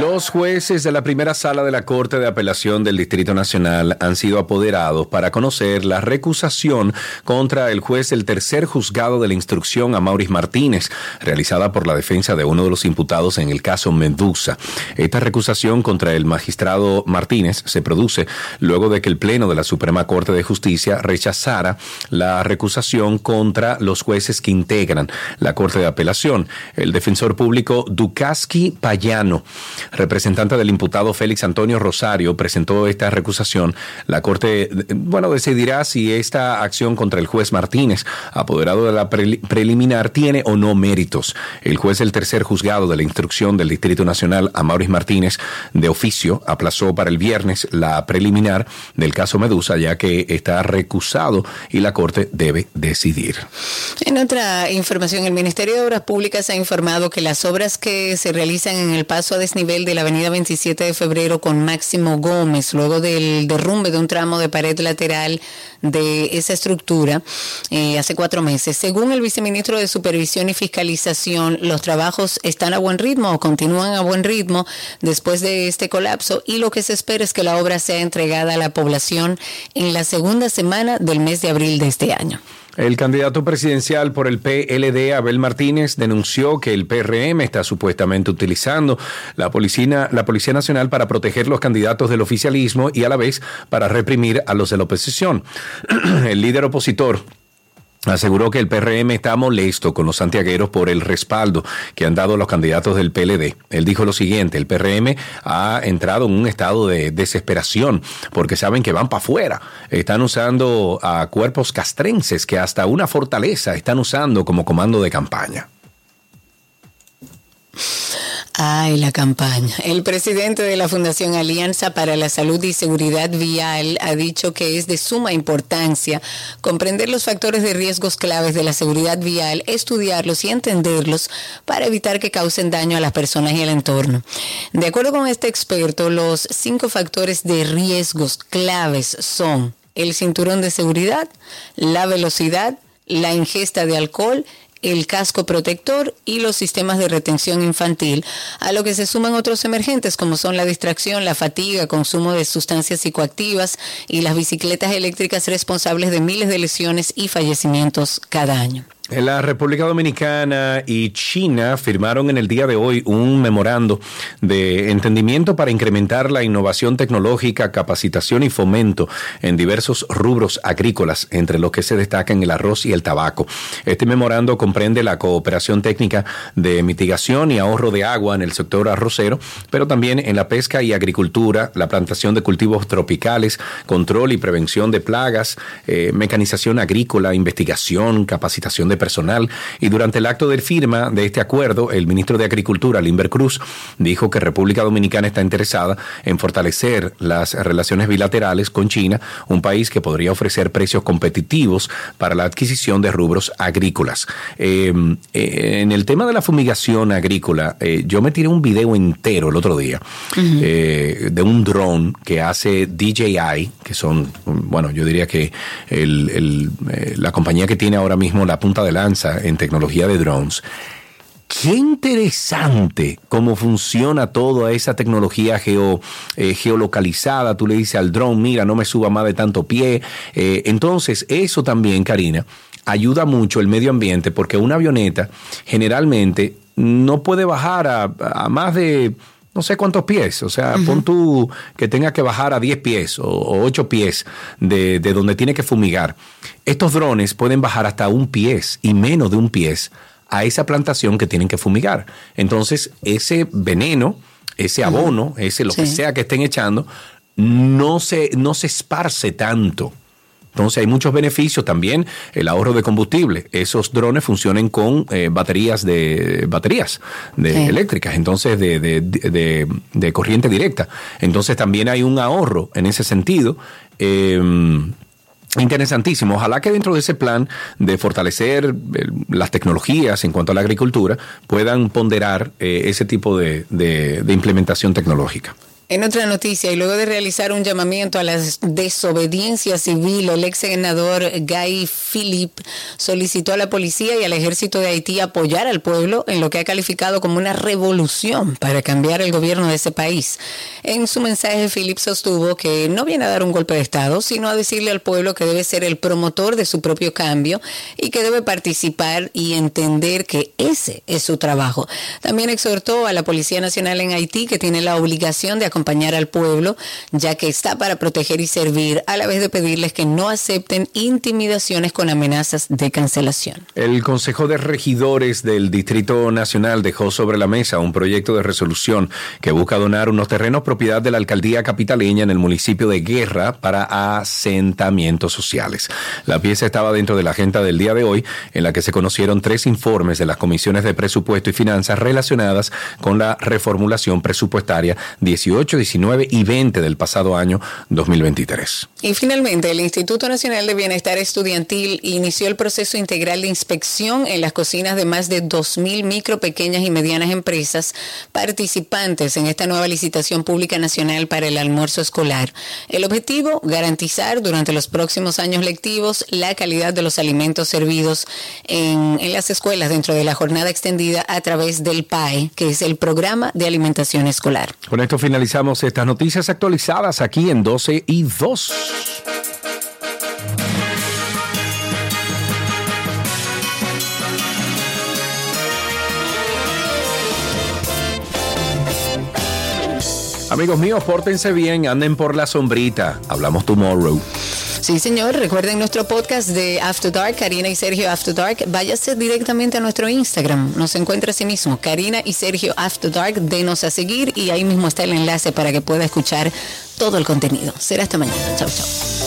Los jueces de la primera sala de la Corte de Apelación del Distrito Nacional han sido apoderados para conocer la recusación contra el juez del tercer juzgado de la instrucción a Maurice Martínez, realizada por la defensa de uno de los imputados en el caso Medusa. Esta recusación contra el magistrado Martínez se produce luego de que el Pleno de la Suprema Corte de Justicia rechazara la recusación contra los jueces que integran la Corte de Apelación. El defensor público Dukaski Payano, representante del imputado Félix Antonio Rosario, presentó esta recusación. La Corte, bueno, decidirá si esta acción contra el juez Martínez, apoderado de la preliminar, tiene o no méritos. El juez del tercer juzgado de la instrucción del Distrito Nacional, Amauris Martínez, de oficio, aplazó para el viernes la preliminar del caso Medusa, ya que está recusado y la Corte debe decidir. En otra información, el Ministerio de Obras Públicas ha informado que las obras que se realizan en el paso a desnivel de la avenida 27 de febrero con Máximo Gómez, luego del derrumbe de un tramo de pared lateral de esa estructura eh, hace cuatro meses. Según el viceministro de Supervisión y Fiscalización, los trabajos están a buen ritmo o continúan a buen ritmo después de este colapso y lo que se espera es que la obra sea entregada a la población en la segunda semana del mes de abril de este año. El candidato presidencial por el PLD, Abel Martínez, denunció que el PRM está supuestamente utilizando la Policía, la Policía Nacional para proteger los candidatos del oficialismo y a la vez para reprimir a los de la oposición. <clears throat> El líder opositor aseguró que el PRM está molesto con los santiagueros por el respaldo que han dado los candidatos del PLD. Él dijo lo siguiente, el PRM ha entrado en un estado de desesperación porque saben que van para afuera. Están usando a cuerpos castrenses que hasta una fortaleza están usando como comando de campaña. Ay, la campaña. El presidente de la Fundación Alianza para la Salud y Seguridad Vial ha dicho que es de suma importancia comprender los factores de riesgos claves de la seguridad vial, estudiarlos y entenderlos para evitar que causen daño a las personas y el entorno. De acuerdo con este experto, los cinco factores de riesgos claves son el cinturón de seguridad, la velocidad, la ingesta de alcohol el casco protector y los sistemas de retención infantil, a lo que se suman otros emergentes como son la distracción, la fatiga, consumo de sustancias psicoactivas y las bicicletas eléctricas responsables de miles de lesiones y fallecimientos cada año. La República Dominicana y China firmaron en el día de hoy un memorando de entendimiento para incrementar la innovación tecnológica, capacitación y fomento en diversos rubros agrícolas, entre los que se destacan el arroz y el tabaco. Este memorando comprende la cooperación técnica de mitigación y ahorro de agua en el sector arrocero, pero también en la pesca y agricultura, la plantación de cultivos tropicales, control y prevención de plagas, eh, mecanización agrícola, investigación, capacitación de personal. Y durante el acto de firma de este acuerdo, el ministro de Agricultura, Limber Cruz, dijo que República Dominicana está interesada en fortalecer las relaciones bilaterales con China, un país que podría ofrecer precios competitivos para la adquisición de rubros agrícolas. Em, eh, en el tema de la fumigación agrícola, eh, yo me tiré un video entero el otro día eh, de un dron que hace DJI, que son, bueno, yo diría que la compañía que tiene ahora mismo la punta de lanza en tecnología de drones. Qué interesante cómo funciona toda esa tecnología geo, eh, geolocalizada. Tú le dices al drone, mira, no me suba más de tanto pie. Eh, entonces, eso también, Karina, ayuda mucho el medio ambiente porque una avioneta generalmente no puede bajar a, más de no sé cuántos pies, o sea, pon tú que tenga que bajar a 10 pies o, o 8 pies de, de donde tiene que fumigar. Estos drones pueden bajar hasta un pies y menos de un pies a esa plantación que tienen que fumigar. Entonces, ese veneno, ese abono, ese lo que sea que estén echando, no se, no se esparce tanto. Entonces hay muchos beneficios también, el ahorro de combustible. Esos drones funcionan con eh, baterías de baterías de, Sí. eléctricas, entonces de, de- de- de corriente directa. Entonces también hay un ahorro en ese sentido. Eh, Interesantísimo. Ojalá que dentro de ese plan de fortalecer eh, las tecnologías en cuanto a la agricultura puedan ponderar eh, ese tipo de- de- de implementación tecnológica. En otra noticia, y luego de realizar un llamamiento a la desobediencia civil, el ex senador Guy Philippe solicitó a la policía y al ejército de Haití apoyar al pueblo en lo que ha calificado como una revolución para cambiar el gobierno de ese país. En su mensaje, Philippe sostuvo que no viene a dar un golpe de Estado, sino a decirle al pueblo que debe ser el promotor de su propio cambio y que debe participar y entender que ese es su trabajo. También exhortó a la Policía Nacional en Haití que tiene la obligación de acompañar al pueblo, ya que está para proteger y servir, a la vez de pedirles que no acepten intimidaciones con amenazas de cancelación. El Consejo de Regidores del Distrito Nacional dejó sobre la mesa un proyecto de resolución que busca donar unos terrenos propiedad de la alcaldía capitaleña en el municipio de Guerra para asentamientos sociales. La pieza estaba dentro de la agenda del día de hoy, en la que se conocieron tres informes de las comisiones de presupuesto y finanzas relacionadas con la reformulación presupuestaria 18, 19 y 20 del pasado año 2023. Y finalmente, el Instituto Nacional de Bienestar Estudiantil inició el proceso integral de inspección en las cocinas de más de 2.000 micro, pequeñas y medianas empresas participantes en esta nueva licitación pública nacional para el almuerzo escolar. El objetivo, garantizar durante los próximos años lectivos la calidad de los alimentos servidos en, en las escuelas dentro de la jornada extendida a través del PAE, que es el Programa de Alimentación Escolar. Con esto finalizamos estas noticias actualizadas aquí en 12 y 2. Amigos míos, pórtense bien, anden por la sombrita. Hablamos tomorrow. Sí, señor. Recuerden nuestro podcast de After Dark, Karina y Sergio After Dark. Váyase directamente a nuestro Instagram. Nos encuentra así mismo, Karina y Sergio After Dark. Denos a seguir y ahí mismo está el enlace para que pueda escuchar todo el contenido. Será hasta mañana. Chau, chau.